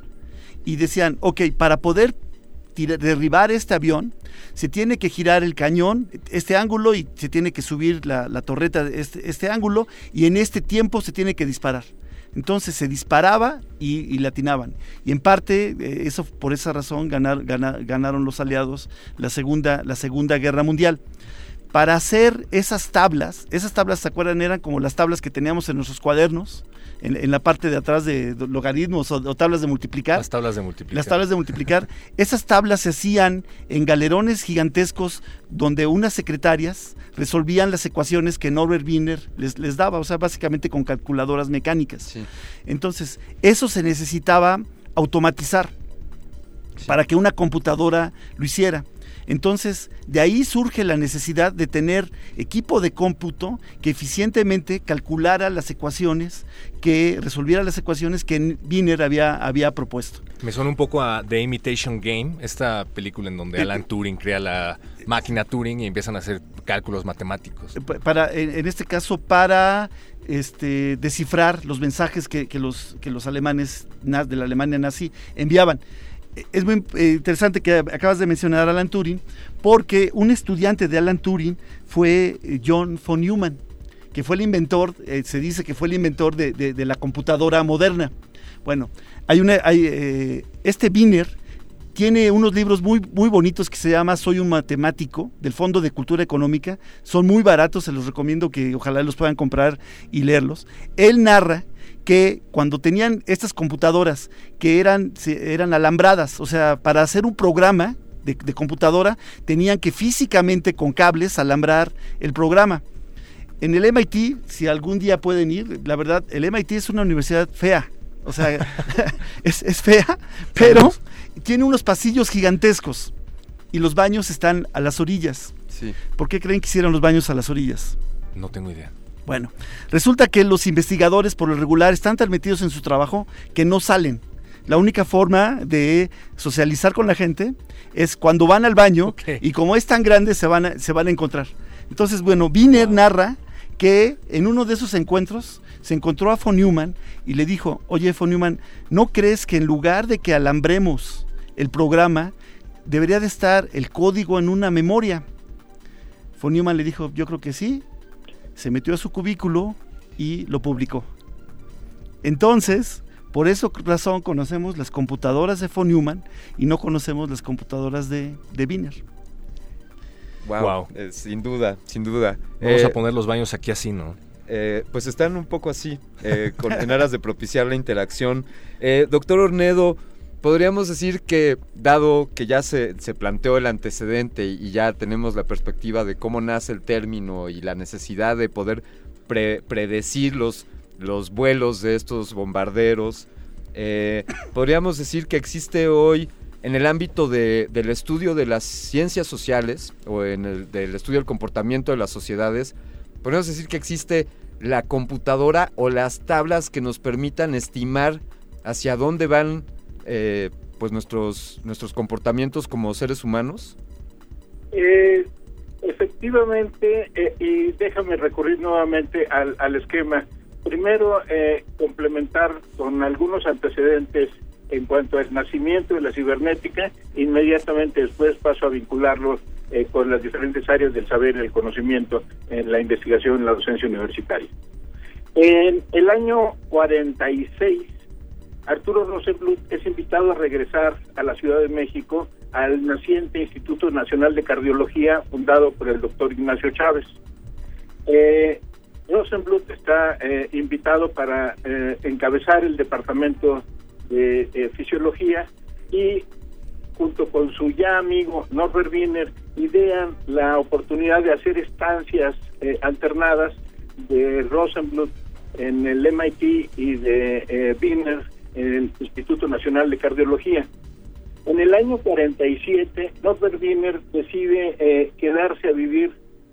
y decían, ok, para poder derribar este avión, se tiene que girar el cañón, este ángulo, y se tiene que subir la, la torreta este, este ángulo, y en este tiempo se tiene que disparar. Entonces se disparaba y, y le atinaban. Y en parte, eh, eso, por esa razón ganar- gana- ganaron los aliados la segunda, la segunda Guerra Mundial. Para hacer esas tablas, esas tablas, ¿se acuerdan? Eran como las tablas que teníamos en nuestros cuadernos, en, en la parte de atrás de logaritmos o, o tablas de multiplicar. Las tablas de multiplicar. Las tablas de multiplicar. Esas tablas se hacían en galerones gigantescos donde unas secretarias resolvían las ecuaciones que Norbert Wiener les, les daba, o sea, básicamente con calculadoras mecánicas. Entonces, eso se necesitaba automatizar para que una computadora lo hiciera. Entonces, de ahí surge la necesidad de tener equipo de cómputo que eficientemente calculara las ecuaciones, que resolviera las ecuaciones que Wiener había, había propuesto. Me suena un poco a The Imitation Game, esta película en donde Alan Turing crea la máquina Turing y empiezan a hacer cálculos matemáticos. Para, en este caso, para este, descifrar los mensajes que, los, que los alemanes de la Alemania nazi enviaban. Es muy eh, interesante que acabas de mencionar a Alan Turing, porque un estudiante de Alan Turing fue eh, John von Neumann, que fue el inventor, eh, se dice que fue el inventor de, la computadora moderna. Bueno, hay una, hay, este Wiener tiene unos libros muy, muy bonitos que se llama Soy un matemático, del Fondo de Cultura Económica. Son muy baratos, se los recomiendo que ojalá los puedan comprar y leerlos. Él narra que cuando tenían estas computadoras que eran, eran alambradas, o sea, para hacer un programa de, de computadora, tenían que físicamente con cables alambrar el programa. En el MIT, si algún día pueden ir, la verdad, el MIT es una universidad fea, o sea, [LAUGHS] es, es, fea, pero tiene unos pasillos gigantescos y los baños están a las orillas. Sí. ¿Por qué creen que hicieron los baños a las orillas? No tengo idea. Bueno, resulta que los investigadores por lo regular están tan metidos en su trabajo que no salen. La única forma de socializar con la gente es cuando van al baño y como es tan grande se van a, se van a encontrar. Entonces, bueno, Wiener narra que en uno de esos encuentros se encontró a von Neumann y le dijo, oye von Neumann, ¿no crees que en lugar de que alambremos el programa, debería de estar el código en una memoria? Von Neumann le dijo, yo creo que sí, se metió a su cubículo y lo publicó. Entonces, por esa razón conocemos las computadoras de von Neumann y no conocemos las computadoras de, de Wiener. Wow, eh, sin duda, sin duda. Vamos a eh, poner los baños aquí así, ¿no? Eh, pues están un poco así, eh, con, [LAUGHS] en aras de propiciar la interacción. Eh, doctor Ornedo, podríamos decir que, dado que ya se, planteó el antecedente y ya tenemos la perspectiva de cómo nace el término y la necesidad de poder predecir los, los vuelos de estos bombarderos, podríamos decir que existe hoy en el ámbito del estudio de las ciencias sociales o en el del estudio del comportamiento de las sociedades, podríamos decir que existe la computadora o las tablas que nos permitan estimar hacia dónde van eh, pues nuestros nuestros comportamientos como seres humanos? Eh, efectivamente, eh, y déjame recurrir nuevamente al, al esquema. Primero, complementar con algunos antecedentes en cuanto al nacimiento de la cibernética, inmediatamente después paso a vincularlo con las diferentes áreas del saber y el conocimiento en la investigación en la docencia universitaria. En el año 46, Arturo Rosenbluth es invitado a regresar a la Ciudad de México al naciente Instituto Nacional de Cardiología fundado por el doctor Ignacio Chávez. Eh, Rosenbluth está eh, invitado para eh, encabezar el departamento de fisiología y junto con su ya amigo Norbert Wiener, idean la oportunidad de hacer estancias eh, alternadas de Rosenbluth en el MIT y de eh, Wiener en el Instituto Nacional de Cardiología. En el año 47, Norbert Wiener decide eh, quedarse a vivir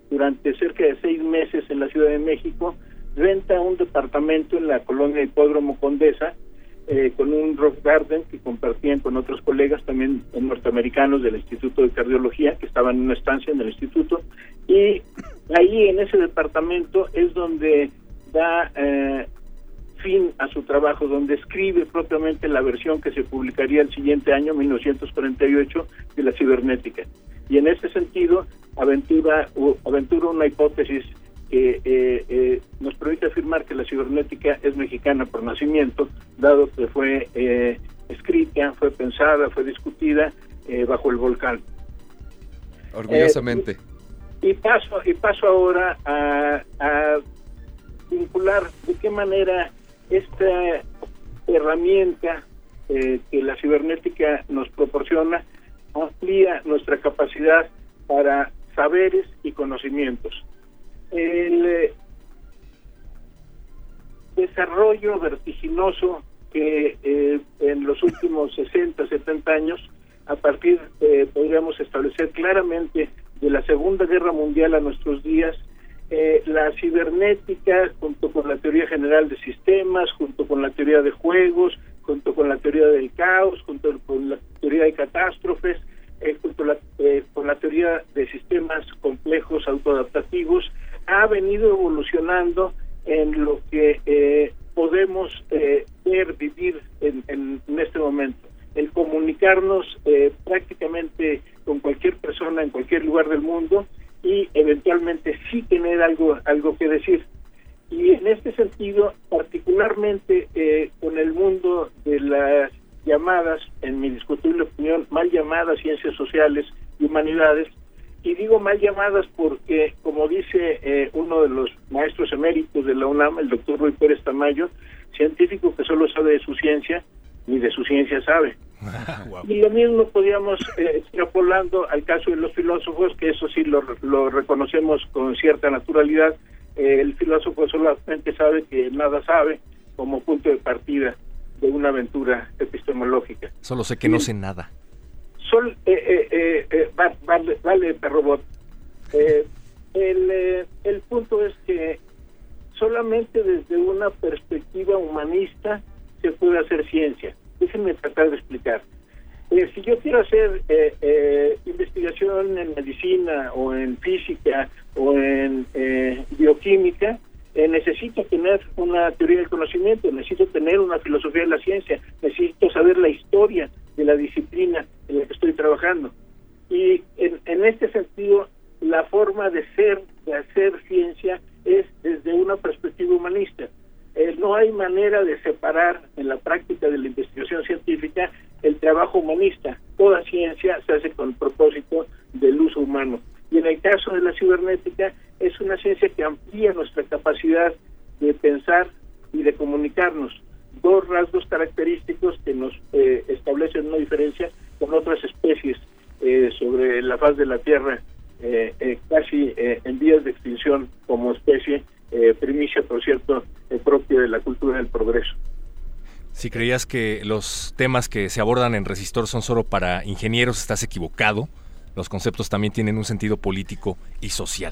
durante cerca de seis meses en la Ciudad de México, renta un departamento en la colonia Hipódromo Condesa, eh, con un rock garden que compartían con otros colegas también norteamericanos del Instituto de Cardiología que estaban en una estancia en el instituto y ahí en ese departamento es donde da eh, fin a su trabajo, donde escribe propiamente la versión que se publicaría el siguiente año, 1948, de la cibernética. Y en ese sentido, aventura, aventura una hipótesis que eh, eh, nos permite afirmar que la cibernética es mexicana por nacimiento, dado que fue eh, escrita, fue pensada, fue discutida bajo el volcán. Orgullosamente. Y, paso y paso ahora a, a vincular de qué manera esta herramienta que la cibernética nos proporciona amplía nuestra capacidad para saberes y conocimientos. El eh, desarrollo vertiginoso que eh, en los últimos 60, 70 años, a partir, eh, podríamos establecer claramente de la Segunda Guerra Mundial a nuestros días, eh, la cibernética, junto con la teoría general de sistemas, junto con la teoría de juegos, junto con la teoría del caos, junto con la teoría de catástrofes, eh, junto la, eh, con la teoría de sistemas complejos autoadaptativos, ha venido evolucionando en lo que eh, podemos eh, ver, vivir en, en, en, este momento. El comunicarnos prácticamente con cualquier persona en cualquier lugar del mundo y eventualmente sí tener algo, algo que decir. Y en este sentido, particularmente eh, con el mundo de las llamadas, en mi discutible opinión, mal llamadas ciencias sociales y humanidades, y digo mal llamadas porque, como dice eh, uno de los maestros eméritos de la UNAM, el doctor Ruy Pérez Tamayo, científico que solo sabe de su ciencia, ni de su ciencia sabe. [LAUGHS] wow. Y lo mismo podíamos eh, extrapolando al caso de los filósofos, que eso sí lo, lo reconocemos con cierta naturalidad. Eh, el filósofo solamente sabe que nada sabe como punto de partida de una aventura epistemológica. Solo sé que no sé nada. Sol, eh, eh, eh, vale, vale, robot. el, el punto es que solamente desde una perspectiva humanista se puede hacer ciencia. Déjenme tratar de explicar. si yo quiero hacer investigación en medicina o en física o en bioquímica, necesito tener una teoría del conocimiento, necesito tener una filosofía de la ciencia, necesito saber la historia de la disciplina en la que estoy trabajando. Y en, en este sentido, la forma de ser, de hacer ciencia, es desde una perspectiva humanista. Eh, no hay manera de separar en la práctica de la investigación científica el trabajo humanista. Toda ciencia se hace con propósito del uso humano. Y en el caso de la cibernética, es una ciencia que amplía nuestra capacidad de pensar y de comunicarnos. Dos rasgos característicos que nos eh, establecen una diferencia con otras especies eh, sobre la faz de la Tierra, eh, casi en vías de extinción como especie, primicia, por cierto, propia de la cultura del progreso. Si creías que los temas que se abordan en Resistor son solo para ingenieros, estás equivocado. Los conceptos también tienen un sentido político y social.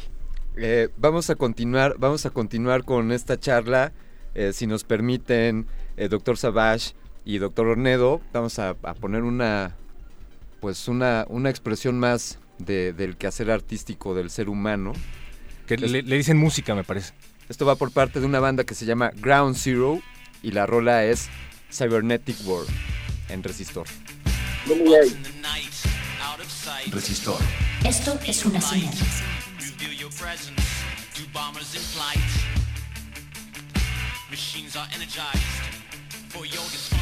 Eh, vamos a continuar, vamos a continuar con esta charla. Eh, si nos permiten, eh, doctor Savage y doctor Ornedo, vamos a, a, poner una, pues una, una expresión más de, del quehacer artístico del ser humano. Que le, le, dicen música, me parece. Esto va por parte de una banda que se llama Ground Zero y la rola es Cybernetic World en Resistor. Resistor. Esto es una señal. presence. Do bombers in flight. Machines are energized for your dysfunction.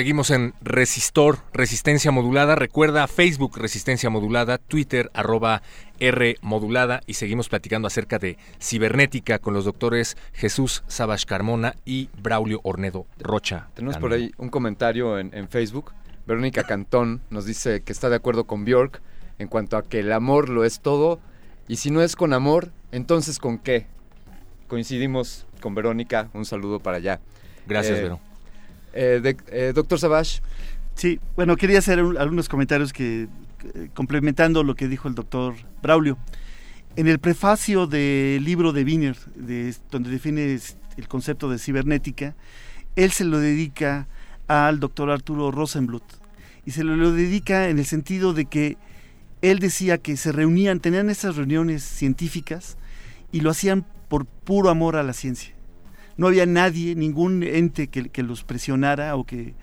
Seguimos en Resistor, Resistencia Modulada. Recuerda Facebook Resistencia Modulada, Twitter arroba R Modulada y seguimos platicando acerca de cibernética con los doctores Jesús Sabash Carmona y Braulio Ornedo Rocha. Tenemos por ahí un comentario en, en Facebook. Verónica Cantón nos dice que está de acuerdo con Bjork en cuanto a que el amor lo es todo y si no es con amor, entonces con qué. Coincidimos con Verónica, un saludo para allá. Gracias, Eh, Vero. Eh, doctor Sabash. Sí, bueno, quería hacer un- algunos comentarios que eh, complementando lo que dijo el doctor Braulio. En el prefacio del libro de Wiener, de- donde define el concepto de cibernética, él se lo dedica al doctor Arturo Rosenblut. Y se lo, lo dedica en el sentido de que él decía que se reunían, tenían esas reuniones científicas y lo hacían por puro amor a la ciencia. No había nadie, ningún ente que, que los presionara o que,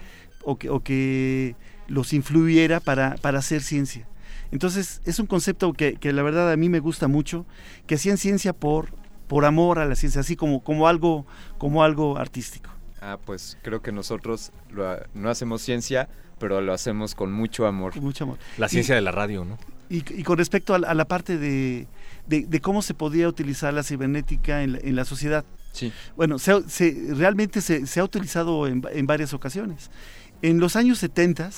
o que, o que los influyera para, para hacer ciencia. Entonces es un concepto que, que la verdad a mí me gusta mucho, que hacían ciencia por, por amor a la ciencia, así como, como, algo, como algo artístico. Ah, pues creo que nosotros lo no hacemos ciencia, pero lo hacemos con mucho amor. Con mucho amor. La ciencia de la radio, ¿no? Y, y con respecto a la, a la parte de, de- de cómo se podía utilizar la cibernética en la, en la sociedad. Sí. Bueno, se se- realmente se, se ha utilizado en, en varias ocasiones. En los años 70,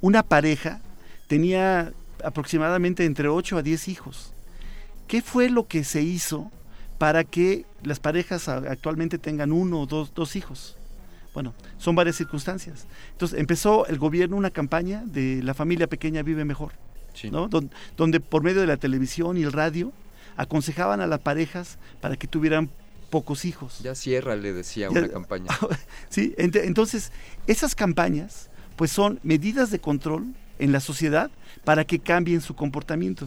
una pareja tenía aproximadamente entre 8 a 10 hijos. ¿Qué fue lo que se hizo para que las parejas actualmente tengan uno o dos, dos hijos? Bueno, son varias circunstancias. Entonces empezó el gobierno una campaña de la familia pequeña vive mejor, ¿no? Don- donde por medio de la televisión y el radio aconsejaban a las parejas para que tuvieran pocos hijos. Ya cierra, le decía Ya- una [LAUGHS] campaña. [LAUGHS] Sí, ent- entonces esas campañas pues son medidas de control en la sociedad para que cambien su comportamiento.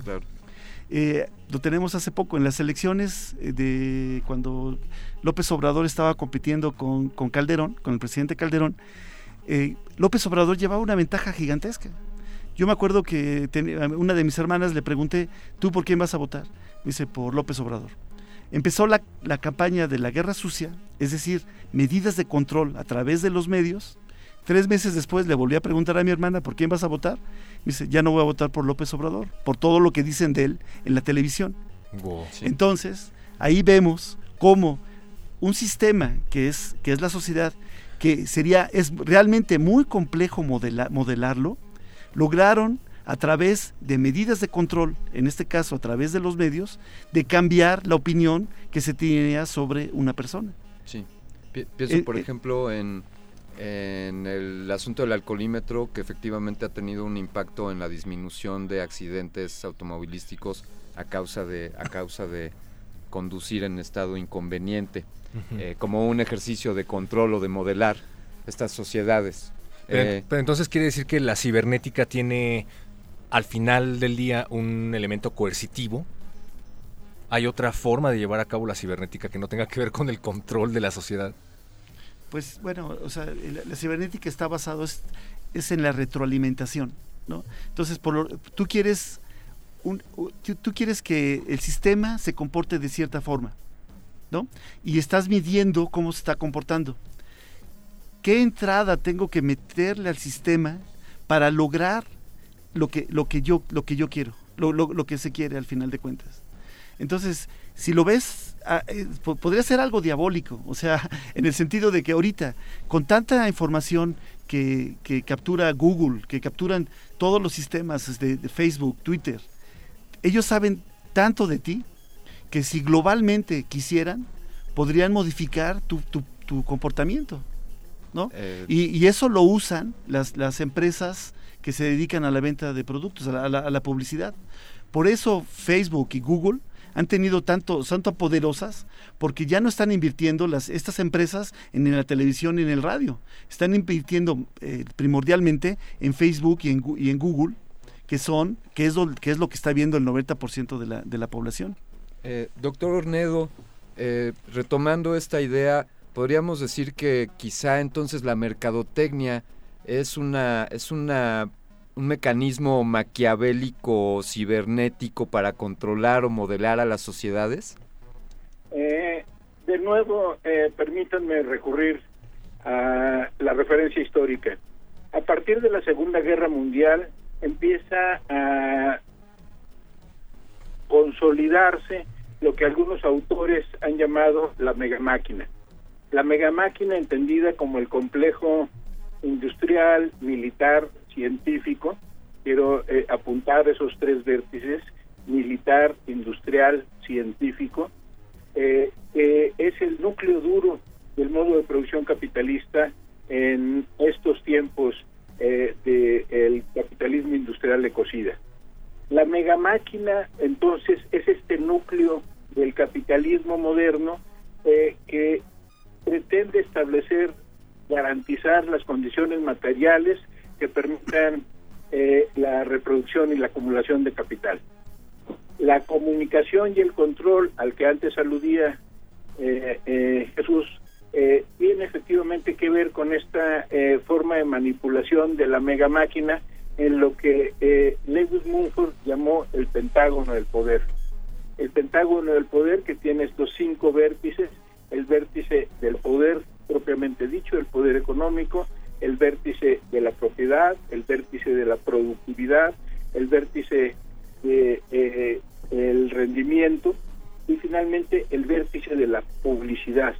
Eh, lo tenemos hace poco en las elecciones eh, de cuando López Obrador estaba compitiendo con, con Calderón, con el presidente Calderón. eh, López Obrador llevaba una ventaja gigantesca. Yo me acuerdo que ten- una de mis hermanas le pregunté, ¿tú por quién vas a votar? Me dice, por López Obrador. Empezó la, la campaña de la guerra sucia, es decir, medidas de control a través de los medios. Tres meses después le volví a preguntar a mi hermana, ¿por quién vas a votar? Me dice, ya no voy a votar por López Obrador, por todo lo que dicen de él en la televisión. Wow. Entonces, ahí vemos cómo un sistema que es, que es la sociedad, que sería, es realmente muy complejo modela- modelarlo, lograron a través de medidas de control, en este caso a través de los medios, de cambiar la opinión que se tenía sobre una persona. Sí. Pi- pienso, Eh, por eh, ejemplo, en, en el asunto del alcoholímetro, que efectivamente ha tenido un impacto en la disminución de accidentes automovilísticos a causa de, a causa de conducir en estado inconveniente, eh, como un ejercicio de control o de modelar estas sociedades. Pero, Eh, pero entonces quiere decir que la cibernética tiene al final del día un elemento coercitivo. ¿Hay otra forma de llevar a cabo la cibernética que no tenga que ver con el control de la sociedad? Pues bueno, o sea, la, cibernética está basado es, en la retroalimentación, ¿no? Entonces, por lo- tú quieres un- tú quieres que el sistema se comporte de cierta forma, ¿no? Y estás midiendo cómo se está comportando. ¿Qué entrada tengo que meterle al sistema para lograr lo que, lo que, yo, lo que yo quiero, lo, lo- lo que se quiere al final de cuentas? Entonces, si lo ves, ah, eh, po- podría ser algo diabólico, o sea, [LAUGHS] en el sentido de que ahorita, con tanta información que, que captura Google, que capturan todos los sistemas de, de Facebook, Twitter, ellos saben tanto de ti que si globalmente quisieran, podrían modificar tu, tu- tu comportamiento. ¿no? Eh, y, y eso lo usan las, las empresas que se dedican a la venta de productos, a la, publicidad. Por eso Facebook y Google han tenido tanto, poderosas, porque ya no están invirtiendo las, estas empresas en, la televisión y en el radio. Están invirtiendo eh, primordialmente en Facebook y en, Gu- y en Google, que son, que es lo que, es lo que está viendo el 90% de la, de la población. Eh, doctor Ornedo, eh, retomando esta idea, podríamos decir que quizá entonces la mercadotecnia es una es una un mecanismo maquiavélico cibernético para controlar o modelar a las sociedades. Eh, de nuevo, eh, permítanme recurrir a la referencia histórica. A partir de la Segunda Guerra Mundial empieza a consolidarse lo que algunos autores han llamado la megamáquina. La megamáquina entendida como el complejo industrial, militar, científico, quiero eh, apuntar esos tres vértices, militar, industrial, científico, eh, es el núcleo duro del modo de producción capitalista en estos tiempos eh, del capitalismo industrial de cocida. La megamáquina, entonces, es este núcleo del capitalismo moderno eh, que pretende establecer, garantizar las condiciones materiales que permitan eh, la reproducción y la acumulación de capital. La comunicación y el control al que antes aludía eh, Jesús tiene efectivamente que ver con esta forma de manipulación de la mega máquina en lo que eh, Lewis Mumford llamó el Pentágono del Poder. El Pentágono del Poder que tiene estos cinco vértices, el vértice del poder propiamente dicho, el poder económico, el vértice de la propiedad, el vértice de la productividad, el vértice de, eh, rendimiento y finalmente el vértice de la publicidad.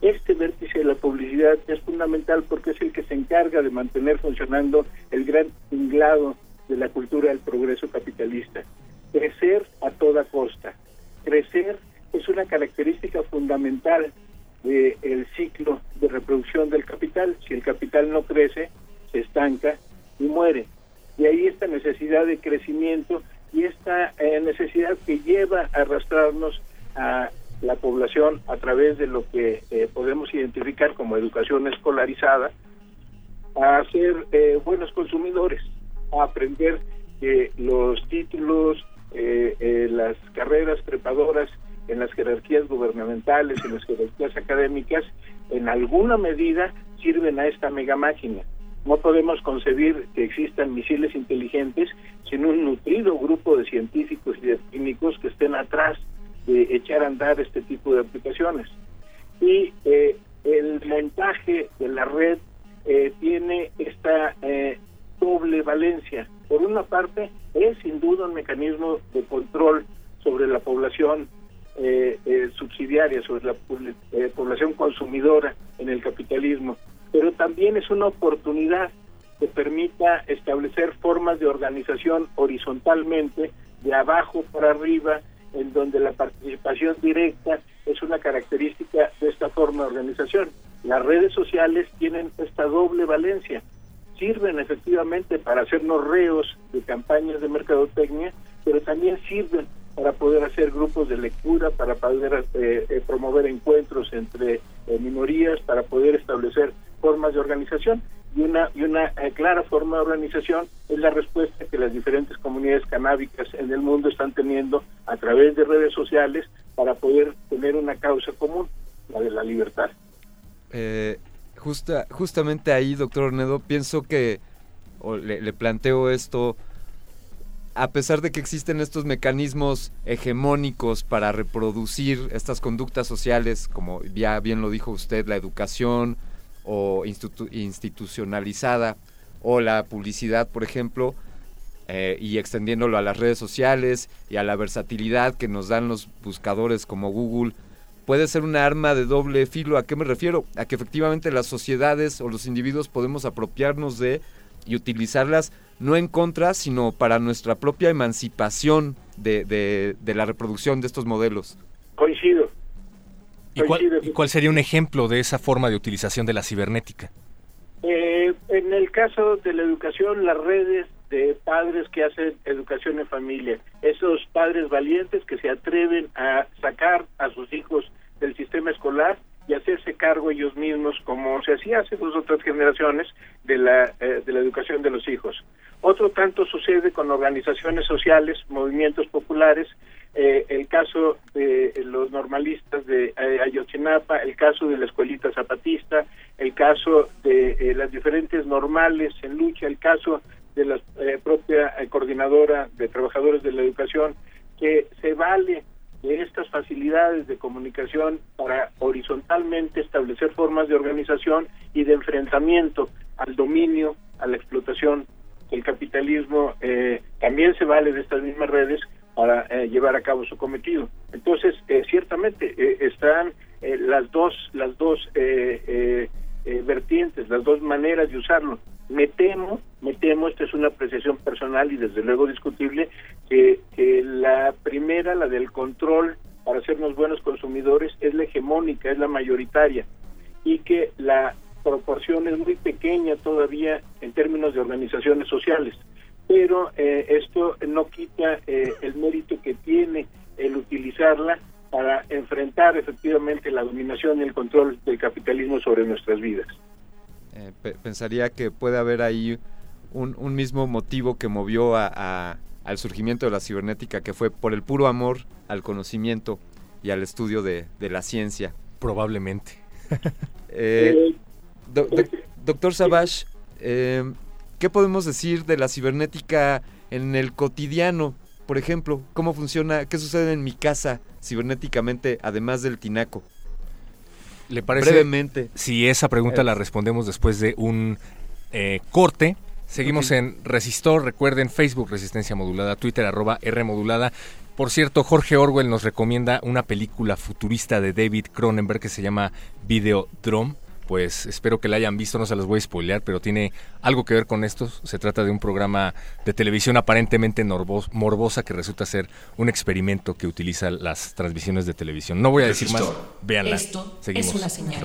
Este vértice de la publicidad es fundamental porque es el que se encarga de mantener funcionando el gran tinglado de la cultura del progreso capitalista. Crecer a toda costa. Crecer es una característica fundamental del ciclo de reproducción del capital. Si el capital no crece, se estanca y muere. Y ahí esta necesidad de crecimiento y esta eh, necesidad que lleva a arrastrarnos a la población a través de lo que eh, podemos identificar como educación escolarizada a ser eh, buenos consumidores, a aprender que los títulos, las carreras trepadoras en las jerarquías gubernamentales, en las jerarquías académicas, en alguna medida sirven a esta mega máquina. No podemos concebir que existan misiles inteligentes sin un nutrido grupo de científicos y de técnicos que estén atrás de echar a andar este tipo de aplicaciones. Y eh, el montaje de la red eh, tiene esta eh, doble valencia. Por una parte, es sin duda un mecanismo de control sobre la población subsidiaria, sobre la población consumidora en el capitalismo, pero también es una oportunidad que permita establecer formas de organización horizontalmente, de abajo para arriba, en donde la participación directa es una característica de esta forma de organización. Las redes sociales tienen esta doble valencia. Sirven efectivamente para hacernos reos de campañas de mercadotecnia, pero también sirven para poder hacer grupos de lectura, para poder eh, eh, promover encuentros entre eh, minorías, para poder establecer formas de organización y una y una clara forma de organización es la respuesta que las diferentes comunidades canábicas en el mundo están teniendo a través de redes sociales para poder tener una causa común, la de la libertad. justa, justamente ahí, doctor Ornedo, pienso que le planteo esto a pesar de que existen estos mecanismos hegemónicos para reproducir estas conductas sociales, como ya bien lo dijo usted, la educación o institucionalizada o la publicidad, por ejemplo, eh, y extendiéndolo a las redes sociales y a la versatilidad que nos dan los buscadores como Google, puede ser una arma de doble filo. ¿A qué me refiero? A que efectivamente las sociedades o los individuos podemos apropiarnos de y utilizarlas no en contra, sino para nuestra propia emancipación de, de, la reproducción de estos modelos. Coincido. ¿Y cuál, sería un ejemplo de esa forma de utilización de la cibernética? Eh, en el caso de la educación, las redes de padres que hacen educación en familia, esos padres valientes que se atreven a sacar a sus hijos del sistema escolar y hacerse cargo ellos mismos, como se hacía hace dos o tres generaciones, de la, eh, de la educación de los hijos. Otro tanto sucede con organizaciones sociales, movimientos populares, eh, el caso de los normalistas de eh, Ayotzinapa, el caso de la escuelita zapatista, el caso de las diferentes normales en lucha, el caso de la propia coordinadora de trabajadores de la educación, que se vale de estas facilidades de comunicación para horizontalmente establecer formas de organización y de enfrentamiento al dominio, a la explotación. El capitalismo eh, también se vale de estas mismas redes para eh, llevar a cabo su cometido. Entonces, eh, ciertamente eh, están eh, las dos, las dos vertientes, las dos maneras de usarlo. Me temo, me temo, esta es una apreciación personal y desde luego discutible, que, la primera, la del control para hacernos buenos consumidores, es la hegemónica, es la mayoritaria, y que la proporción es muy pequeña todavía en términos de organizaciones sociales. Pero eh, esto no quita eh, el mérito que tiene el utilizarla para enfrentar efectivamente la dominación y el control del capitalismo sobre nuestras vidas. Eh, pe- pensaría que puede haber ahí un, un mismo motivo que movió a- a- al surgimiento de la cibernética, que fue por el puro amor al conocimiento y al estudio de, de la ciencia. Probablemente. [LAUGHS] Eh, do- doc- doctor Savage, eh, ¿qué podemos decir de la cibernética en el cotidiano? Por ejemplo, ¿cómo funciona? ¿Qué sucede en mi casa cibernéticamente, además del tinaco? ¿Le parece? Brevemente. Si esa pregunta Eh. la respondemos después de un eh, corte. Seguimos en Resistor, recuerden Facebook Resistencia Modulada, Twitter arroba R Modulada. Por cierto, Jorge Orwell nos recomienda una película futurista de David Cronenberg que se llama Videodrome. Pues espero que la hayan visto, no se las voy a spoilear, pero tiene algo que ver con esto. Se trata de un programa de televisión aparentemente morbosa que resulta ser un experimento que utiliza las transmisiones de televisión. No voy a decir más, véanla. Esto es Seguimos. una señal.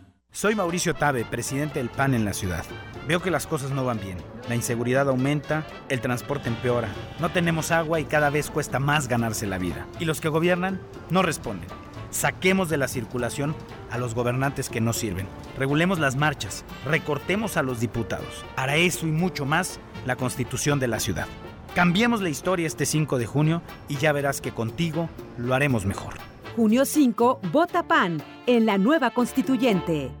Soy Mauricio Tabe, presidente del PAN en la ciudad. Veo que las cosas no van bien. La inseguridad aumenta, el transporte empeora, no tenemos agua y cada vez cuesta más ganarse la vida. Y los que gobiernan no responden. Saquemos de la circulación a los gobernantes que no sirven. Regulemos las marchas, recortemos a los diputados. Hará eso y mucho más la constitución de la ciudad. Cambiemos la historia este 5 de junio y ya verás que contigo lo haremos mejor. Junio 5, vota PAN en la nueva constituyente.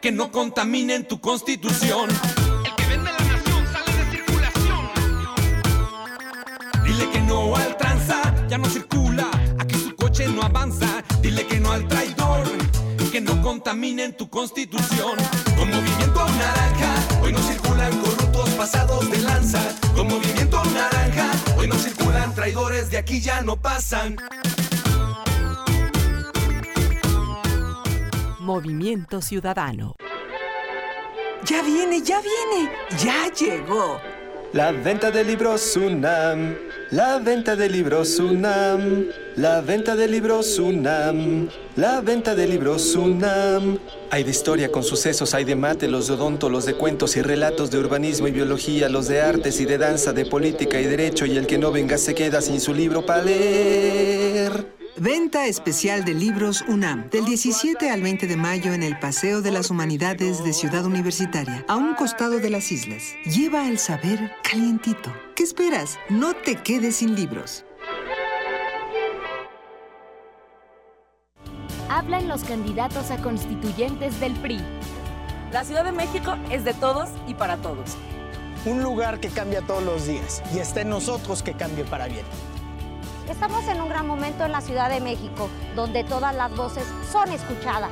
Que no contaminen tu constitución. El que vende la nación sale de circulación. Dile que no al tranza, ya no circula. Aquí su coche no avanza. Dile que no al traidor. Que no contaminen tu constitución. Con movimiento naranja, hoy no circulan corruptos pasados de lanza. Con movimiento naranja, hoy no circulan traidores, de aquí ya no pasan. Movimiento Ciudadano. Ya viene, ya viene, ya llegó. La venta de libros UNAM, la venta de libros UNAM, la venta de libros UNAM, la venta de libros UNAM. Hay de historia con sucesos, hay de mate, los de odonto, los de cuentos y relatos de urbanismo y biología, los de artes y de danza, de política y derecho, y el que no venga se queda sin su libro para leer. Venta especial de libros UNAM, del 17 al 20 de mayo en el Paseo de las Humanidades de Ciudad Universitaria, a un costado de las islas. Lleva el saber calientito. ¿Qué esperas? No te quedes sin libros. Hablan los candidatos a constituyentes del PRI. La Ciudad de México es de todos y para todos. Un lugar que cambia todos los días y está en nosotros que cambie para bien. Estamos en un gran momento en la Ciudad de México, donde todas las voces son escuchadas.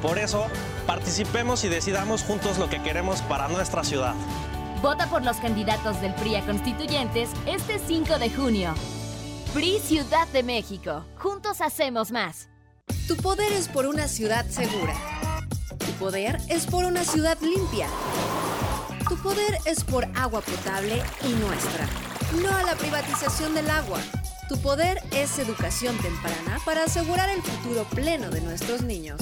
Por eso, participemos y decidamos juntos lo que queremos para nuestra ciudad. Vota por los candidatos del PRI a constituyentes este 5 de junio. PRI Ciudad de México. Juntos hacemos más. Tu poder es por una ciudad segura. Tu poder es por una ciudad limpia. Tu poder es por agua potable y nuestra. No a la privatización del agua. Tu poder es educación temprana para asegurar el futuro pleno de nuestros niños.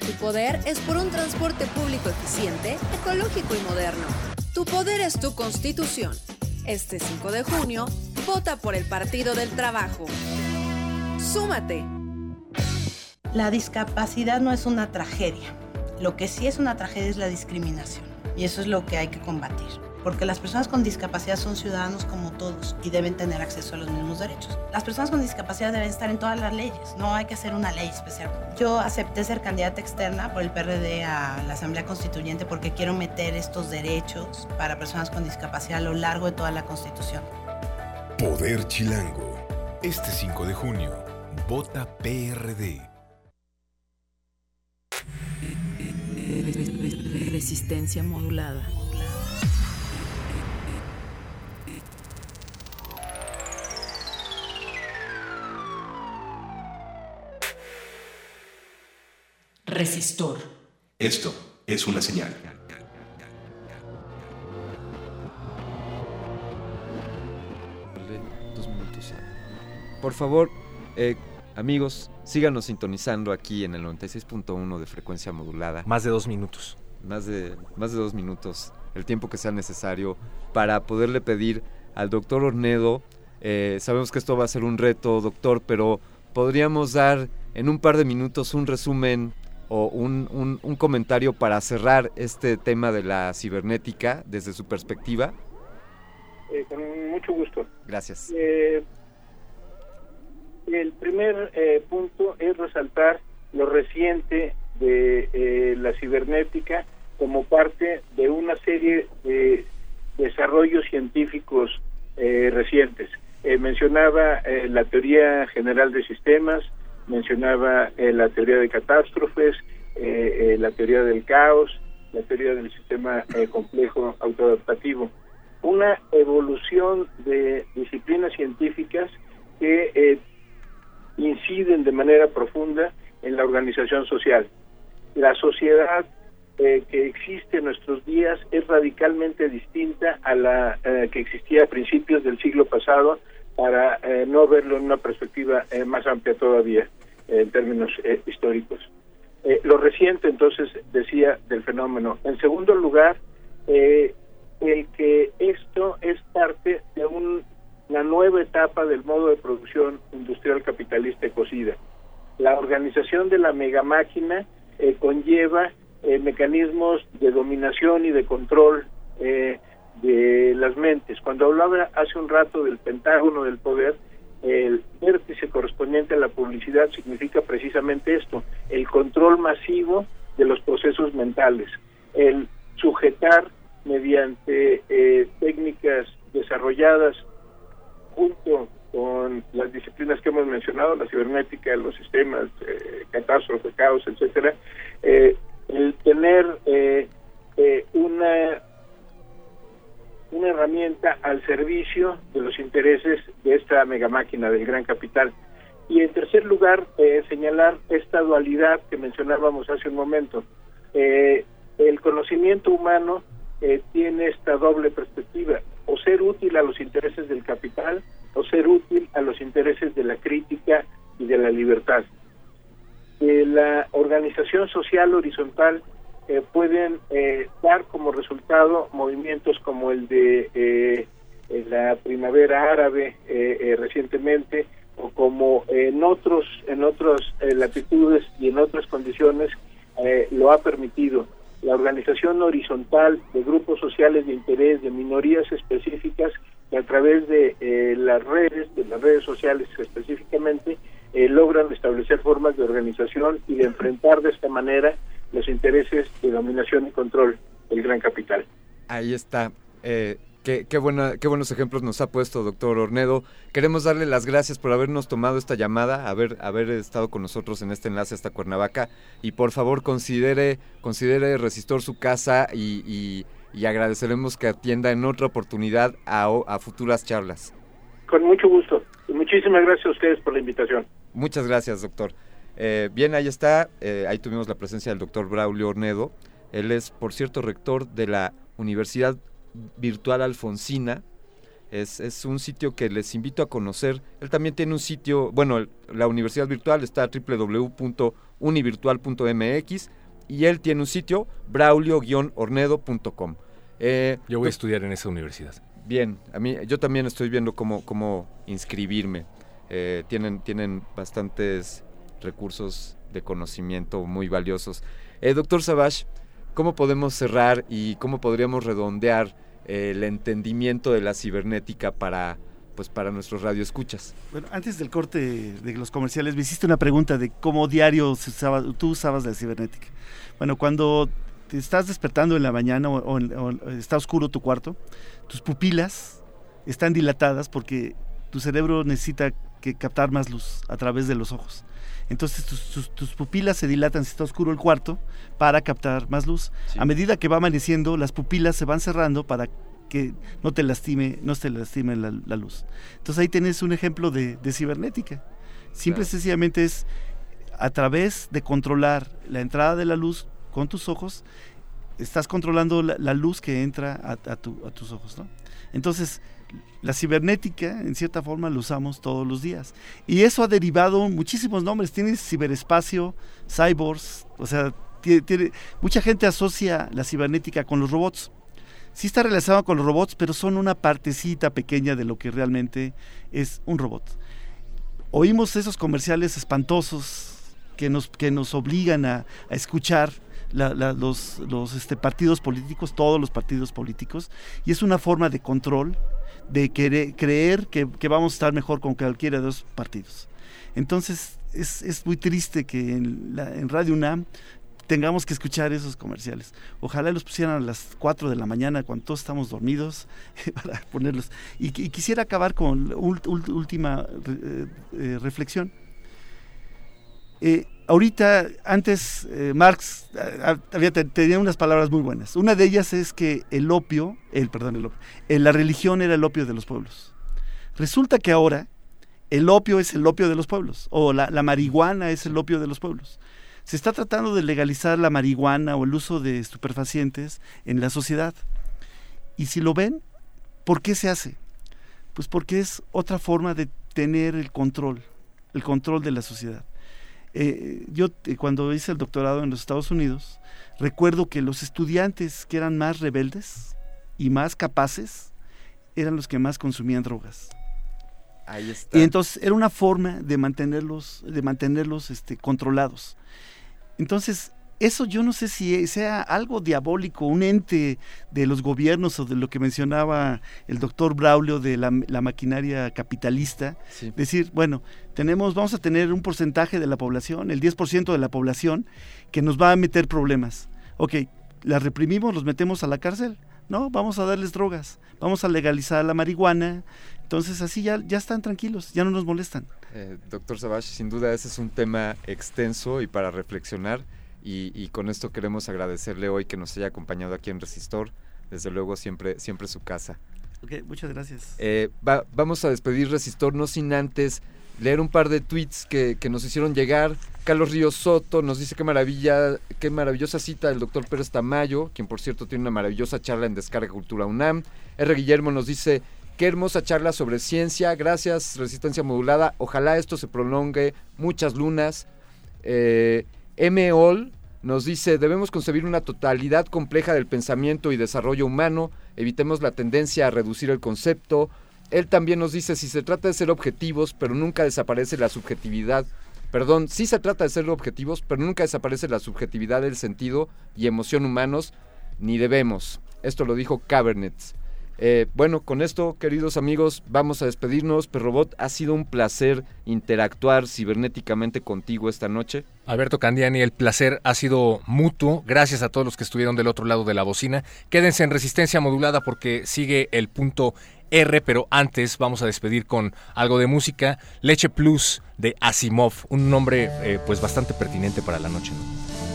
Tu poder es por un transporte público eficiente, ecológico y moderno. Tu poder es tu constitución. Este 5 de junio, vota por el Partido del Trabajo. ¡Súmate! La discapacidad no es una tragedia. Lo que sí es una tragedia es la discriminación. Y eso es lo que hay que combatir porque las personas con discapacidad son ciudadanos como todos y deben tener acceso a los mismos derechos. Las personas con discapacidad deben estar en todas las leyes, no hay que hacer una ley especial. Yo acepté ser candidata externa por el PRD a la Asamblea Constituyente porque quiero meter estos derechos para personas con discapacidad a lo largo de toda la Constitución. Poder Chilango. Este 5 de junio, vota PRD. Resistencia modulada. Resistor. Esto es una señal. Dos minutos. Por favor, eh, amigos, síganos sintonizando aquí en el 96.1 de frecuencia modulada. Más de dos minutos. Más de, más de dos minutos, el tiempo que sea necesario para poderle pedir al doctor Ornedo. eh, sabemos que esto va a ser un reto, doctor, pero podríamos dar en un par de minutos un resumen o un, un- un comentario para cerrar este tema de la cibernética desde su perspectiva. Eh, con mucho gusto. Gracias. Eh, el primer eh, punto es resaltar lo reciente de eh, la cibernética como parte de una serie de desarrollos científicos eh, recientes. Mencionaba eh, la teoría general de sistemas, mencionaba eh, la teoría de catástrofes, eh, eh, la teoría del caos, la teoría del sistema eh, complejo autoadaptativo. Una evolución de disciplinas científicas que eh, inciden de manera profunda en la organización social. La sociedad eh, que existe en nuestros días es radicalmente distinta a la que existía a principios del siglo pasado, para no verlo en una perspectiva más amplia todavía en términos eh, históricos. Eh, lo reciente, entonces, decía del fenómeno. En segundo lugar, eh, el que esto es parte de un- una nueva etapa del modo de producción industrial capitalista ecocida. La organización de la megamáquina eh, conlleva eh, mecanismos de dominación y de control de las mentes. Cuando hablaba hace un rato del pentágono del poder, el vértice correspondiente a la publicidad significa precisamente esto, el control masivo de los procesos mentales, el sujetar mediante eh, técnicas desarrolladas junto con las disciplinas que hemos mencionado, la cibernética, los sistemas, eh, catástrofe, caos, etcétera, eh, el tener eh, eh, una una herramienta al servicio de los intereses de esta megamáquina del gran capital. Y en tercer lugar, eh, señalar esta dualidad que mencionábamos hace un momento. Eh, el conocimiento humano eh, tiene esta doble perspectiva, o ser útil a los intereses del capital o ser útil a los intereses de la crítica y de la libertad. la organización social horizontal pueden dar como resultado movimientos como el de la primavera árabe recientemente, o como en otros en otras eh, latitudes y en otras condiciones eh, lo ha permitido. La organización horizontal de grupos sociales de interés de minorías específicas que a través de eh, las redes de las redes sociales específicamente logran establecer formas de organización y de enfrentar de esta manera los intereses de dominación y control del gran capital ahí está Qué, qué, buena, qué buenos ejemplos nos ha puesto, doctor Ornedo. Queremos darle las gracias por habernos tomado esta llamada, haber, haber estado con nosotros en este enlace hasta Cuernavaca. Y por favor, considere, considere Resistor su casa y, agradeceremos que atienda en otra oportunidad a, futuras charlas. Con mucho gusto. Y muchísimas gracias a ustedes por la invitación. Muchas gracias, doctor. Eh, bien, ahí está. Eh, ahí tuvimos la presencia del doctor Braulio Ornedo. Él es, por cierto, rector de la Universidad Virtual Alfonsina. Es, un sitio que les invito a conocer. Él también tiene un sitio, bueno, la Universidad Virtual está www.univirtual.mx y él tiene un sitio, braulio-ornedo.com. Eh, yo voy a estudiar en esa universidad. Bien, a mí, yo también estoy viendo cómo, cómo inscribirme. Eh, tienen, tienen bastantes recursos de conocimiento muy valiosos. Eh, doctor Savage, ¿cómo podemos cerrar y cómo podríamos redondear el entendimiento de la cibernética para pues para nuestros radioescuchas. Bueno, antes del corte de los comerciales me hiciste una pregunta de cómo diario tú usabas la cibernética. Bueno, cuando te estás despertando en la mañana o, está oscuro tu cuarto, tus pupilas están dilatadas porque tu cerebro necesita que captar más luz a través de los ojos. Entonces tus, pupilas se dilatan si está oscuro el cuarto para captar más luz. A medida que va amaneciendo, las pupilas se van cerrando para que no te lastime, no te lastime la, luz. Entonces ahí tienes un ejemplo de, cibernética. Simple y sencillamente es a través de controlar la entrada de la luz con tus ojos, estás controlando la, luz que entra a, a, tus ojos. ¿no? Entonces, la cibernética, en cierta forma, lo usamos todos los días. Y eso ha derivado muchísimos nombres. Tiene ciberespacio, cyborgs, o sea, mucha gente asocia la cibernética con los robots. Sí está relacionado con los robots, pero son una partecita pequeña de lo que realmente es un robot. Oímos esos comerciales espantosos que nos, que nos obligan a, escuchar los, los este, partidos políticos, todos los partidos políticos, y es una forma de control de querer, creer que, vamos a estar mejor con cualquiera de los partidos. Entonces, es, muy triste que en, Radio UNAM tengamos que escuchar esos comerciales. Ojalá los pusieran a las 4 de la mañana cuando todos estamos dormidos [LAUGHS] para ponerlos. Y, quisiera acabar con la última eh, reflexión. Eh, ahorita, antes, eh, Marx había, tenía unas palabras muy buenas. Una de ellas es que el opio, el, perdón, el opio, eh, la religión era el opio de los pueblos. Resulta que ahora el opio es el opio de los pueblos, o la, la marihuana es el opio de los pueblos. Se está tratando de legalizar la marihuana o el uso de estupefacientes en la sociedad. Y si lo ven, ¿por qué se hace? Pues porque es otra forma de tener el control, el control de la sociedad. Eh, yo eh, cuando hice el doctorado en los Estados Unidos, recuerdo que los estudiantes que eran más rebeldes y más capaces eran los que más consumían drogas. Ahí está. Y entonces era una forma de mantenerlos, de mantenerlos este, controlados. Entonces, eso yo no sé si sea algo diabólico, un ente de los gobiernos o de lo que mencionaba el doctor Braulio de la, maquinaria capitalista. Decir, bueno, tenemos, vamos a tener un porcentaje de la población, el 10% de la población, que nos va a meter problemas. Ok, las reprimimos, los metemos a la cárcel. No, vamos a darles drogas, vamos a legalizar la marihuana. Entonces así ya, ya están tranquilos, ya no nos molestan. Eh, doctor Savage, sin duda ese es un tema extenso y para reflexionar y, con esto queremos agradecerle hoy que nos haya acompañado aquí en Resistor. Desde luego, siempre, siempre su casa. Ok, muchas gracias. Eh, vamos a despedir Resistor, no sin antes leer un par de tweets que, que nos hicieron llegar. Carlos Ríos Soto nos dice qué maravilla, qué maravillosa cita del doctor Pérez Tamayo, quien por cierto tiene una maravillosa charla en Descarga Cultura UNAM. R. Guillermo nos dice qué hermosa charla sobre ciencia, gracias Resistencia Modulada, ojalá esto se prolongue, muchas lunas. Eh, M. Ol nos dice, debemos concebir una totalidad compleja del pensamiento y desarrollo humano, evitemos la tendencia a reducir el concepto. Él también nos dice, si se trata de ser objetivos, pero nunca desaparece la subjetividad, perdón, sí se trata de ser objetivos, pero nunca desaparece la subjetividad del sentido y emoción humanos, ni debemos. Esto lo dijo Cabernets. Eh, bueno, con esto, queridos amigos, vamos a despedirnos. Perrobot, ha sido un placer interactuar cibernéticamente contigo esta noche. Alberto Candiani, el placer ha sido mutuo. Gracias a todos los que estuvieron del otro lado de la bocina. Quédense en resistencia modulada porque sigue el punto R, pero antes vamos a despedir con algo de música. Leche Plus de Asimov, un nombre eh, pues bastante pertinente para la noche.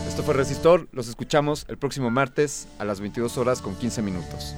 Esto fue Resistor, los escuchamos el próximo martes a las 22 horas con 15 minutos.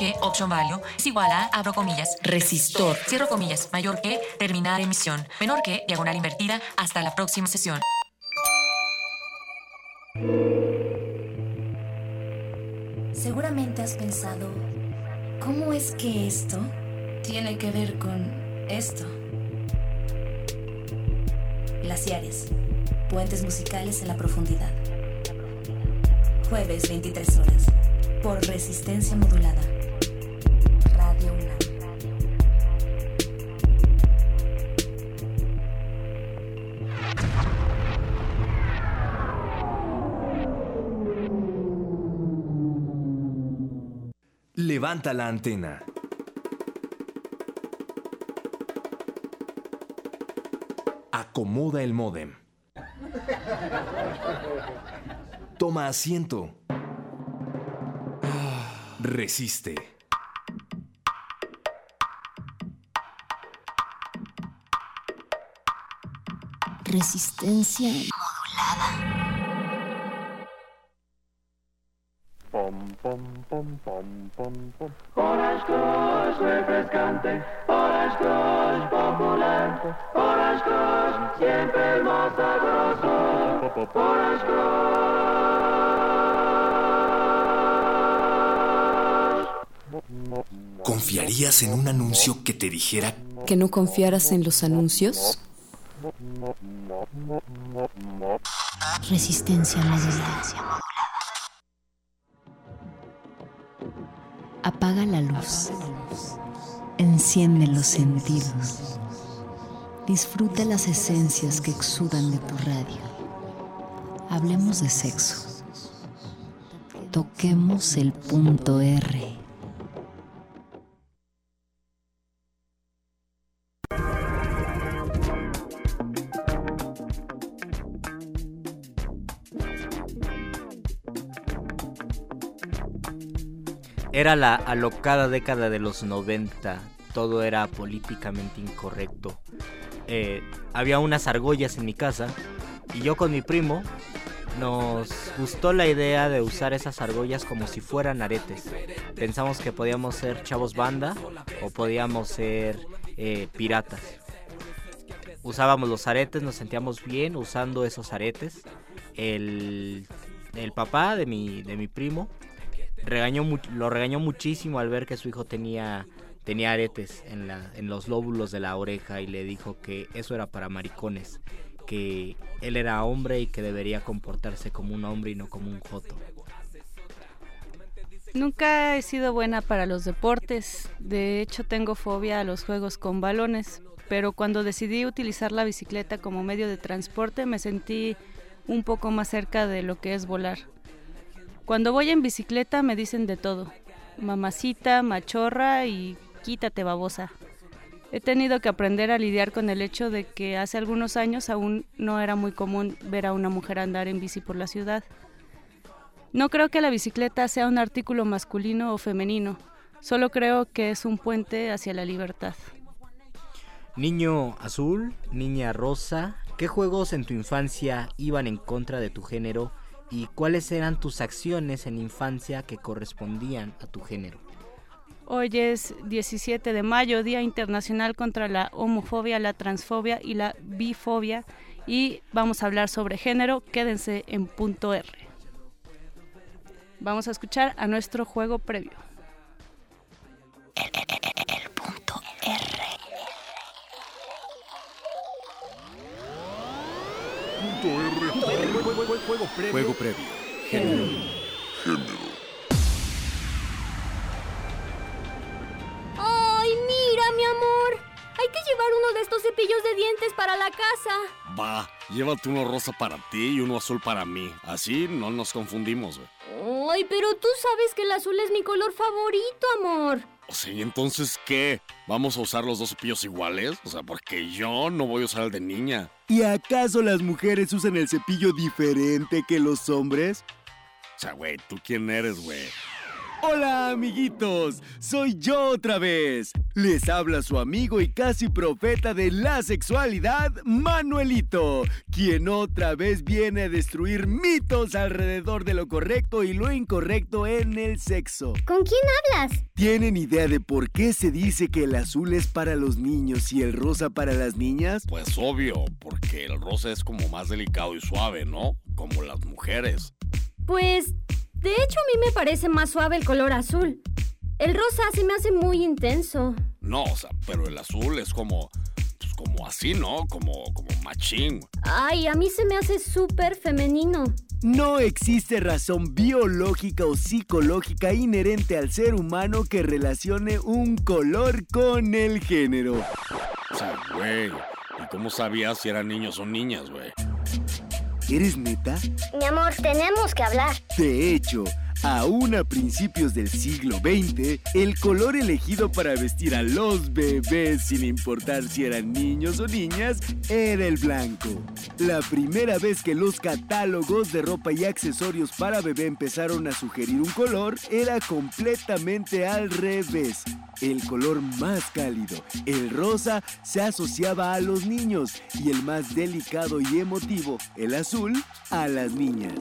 Que option value es igual a, abro comillas, resistor, cierro comillas, mayor que, terminar emisión, menor que, diagonal invertida, hasta la próxima sesión. Seguramente has pensado, ¿cómo es que esto tiene que ver con esto? Glaciares, puentes musicales en la profundidad. Jueves 23 horas, por resistencia modulada. Levanta la antena. Acomoda el módem. Toma asiento. Resiste. Resistencia pom, pom. Orange Crush refrescante, Orange Crush popular, Orange Crush siempre más sabroso, Orange ¿Confiarías en un anuncio que te dijera ¿Que no confiaras en los anuncios? Resistencia modulada. Disfruta las esencias que exudan de tu radio. Hablemos de sexo. Toquemos el punto R. Era la alocada década de los 90, todo era políticamente incorrecto. Eh, había unas argollas en mi casa y yo con mi primo nos gustó la idea de usar esas argollas como si fueran aretes. Pensamos que podíamos ser chavos banda o podíamos ser eh, piratas. Usábamos los aretes, nos sentíamos bien usando esos aretes. El, el papá de mi, de mi primo regañó lo regañó muchísimo al ver que su hijo tenía tenía aretes en la en los lóbulos de la oreja y le dijo que eso era para maricones, que él era hombre y que debería comportarse como un hombre y no como un joto. Nunca he sido buena para los deportes, de hecho tengo fobia a los juegos con balones, pero cuando decidí utilizar la bicicleta como medio de transporte me sentí un poco más cerca de lo que es volar. Cuando voy en bicicleta me dicen de todo, mamacita, machorra y quítate babosa. He tenido que aprender a lidiar con el hecho de que hace algunos años aún no era muy común ver a una mujer andar en bici por la ciudad. No creo que la bicicleta sea un artículo masculino o femenino, solo creo que es un puente hacia la libertad. Niño azul, niña rosa, ¿qué juegos en tu infancia iban en contra de tu género y cuáles eran tus acciones en infancia que correspondían a tu género? Hoy es 17 de mayo, Día Internacional contra la Homofobia, la Transfobia y la Bifobia. Y vamos a hablar sobre género. Quédense en punto R. Vamos a escuchar a nuestro juego previo. El punto R. Juego previo. Género. ¡Ay, mi amor! Hay que llevar uno de estos cepillos de dientes para la casa. Va, llévate uno rosa para ti y uno azul para mí. Así no nos confundimos, güey. Ay, pero tú sabes que el azul es mi color favorito, amor. O sea, ¿y entonces qué? ¿Vamos a usar los dos cepillos iguales? O sea, porque yo no voy a usar el de niña. ¿Y acaso las mujeres usan el cepillo diferente que los hombres? O sea, güey, ¿tú quién eres, güey? Hola amiguitos, soy yo otra vez. Les habla su amigo y casi profeta de la sexualidad, Manuelito, quien otra vez viene a destruir mitos alrededor de lo correcto y lo incorrecto en el sexo. ¿Con quién hablas? ¿Tienen idea de por qué se dice que el azul es para los niños y el rosa para las niñas? Pues obvio, porque el rosa es como más delicado y suave, ¿no? Como las mujeres. Pues, de hecho a mí me parece más suave el color azul. El rosa se me hace muy intenso. No, o sea, pero el azul es como. Pues como así, ¿no? Como, como machín. Ay, a mí se me hace súper femenino. No existe razón biológica o psicológica inherente al ser humano que relacione un color con el género. O sea, güey. ¿Y cómo sabías si eran niños o niñas, güey? ¿Eres neta? Mi amor, tenemos que hablar. De hecho, Aún a principios del siglo XX, el color elegido para vestir a los bebés, sin importar si eran niños o niñas, era el blanco. La primera vez que los catálogos de ropa y accesorios para bebé empezaron a sugerir un color, era completamente al revés. El color más cálido, el rosa, se asociaba a los niños y el más delicado y emotivo, el azul, a las niñas.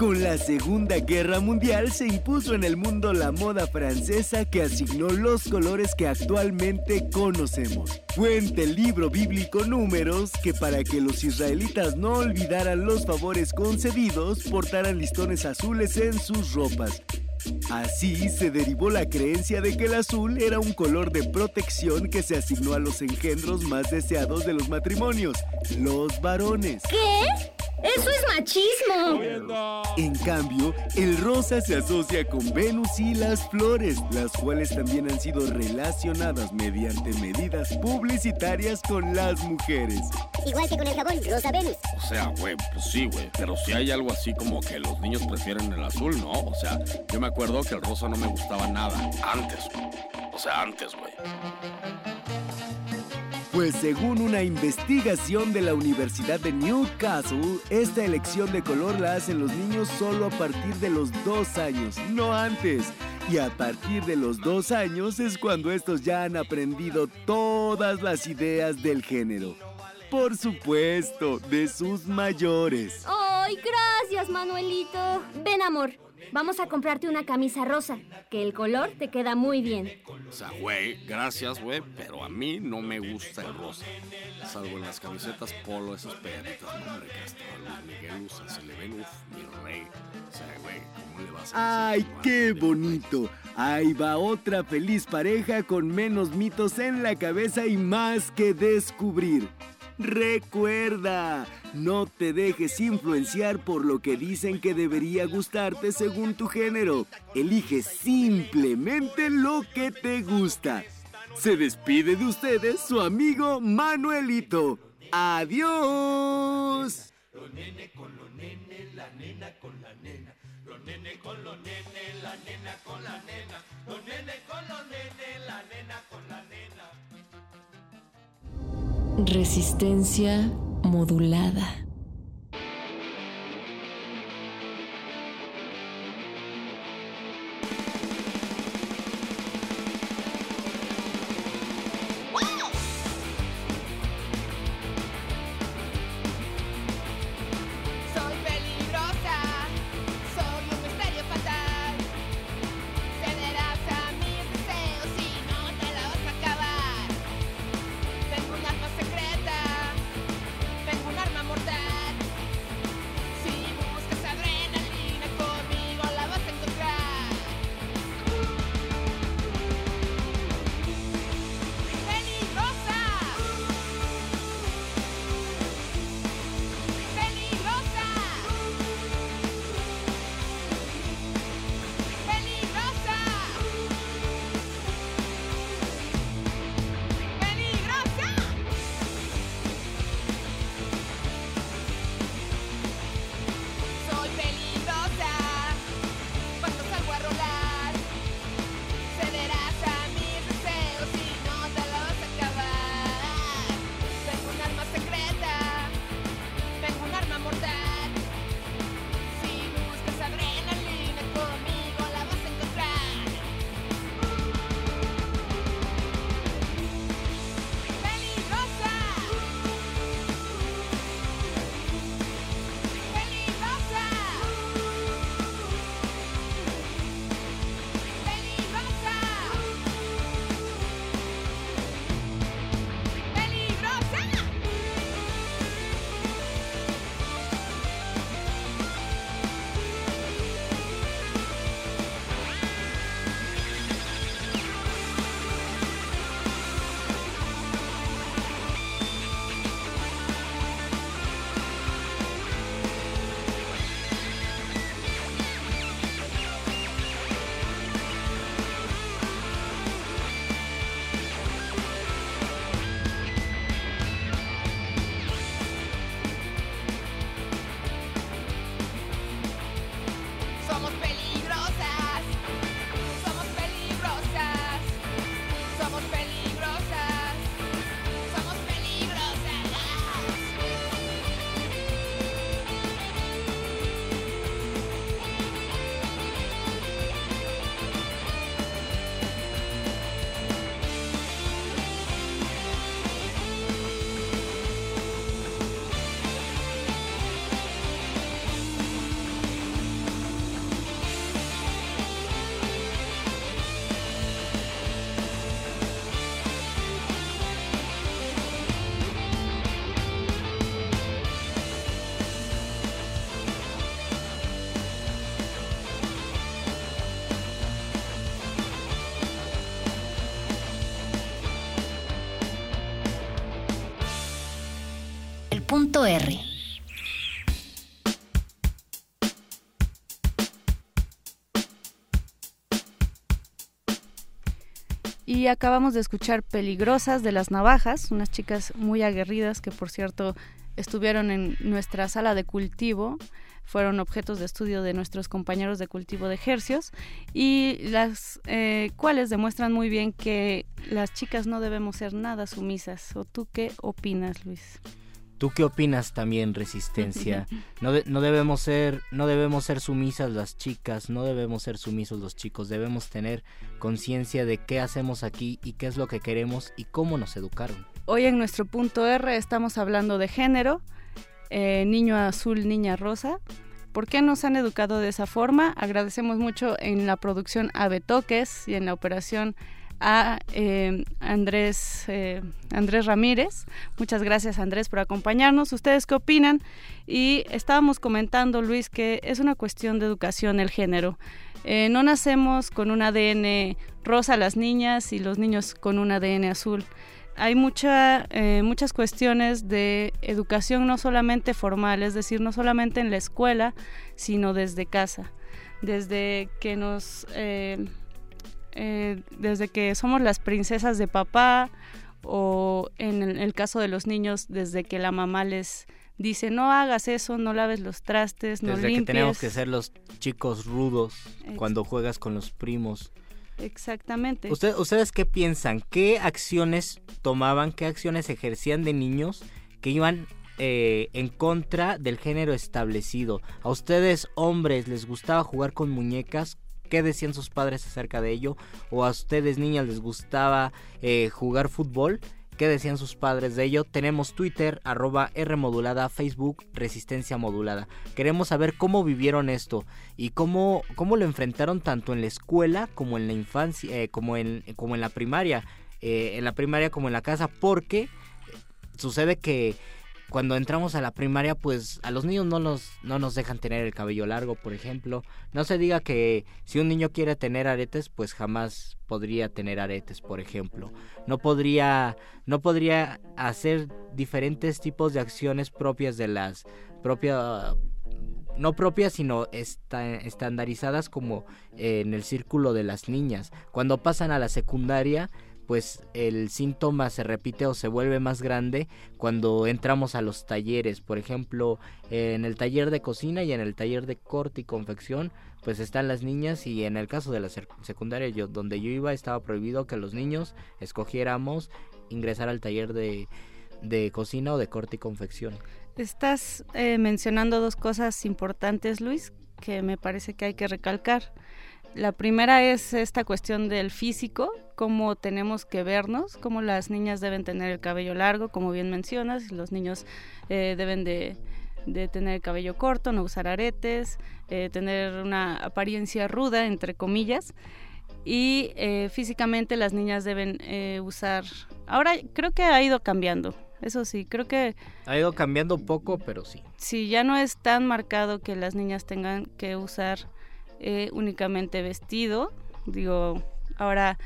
Con la Segunda Guerra Mundial se impuso en el mundo la moda francesa que asignó los colores que actualmente conocemos. Fuente el libro bíblico Números que para que los israelitas no olvidaran los favores concedidos portaran listones azules en sus ropas. Así se derivó la creencia de que el azul era un color de protección que se asignó a los engendros más deseados de los matrimonios, los varones. ¿Qué? ¡Eso es machismo! En cambio, el rosa se asocia con Venus y las flores, las cuales también han sido relacionadas mediante medidas publicitarias con las mujeres. Igual que con el jabón Rosa Venus. O sea, güey, pues sí, güey. Pero si hay algo así como que los niños prefieren el azul, ¿no? O sea, yo me acuerdo que el rosa no me gustaba nada. Antes, güey. O sea, antes, güey. Pues según una investigación de la Universidad de Newcastle, esta elección de color la hacen los niños solo a partir de los dos años, no antes. Y a partir de los dos años es cuando estos ya han aprendido todas las ideas del género. Por supuesto, de sus mayores. ¡Ay, gracias, Manuelito! Ven, amor. Vamos a comprarte una camisa rosa, que el color te queda muy bien. O sea, güey, gracias, güey, pero a mí no me gusta el rosa. Salvo en las camisetas polo, esas pegaditas, no, hombre, que hasta Luis Miguel usa, se le ven, uff, mi rey. O sea, güey, ¿cómo le vas a ¡Ay, qué bonito! Ahí va otra feliz pareja con menos mitos en la cabeza y más que descubrir. Recuerda, no te dejes influenciar por lo que dicen que debería gustarte según tu género. Elige simplemente lo que te gusta. Se despide de ustedes su amigo Manuelito. ¡Adiós! Resistencia modulada. Y acabamos de escuchar Peligrosas de las Navajas, unas chicas muy aguerridas que por cierto estuvieron en nuestra sala de cultivo, fueron objetos de estudio de nuestros compañeros de cultivo de ejercios y las eh, cuales demuestran muy bien que las chicas no debemos ser nada sumisas. ¿O tú qué opinas, Luis? ¿Tú qué opinas también, Resistencia? [LAUGHS] No, de- no, debemos ser, no debemos ser sumisas las chicas, no debemos ser sumisos los chicos, debemos tener conciencia de qué hacemos aquí y qué es lo que queremos y cómo nos educaron. Hoy en nuestro punto R estamos hablando de género, eh, niño azul, niña rosa. ¿Por qué nos han educado de esa forma? Agradecemos mucho en la producción a Betoques y en la operación a eh, Andrés, eh, Andrés Ramírez. Muchas gracias Andrés por acompañarnos. ¿Ustedes qué opinan? Y estábamos comentando, Luis, que es una cuestión de educación el género. Eh, no nacemos con un ADN rosa las niñas y los niños con un ADN azul hay mucha, eh, muchas cuestiones de educación no solamente formal, es decir, no solamente en la escuela, sino desde casa. Desde que nos... eh, eh, desde que somos las princesas de papá o en el, el caso de los niños, desde que la mamá les dice no hagas eso, no laves los trastes, no Desde limpies. que tenemos que ser los chicos rudos cuando juegas con los primos. Exactamente. ¿Usted- ¿Ustedes qué piensan? ¿Qué acciones tomaban, qué acciones ejercían de niños que iban eh, en contra del género establecido? ¿A ustedes, hombres, les gustaba jugar con muñecas? ¿Qué decían sus padres acerca de ello? ¿O a ustedes, niñas, les gustaba eh, jugar fútbol? ¿Qué decían sus padres de ello? Tenemos Twitter, arroba R modulada, Facebook, Resistencia Modulada. Queremos saber cómo vivieron esto y cómo, cómo lo enfrentaron tanto en la escuela como en la infancia, eh, como, en, como en la primaria. eh, en la primaria como en la casa, porque sucede que cuando entramos a la primaria, pues a los niños no nos, no nos dejan tener el cabello largo, por ejemplo. No se diga que si un niño quiere tener aretes, pues jamás podría tener aretes, por ejemplo. No podría, no podría hacer diferentes tipos de acciones propias de las propias no propias, sino esta- estandarizadas como en el círculo de las niñas. Cuando pasan a la secundaria, pues el síntoma se repite o se vuelve más grande cuando entramos a los talleres. Por ejemplo, en el taller de cocina y en el taller de corte y confección, pues están las niñas y en el caso de la sec- secundaria yo, donde yo iba estaba prohibido que los niños escogiéramos ingresar al taller de, de cocina o de corte y confección. Estás eh, mencionando dos cosas importantes, Luis, que me parece que hay que recalcar. La primera es esta cuestión del físico, cómo tenemos que vernos, cómo las niñas deben tener el cabello largo, como bien mencionas, los niños eh, deben de, de tener el cabello corto, no usar aretes, eh, tener una apariencia ruda, entre comillas. Y eh, físicamente las niñas deben eh, usar... Ahora creo que ha ido cambiando, eso sí, creo que Ha ido cambiando poco, pero sí. Sí, ya no es tan marcado que las niñas tengan que usar eh, únicamente vestido. Digo, ahora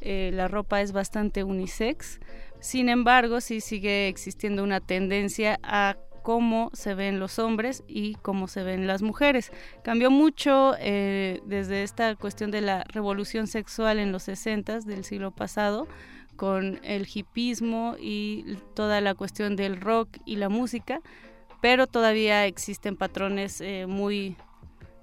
eh, la ropa es bastante unisex. Sin embargo, sí sigue existiendo una tendencia a cómo se ven los hombres y cómo se ven las mujeres. Cambió mucho eh, desde esta cuestión de la revolución sexual en los 60 del siglo pasado con el hipismo y toda la cuestión del rock y la música, pero todavía existen patrones eh, muy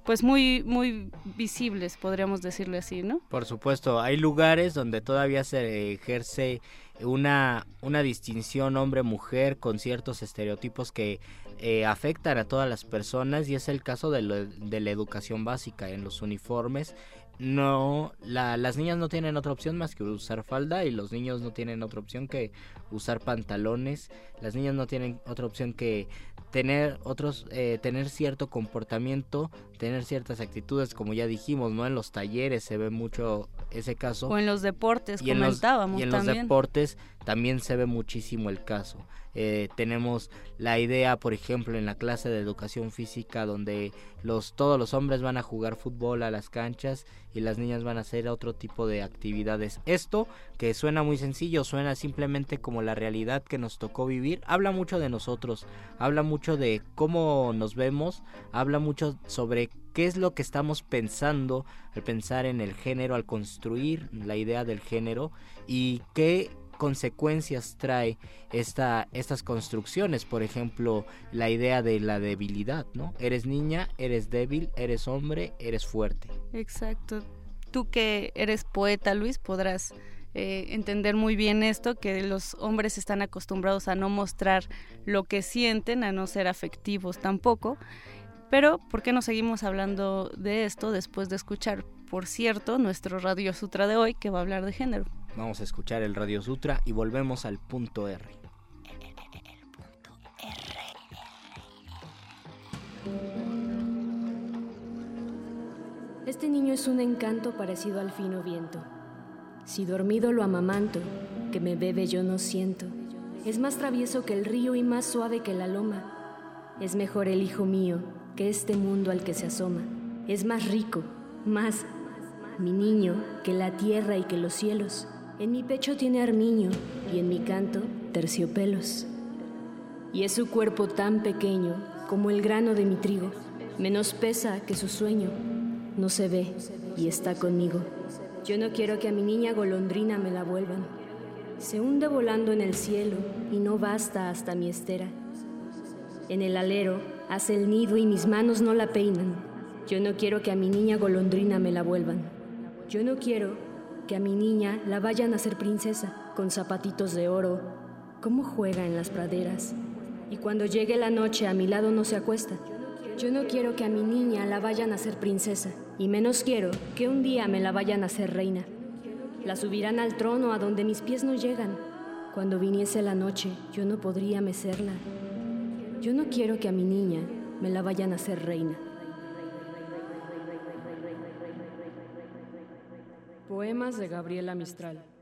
pues muy muy visibles, podríamos decirle así, ¿no? Por supuesto, hay lugares donde todavía se ejerce una, una distinción hombre-mujer con ciertos estereotipos que eh, afectan a todas las personas y es el caso de, lo- de la educación básica en los uniformes. No, la- las niñas no tienen otra opción más que usar falda y los niños no tienen otra opción que usar pantalones. Las niñas no tienen otra opción que tener otros eh, tener cierto comportamiento tener ciertas actitudes como ya dijimos no en los talleres se ve mucho ese caso. O en los deportes, y en los, comentábamos y en los deportes también se ve muchísimo el caso. Eh, tenemos la idea, por ejemplo, en la clase de educación física, donde los, todos los hombres van a jugar fútbol a las canchas y las niñas van a hacer otro tipo de actividades. Esto, que suena muy sencillo, suena simplemente como la realidad que nos tocó vivir, habla mucho de nosotros, habla mucho de cómo nos vemos, habla mucho sobre qué es lo que estamos pensando al pensar en el género, al construir la idea del género y qué consecuencias trae esta, estas construcciones, por ejemplo, la idea de la debilidad, ¿no? Eres niña, eres débil, eres hombre, eres fuerte. Exacto. Tú que eres poeta, Luis, podrás eh, entender muy bien esto, que los hombres están acostumbrados a no mostrar lo que sienten, a no ser afectivos tampoco. Pero, ¿por qué no seguimos hablando de esto después de escuchar, por cierto, nuestro Radio Sutra de hoy, que va a hablar de género? Vamos a escuchar el Radio Sutra y volvemos al punto R. Este niño es un encanto parecido al fino viento. Si dormido lo amamanto, que me bebe yo no siento. Es más travieso que el río y más suave que la loma. Es mejor el hijo mío que este mundo al que se asoma. Es más rico, más mi niño que la tierra y que los cielos. En mi pecho tiene armiño y en mi canto terciopelos. Y es su cuerpo tan pequeño como el grano de mi trigo, menos pesa que su sueño. No se ve y está conmigo. Yo no quiero que a mi niña golondrina me la vuelvan. Se hunde volando en el cielo y no basta hasta mi estera. En el alero hace el nido y mis manos no la peinan. Yo no quiero que a mi niña golondrina me la vuelvan. Yo no quiero que a mi niña la vayan a hacer princesa con zapatitos de oro. ¿Cómo juega en las praderas? Y cuando llegue la noche a mi lado no se acuesta. Yo no quiero que a mi niña la vayan a hacer princesa, y menos quiero que un día me la vayan a hacer reina. La subirán al trono a donde mis pies no llegan. Cuando viniese la noche, yo no podría mecerla. Yo no quiero que a mi niña me la vayan a hacer reina. Poemas de Gabriela Mistral.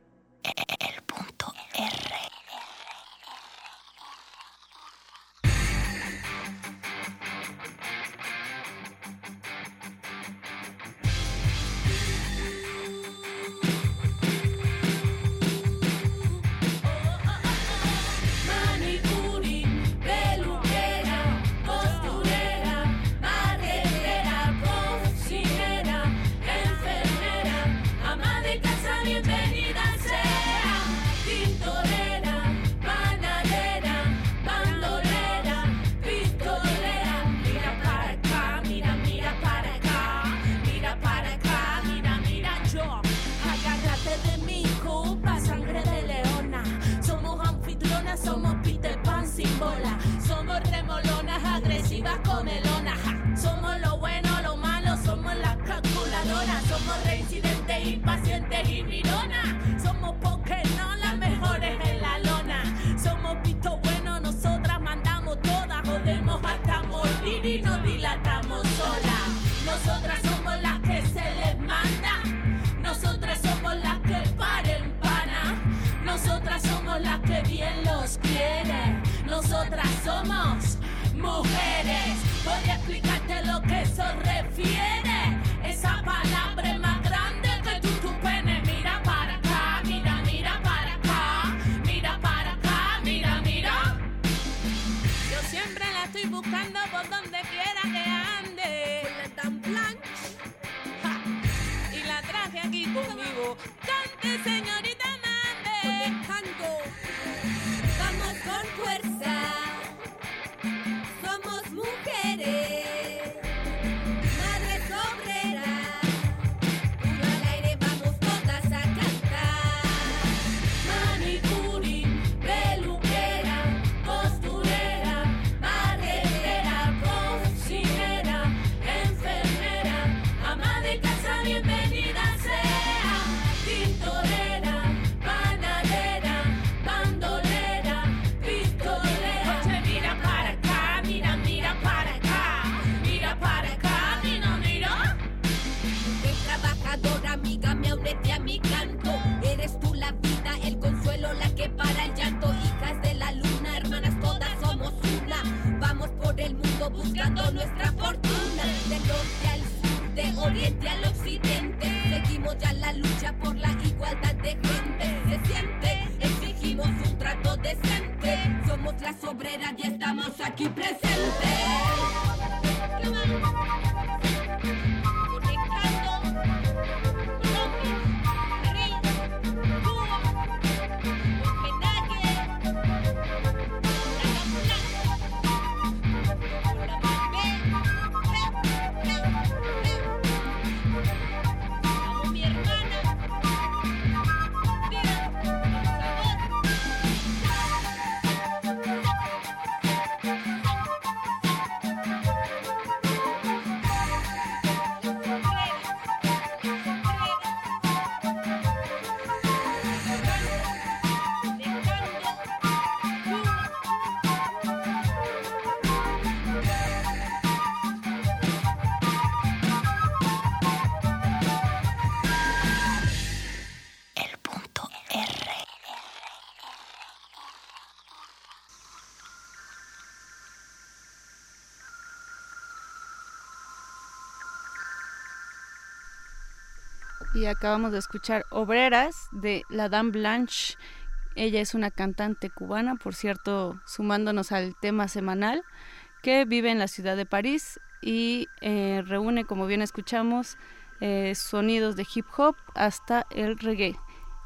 Acabamos de escuchar Obreras de la Dame Blanche. Ella es una cantante cubana, por cierto, sumándonos al tema semanal, que vive en la ciudad de París y eh, reúne, como bien escuchamos, eh, sonidos de hip hop hasta el reggae.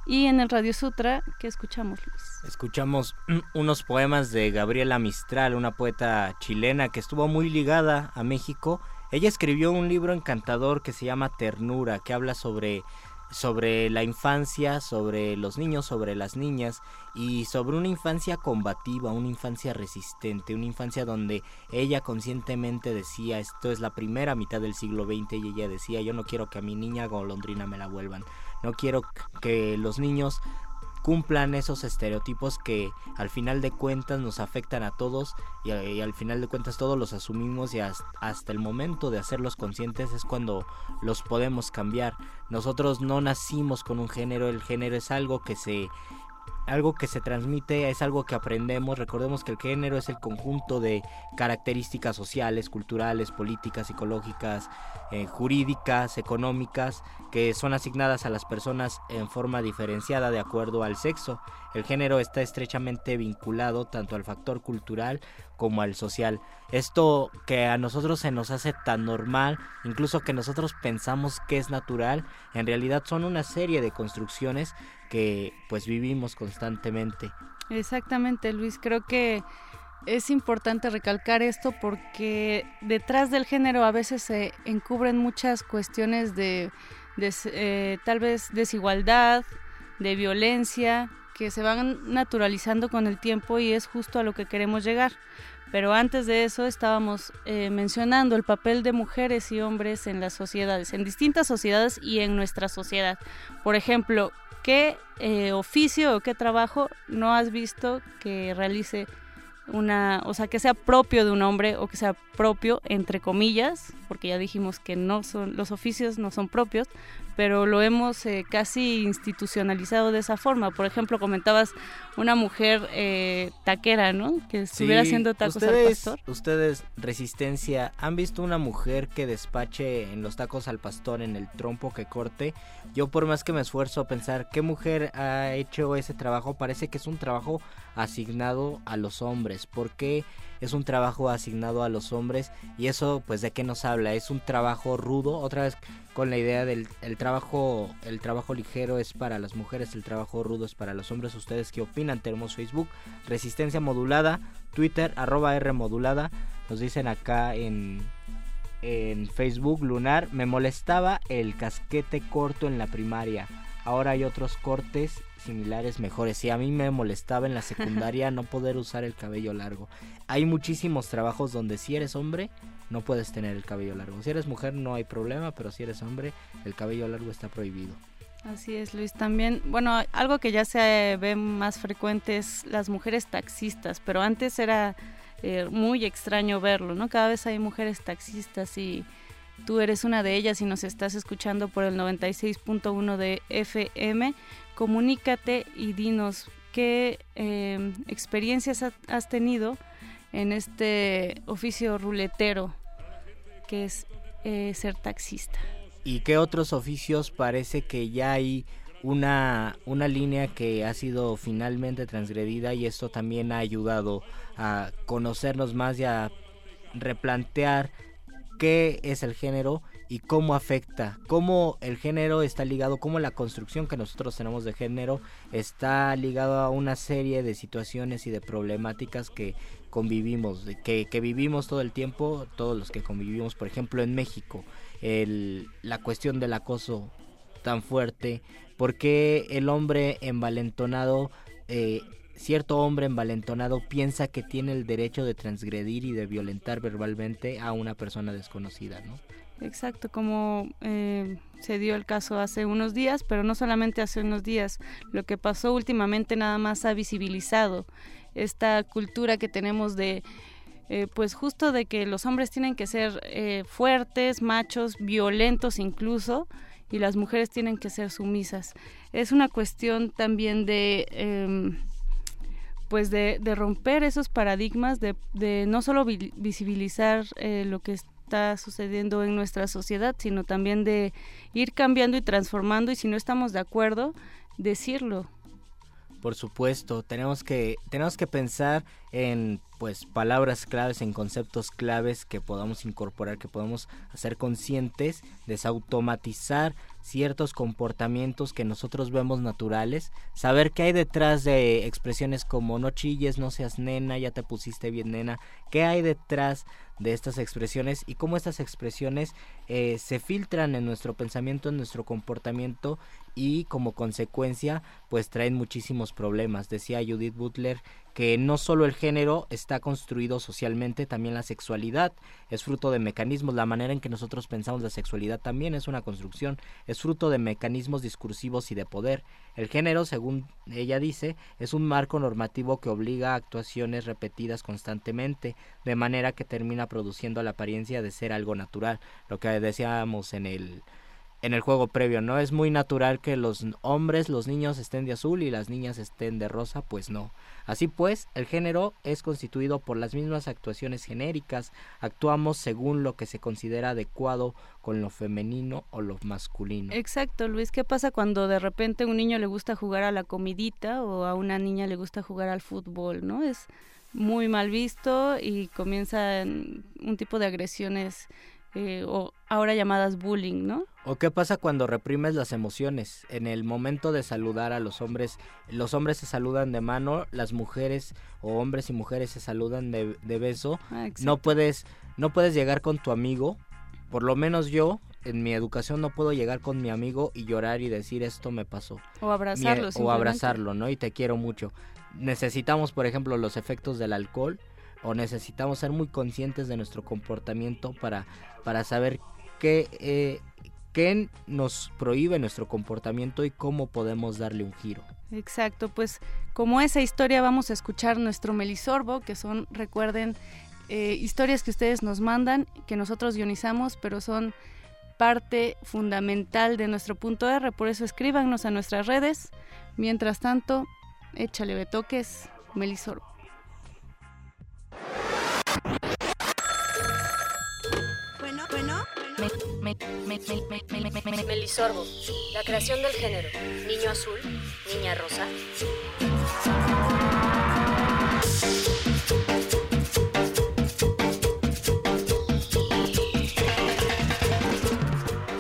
Y en el Radio Sutra, ¿qué escuchamos, Luis? Escuchamos [CLEARS THROAT] unos poemas de Gabriela Mistral, una poeta chilena que estuvo muy ligada a México. Ella escribió un libro encantador que se llama Ternura, que habla sobre sobre la infancia, sobre los niños, sobre las niñas y sobre una infancia combativa, una infancia resistente, una infancia donde ella conscientemente decía esto es la primera mitad del siglo XX y ella decía yo no quiero que a mi niña golondrina me la vuelvan, no quiero que los niños cumplan esos estereotipos que al final de cuentas nos afectan a todos y, y al final de cuentas todos los asumimos y hasta, hasta, el momento de hacerlos conscientes es cuando los podemos cambiar. Nosotros no nacimos con un género, el género es algo que se algo que se transmite, es algo que aprendemos. Recordemos que el género es el conjunto de características sociales, culturales, políticas, psicológicas, eh, jurídicas, económicas, que son asignadas a las personas en forma diferenciada de acuerdo al sexo. El género está estrechamente vinculado tanto al factor cultural como al social. Esto que a nosotros se nos hace tan normal, incluso que nosotros pensamos que es natural, en realidad son una serie de construcciones que pues vivimos constantemente. Exactamente, Luis, creo que es importante recalcar esto porque detrás del género a veces se encubren muchas cuestiones de, eh, tal vez desigualdad, de violencia, que se van naturalizando con el tiempo y es justo a lo que queremos llegar. Pero antes de eso estábamos eh, mencionando el papel de mujeres y hombres en las sociedades, en distintas sociedades y en nuestra sociedad. Por ejemplo, ¿qué eh, oficio o qué trabajo no has visto que realice una, o sea, que sea propio de un hombre o que sea propio entre comillas, porque ya dijimos que no son los oficios no son propios, pero lo hemos eh, casi institucionalizado de esa forma. Por ejemplo, comentabas una mujer eh, taquera, ¿no? Que estuviera Sí, haciendo tacos al pastor. Ustedes, Resistencia, ¿han visto una mujer que despache en los tacos al pastor en el trompo que corte? Yo por más que me esfuerzo a pensar qué mujer ha hecho ese trabajo, parece que es un trabajo asignado a los hombres. ¿Por qué es un trabajo asignado a los hombres? Y eso, pues, ¿de qué nos habla? Es un trabajo rudo, otra vez con la idea del el trabajo, el trabajo ligero es para las mujeres, el trabajo rudo es para los hombres. ¿Ustedes qué opinan? Tenemos Facebook, Resistencia Modulada, Twitter, arroba R Modulada. Nos dicen acá en, en Facebook, Lunar, me molestaba el casquete corto en la primaria. Ahora hay otros cortes similares mejores. Y a mí me molestaba en la secundaria [LAUGHS] no poder usar el cabello largo. Hay muchísimos trabajos donde si eres hombre no puedes tener el cabello largo. Si eres mujer no hay problema, pero si eres hombre el cabello largo está prohibido. Así es, Luis. También, bueno, algo que ya se ve más frecuente es las mujeres taxistas, pero antes era eh, muy extraño verlo, ¿no? Cada vez hay mujeres taxistas y tú eres una de ellas y nos estás escuchando por el 96.1 de FM, comunícate y dinos qué eh, experiencias ha- has tenido en este oficio ruletero que es eh, ser taxista. ¿Y qué otros oficios parece que ya hay una, una línea que ha sido finalmente transgredida y esto también ha ayudado a conocernos más y a replantear qué es el género y cómo afecta, cómo el género está ligado, cómo la construcción que nosotros tenemos de género está ligado a una serie de situaciones y de problemáticas que convivimos, que vivimos todo el tiempo, todos los que convivimos, por ejemplo en México, el, la cuestión del acoso tan fuerte, porque el hombre envalentonado, eh, cierto hombre envalentonado piensa que tiene el derecho de transgredir y de violentar verbalmente a una persona desconocida, ¿no? Exacto, como eh, se dio el caso hace unos días, pero no solamente hace unos días, lo que pasó últimamente nada más ha visibilizado esta cultura que tenemos de, eh, pues justo de que los hombres tienen que ser eh, fuertes, machos, violentos incluso, y las mujeres tienen que ser sumisas. Es una cuestión también de... em, pues de, romper esos paradigmas, de, no solo vi- visibilizar eh, lo que está sucediendo en nuestra sociedad, sino también de ir cambiando y transformando y si no estamos de acuerdo, decirlo. Por supuesto, tenemos que tenemos que pensar en pues palabras claves, en conceptos claves que podamos incorporar, que podamos hacer conscientes, desautomatizar ciertos comportamientos que nosotros vemos naturales, saber qué hay detrás de expresiones como no chilles, no seas nena, ya te pusiste bien nena, qué hay detrás de estas expresiones y cómo estas expresiones eh, se filtran en nuestro pensamiento, en nuestro comportamiento y como consecuencia pues traen muchísimos problemas. Decía Judith Butler que no solo el género está construido socialmente, también la sexualidad es fruto de mecanismos, la manera en que nosotros pensamos la sexualidad también es una construcción, es fruto de mecanismos discursivos y de poder. El género, según ella dice, es un marco normativo que obliga a actuaciones repetidas constantemente, de manera que termina produciendo la apariencia de ser algo natural, lo que decíamos en el en el juego previo, ¿no? Es muy natural que los hombres, los niños estén de azul y las niñas estén de rosa, pues no. Así pues, el género es constituido por las mismas actuaciones genéricas, actuamos según lo que se considera adecuado con lo femenino o lo masculino. Exacto, Luis, ¿qué pasa cuando de repente un niño le gusta jugar a la comidita o a una niña le gusta jugar al fútbol, ¿no? Es muy mal visto y comienzan un tipo de agresiones eh, o ahora llamadas bullying, ¿no? ¿O qué pasa cuando reprimes las emociones? En el momento de saludar a los hombres, los hombres se saludan de mano, las mujeres o hombres y mujeres se saludan de, de beso. Ah, no puedes, no puedes llegar con tu amigo, por lo menos yo en mi educación no puedo llegar con mi amigo y llorar y decir esto me pasó. O abrazarlo, Mi- O abrazarlo, ¿no? Y te quiero mucho. Necesitamos, por ejemplo, los efectos del alcohol o necesitamos ser muy conscientes de nuestro comportamiento para, para saber qué, eh, qué nos prohíbe nuestro comportamiento y cómo podemos darle un giro. Exacto, pues como esa historia vamos a escuchar nuestro Melisorbo, que son, recuerden, eh, historias que ustedes nos mandan, que nosotros guionizamos, pero son parte fundamental de nuestro punto R, por eso escríbanos a nuestras redes. Mientras tanto, échale betoques, Melisorbo. Melisorbo, la creación del género. Niño azul, niña rosa.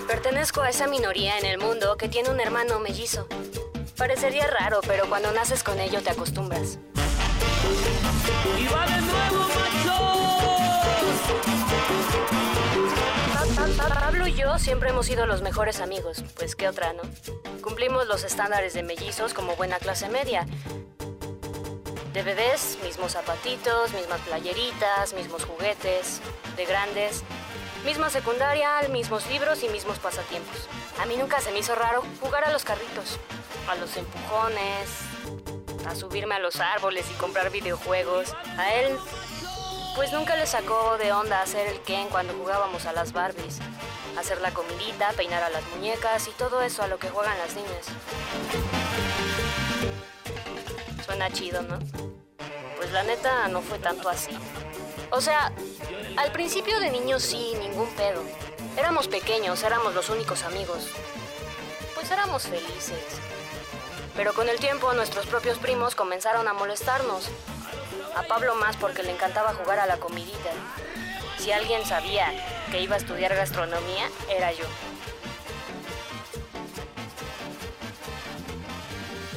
Pertenezco a esa minoría en el mundo que tiene un hermano mellizo. Parecería raro, pero cuando naces con ello te acostumbras. ¡Y va de nuevo, y yo siempre hemos sido los mejores amigos, pues qué otra, ¿no? Cumplimos los estándares de mellizos como buena clase media. De bebés, mismos zapatitos, mismas playeritas, mismos juguetes. De grandes, misma secundaria, mismos libros y mismos pasatiempos. A mí nunca se me hizo raro jugar a los carritos, a los empujones, a subirme a los árboles y comprar videojuegos. A él, pues nunca le sacó de onda hacer el Ken cuando jugábamos a las Barbies. hacer la comidita, peinar a las muñecas y todo eso a lo que juegan las niñas. Suena chido, ¿no? Pues la neta no fue tanto así. O sea, al principio de niños sí, ningún pedo. Éramos pequeños, éramos los únicos amigos. Pues éramos felices. Pero con el tiempo nuestros propios primos comenzaron a molestarnos. A Pablo más porque le encantaba jugar a la comidita. Si alguien sabía que iba a estudiar gastronomía, era yo.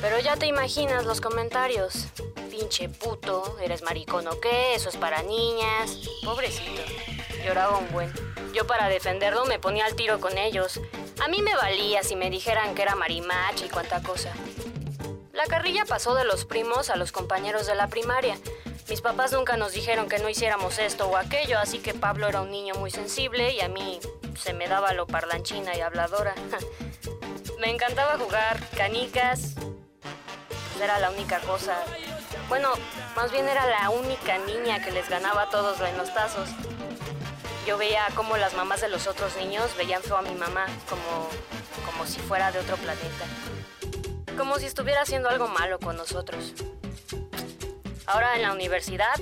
Pero ya te imaginas los comentarios. Pinche puto, eres maricón o qué, eso es para niñas. Pobrecito. Lloraba un buen. Yo para defenderlo me ponía al tiro con ellos. A mí me valía si me dijeran que era marimacha y cuanta cosa. La carrilla pasó de los primos a los compañeros de la primaria. Mis papás nunca nos dijeron que no hiciéramos esto o aquello, así que Pablo era un niño muy sensible y a mí se me daba lo parlanchina y habladora. [LAUGHS] me encantaba jugar canicas. Pues era la única cosa. Bueno, más bien era la única niña que les ganaba a todos en los tazos. Yo veía cómo las mamás de los otros niños veían a mi mamá, como, como si fuera de otro planeta. Como si estuviera haciendo algo malo con nosotros. Ahora en la universidad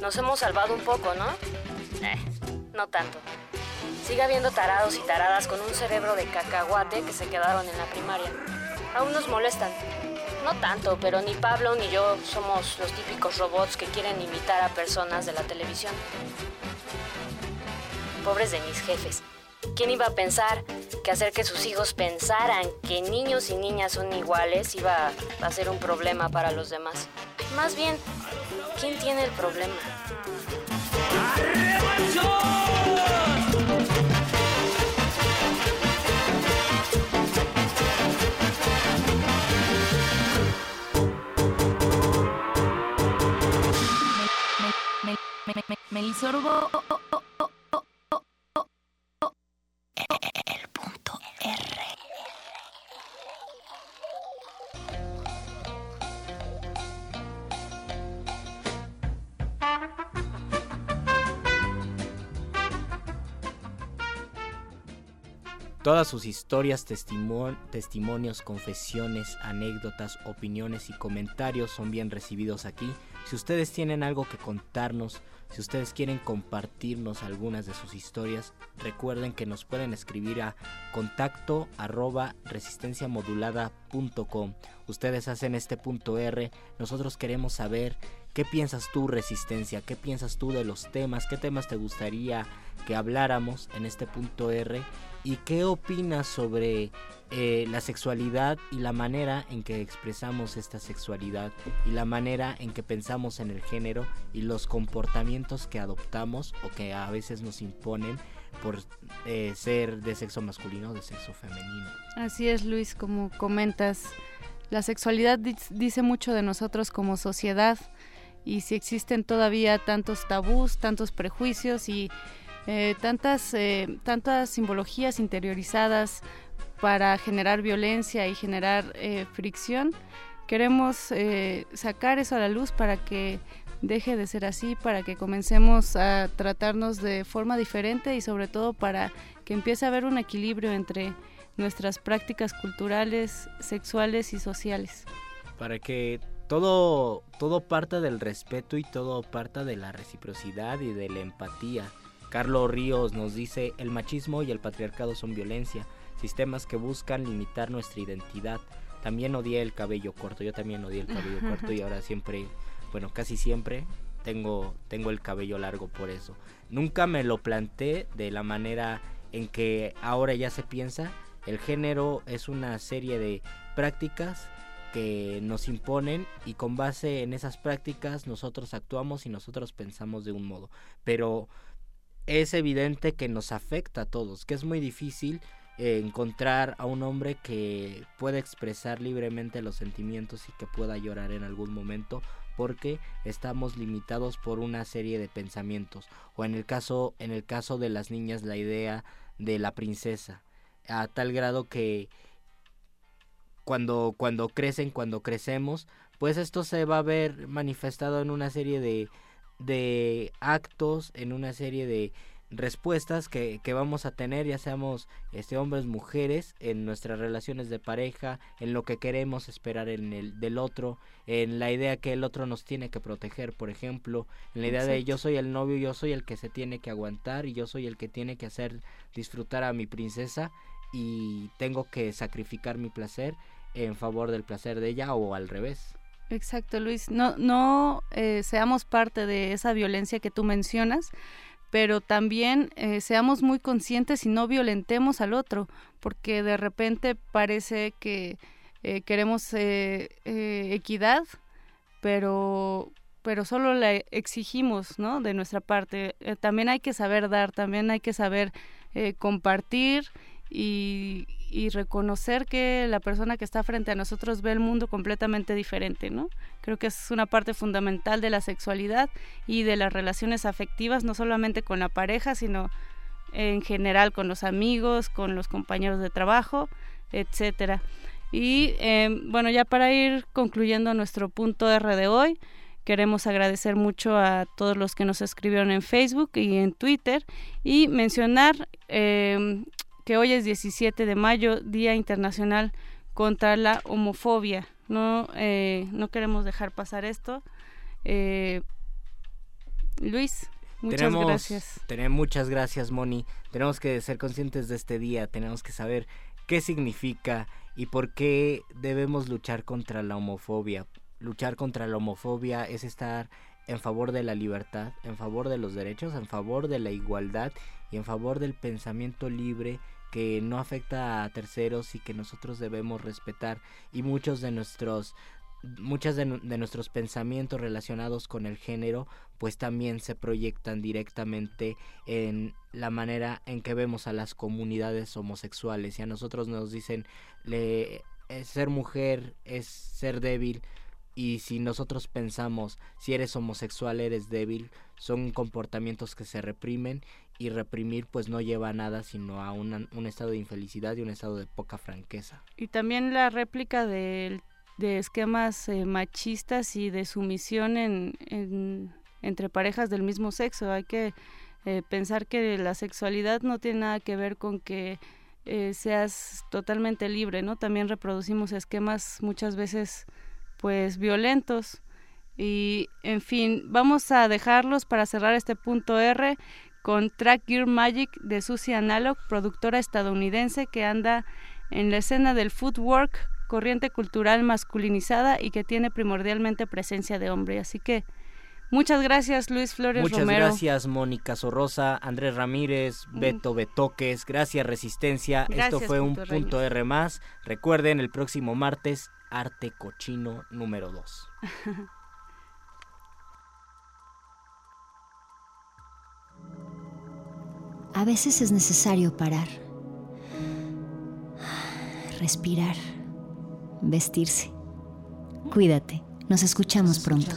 nos hemos salvado un poco, ¿no? Eh, no tanto. Sigue habiendo tarados y taradas con un cerebro de cacahuate que se quedaron en la primaria. Aún nos molestan. No tanto, pero ni Pablo ni yo somos los típicos robots que quieren imitar a personas de la televisión. Pobres de mis jefes. ¿Quién iba a pensar que hacer que sus hijos pensaran que niños y niñas son iguales iba a ser un problema para los demás? Más bien, ¿quién tiene el problema? Melisorgo. Todas sus historias, testimon- testimonios, confesiones, anécdotas, opiniones y comentarios son bien recibidos aquí. Si ustedes tienen algo que contarnos, si ustedes quieren compartirnos algunas de sus historias, recuerden que nos pueden escribir a contacto arroba resistenciamodulada.com. Ustedes hacen este punto R, nosotros queremos saber qué piensas tú resistencia, qué piensas tú de los temas, qué temas te gustaría que habláramos en este punto R y qué opinas sobre eh, la sexualidad y la manera en que expresamos esta sexualidad y la manera en que pensamos en el género y los comportamientos que adoptamos o que a veces nos imponen por eh, ser de sexo masculino o de sexo femenino. Así es, Luis, como comentas, la sexualidad di- dice mucho de nosotros como sociedad y si existen todavía tantos tabús, tantos prejuicios y eh, tantas, eh, tantas simbologías interiorizadas para generar violencia y generar eh, fricción, queremos eh, sacar eso a la luz para que deje de ser así, para que comencemos a tratarnos de forma diferente y sobre todo para que empiece a haber un equilibrio entre nuestras prácticas culturales, sexuales y sociales. para que todo todo parta del respeto y todo parta de la reciprocidad y de la empatía. Carlos Ríos nos dice, el machismo y el patriarcado son violencia, sistemas que buscan limitar nuestra identidad. También odié el cabello corto, yo también odié el cabello [LAUGHS] corto y ahora siempre, bueno, casi siempre tengo, tengo el cabello largo por eso. Nunca me lo planté de la manera en que ahora ya se piensa. El género es una serie de prácticas que nos imponen y con base en esas prácticas nosotros actuamos y nosotros pensamos de un modo. Pero es evidente que nos afecta a todos, que es muy difícil eh, encontrar a un hombre que pueda expresar libremente los sentimientos y que pueda llorar en algún momento porque estamos limitados por una serie de pensamientos o en el caso en el caso de las niñas la idea de la princesa a tal grado que cuando cuando crecen cuando crecemos pues esto se va a ver manifestado en una serie de de actos en una serie de respuestas que, que vamos a tener, ya seamos este, hombres, mujeres, en nuestras relaciones de pareja, en lo que queremos esperar en el, del otro, en la idea que el otro nos tiene que proteger, por ejemplo, en la idea de yo soy el novio, yo soy el que se tiene que aguantar y yo soy el que tiene que hacer disfrutar a mi princesa y tengo que sacrificar mi placer en favor del placer de ella o al revés. Exacto, Luis. No, no eh, seamos parte de esa violencia que tú mencionas, pero también eh, seamos muy conscientes y no violentemos al otro, porque de repente parece que eh, queremos equidad, pero pero solo la exigimos, ¿no? De nuestra parte. También hay que saber dar, también hay que saber compartir y, y reconocer que la persona que está frente a nosotros ve el mundo completamente diferente, ¿no? Creo que es una parte fundamental de la sexualidad y de las relaciones afectivas, no solamente con la pareja, sino en general con los amigos, con los compañeros de trabajo, etcétera. Y eh, bueno, ya para ir concluyendo nuestro punto R de hoy, queremos agradecer mucho a todos los que nos escribieron en Facebook y en Twitter y mencionar eh, que hoy es 17 de mayo, Día Internacional contra la Homofobia. No, eh, no queremos dejar pasar esto. Eh, Luis, muchas tenemos, gracias. tener- muchas gracias, Moni. Tenemos que ser conscientes de este día, tenemos que saber qué significa y por qué debemos luchar contra la homofobia. Luchar contra la homofobia es estar en favor de la libertad, en favor de los derechos, en favor de la igualdad y en favor del pensamiento libre que no afecta a terceros y que nosotros debemos respetar y muchos de nuestros muchas de, nu- de nuestros pensamientos relacionados con el género pues también se proyectan directamente en la manera en que vemos a las comunidades homosexuales y a nosotros nos dicen eh, ser mujer es ser débil y si nosotros pensamos si eres homosexual eres débil son comportamientos que se reprimen y reprimir pues no lleva a nada sino a una- un estado de infelicidad y un estado de poca franqueza Y también la réplica del- de esquemas eh, machistas y de sumisión en, en- entre parejas del mismo sexo. Hay que eh, pensar que la sexualidad no tiene nada que ver con que eh, seas totalmente libre, ¿no? También reproducimos esquemas muchas veces pues violentos. Y en fin, vamos a dejarlos para cerrar este punto R con Track Gear Magic de Susie Analog, productora estadounidense que anda en la escena del footwork, corriente cultural masculinizada y que tiene primordialmente presencia de hombre. Así que muchas gracias Luis Flores Muchas Romero. gracias Mónica Sorrosa, Andrés Ramírez, Mm. Beto Betoques, gracias Resistencia. Esto fue un punto. R más. Recuerden el próximo martes Arte Cochino número 2. [LAUGHS] A veces es necesario parar, respirar, vestirse. Cuídate, nos escuchamos pronto.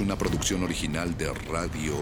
Una producción original de Radio.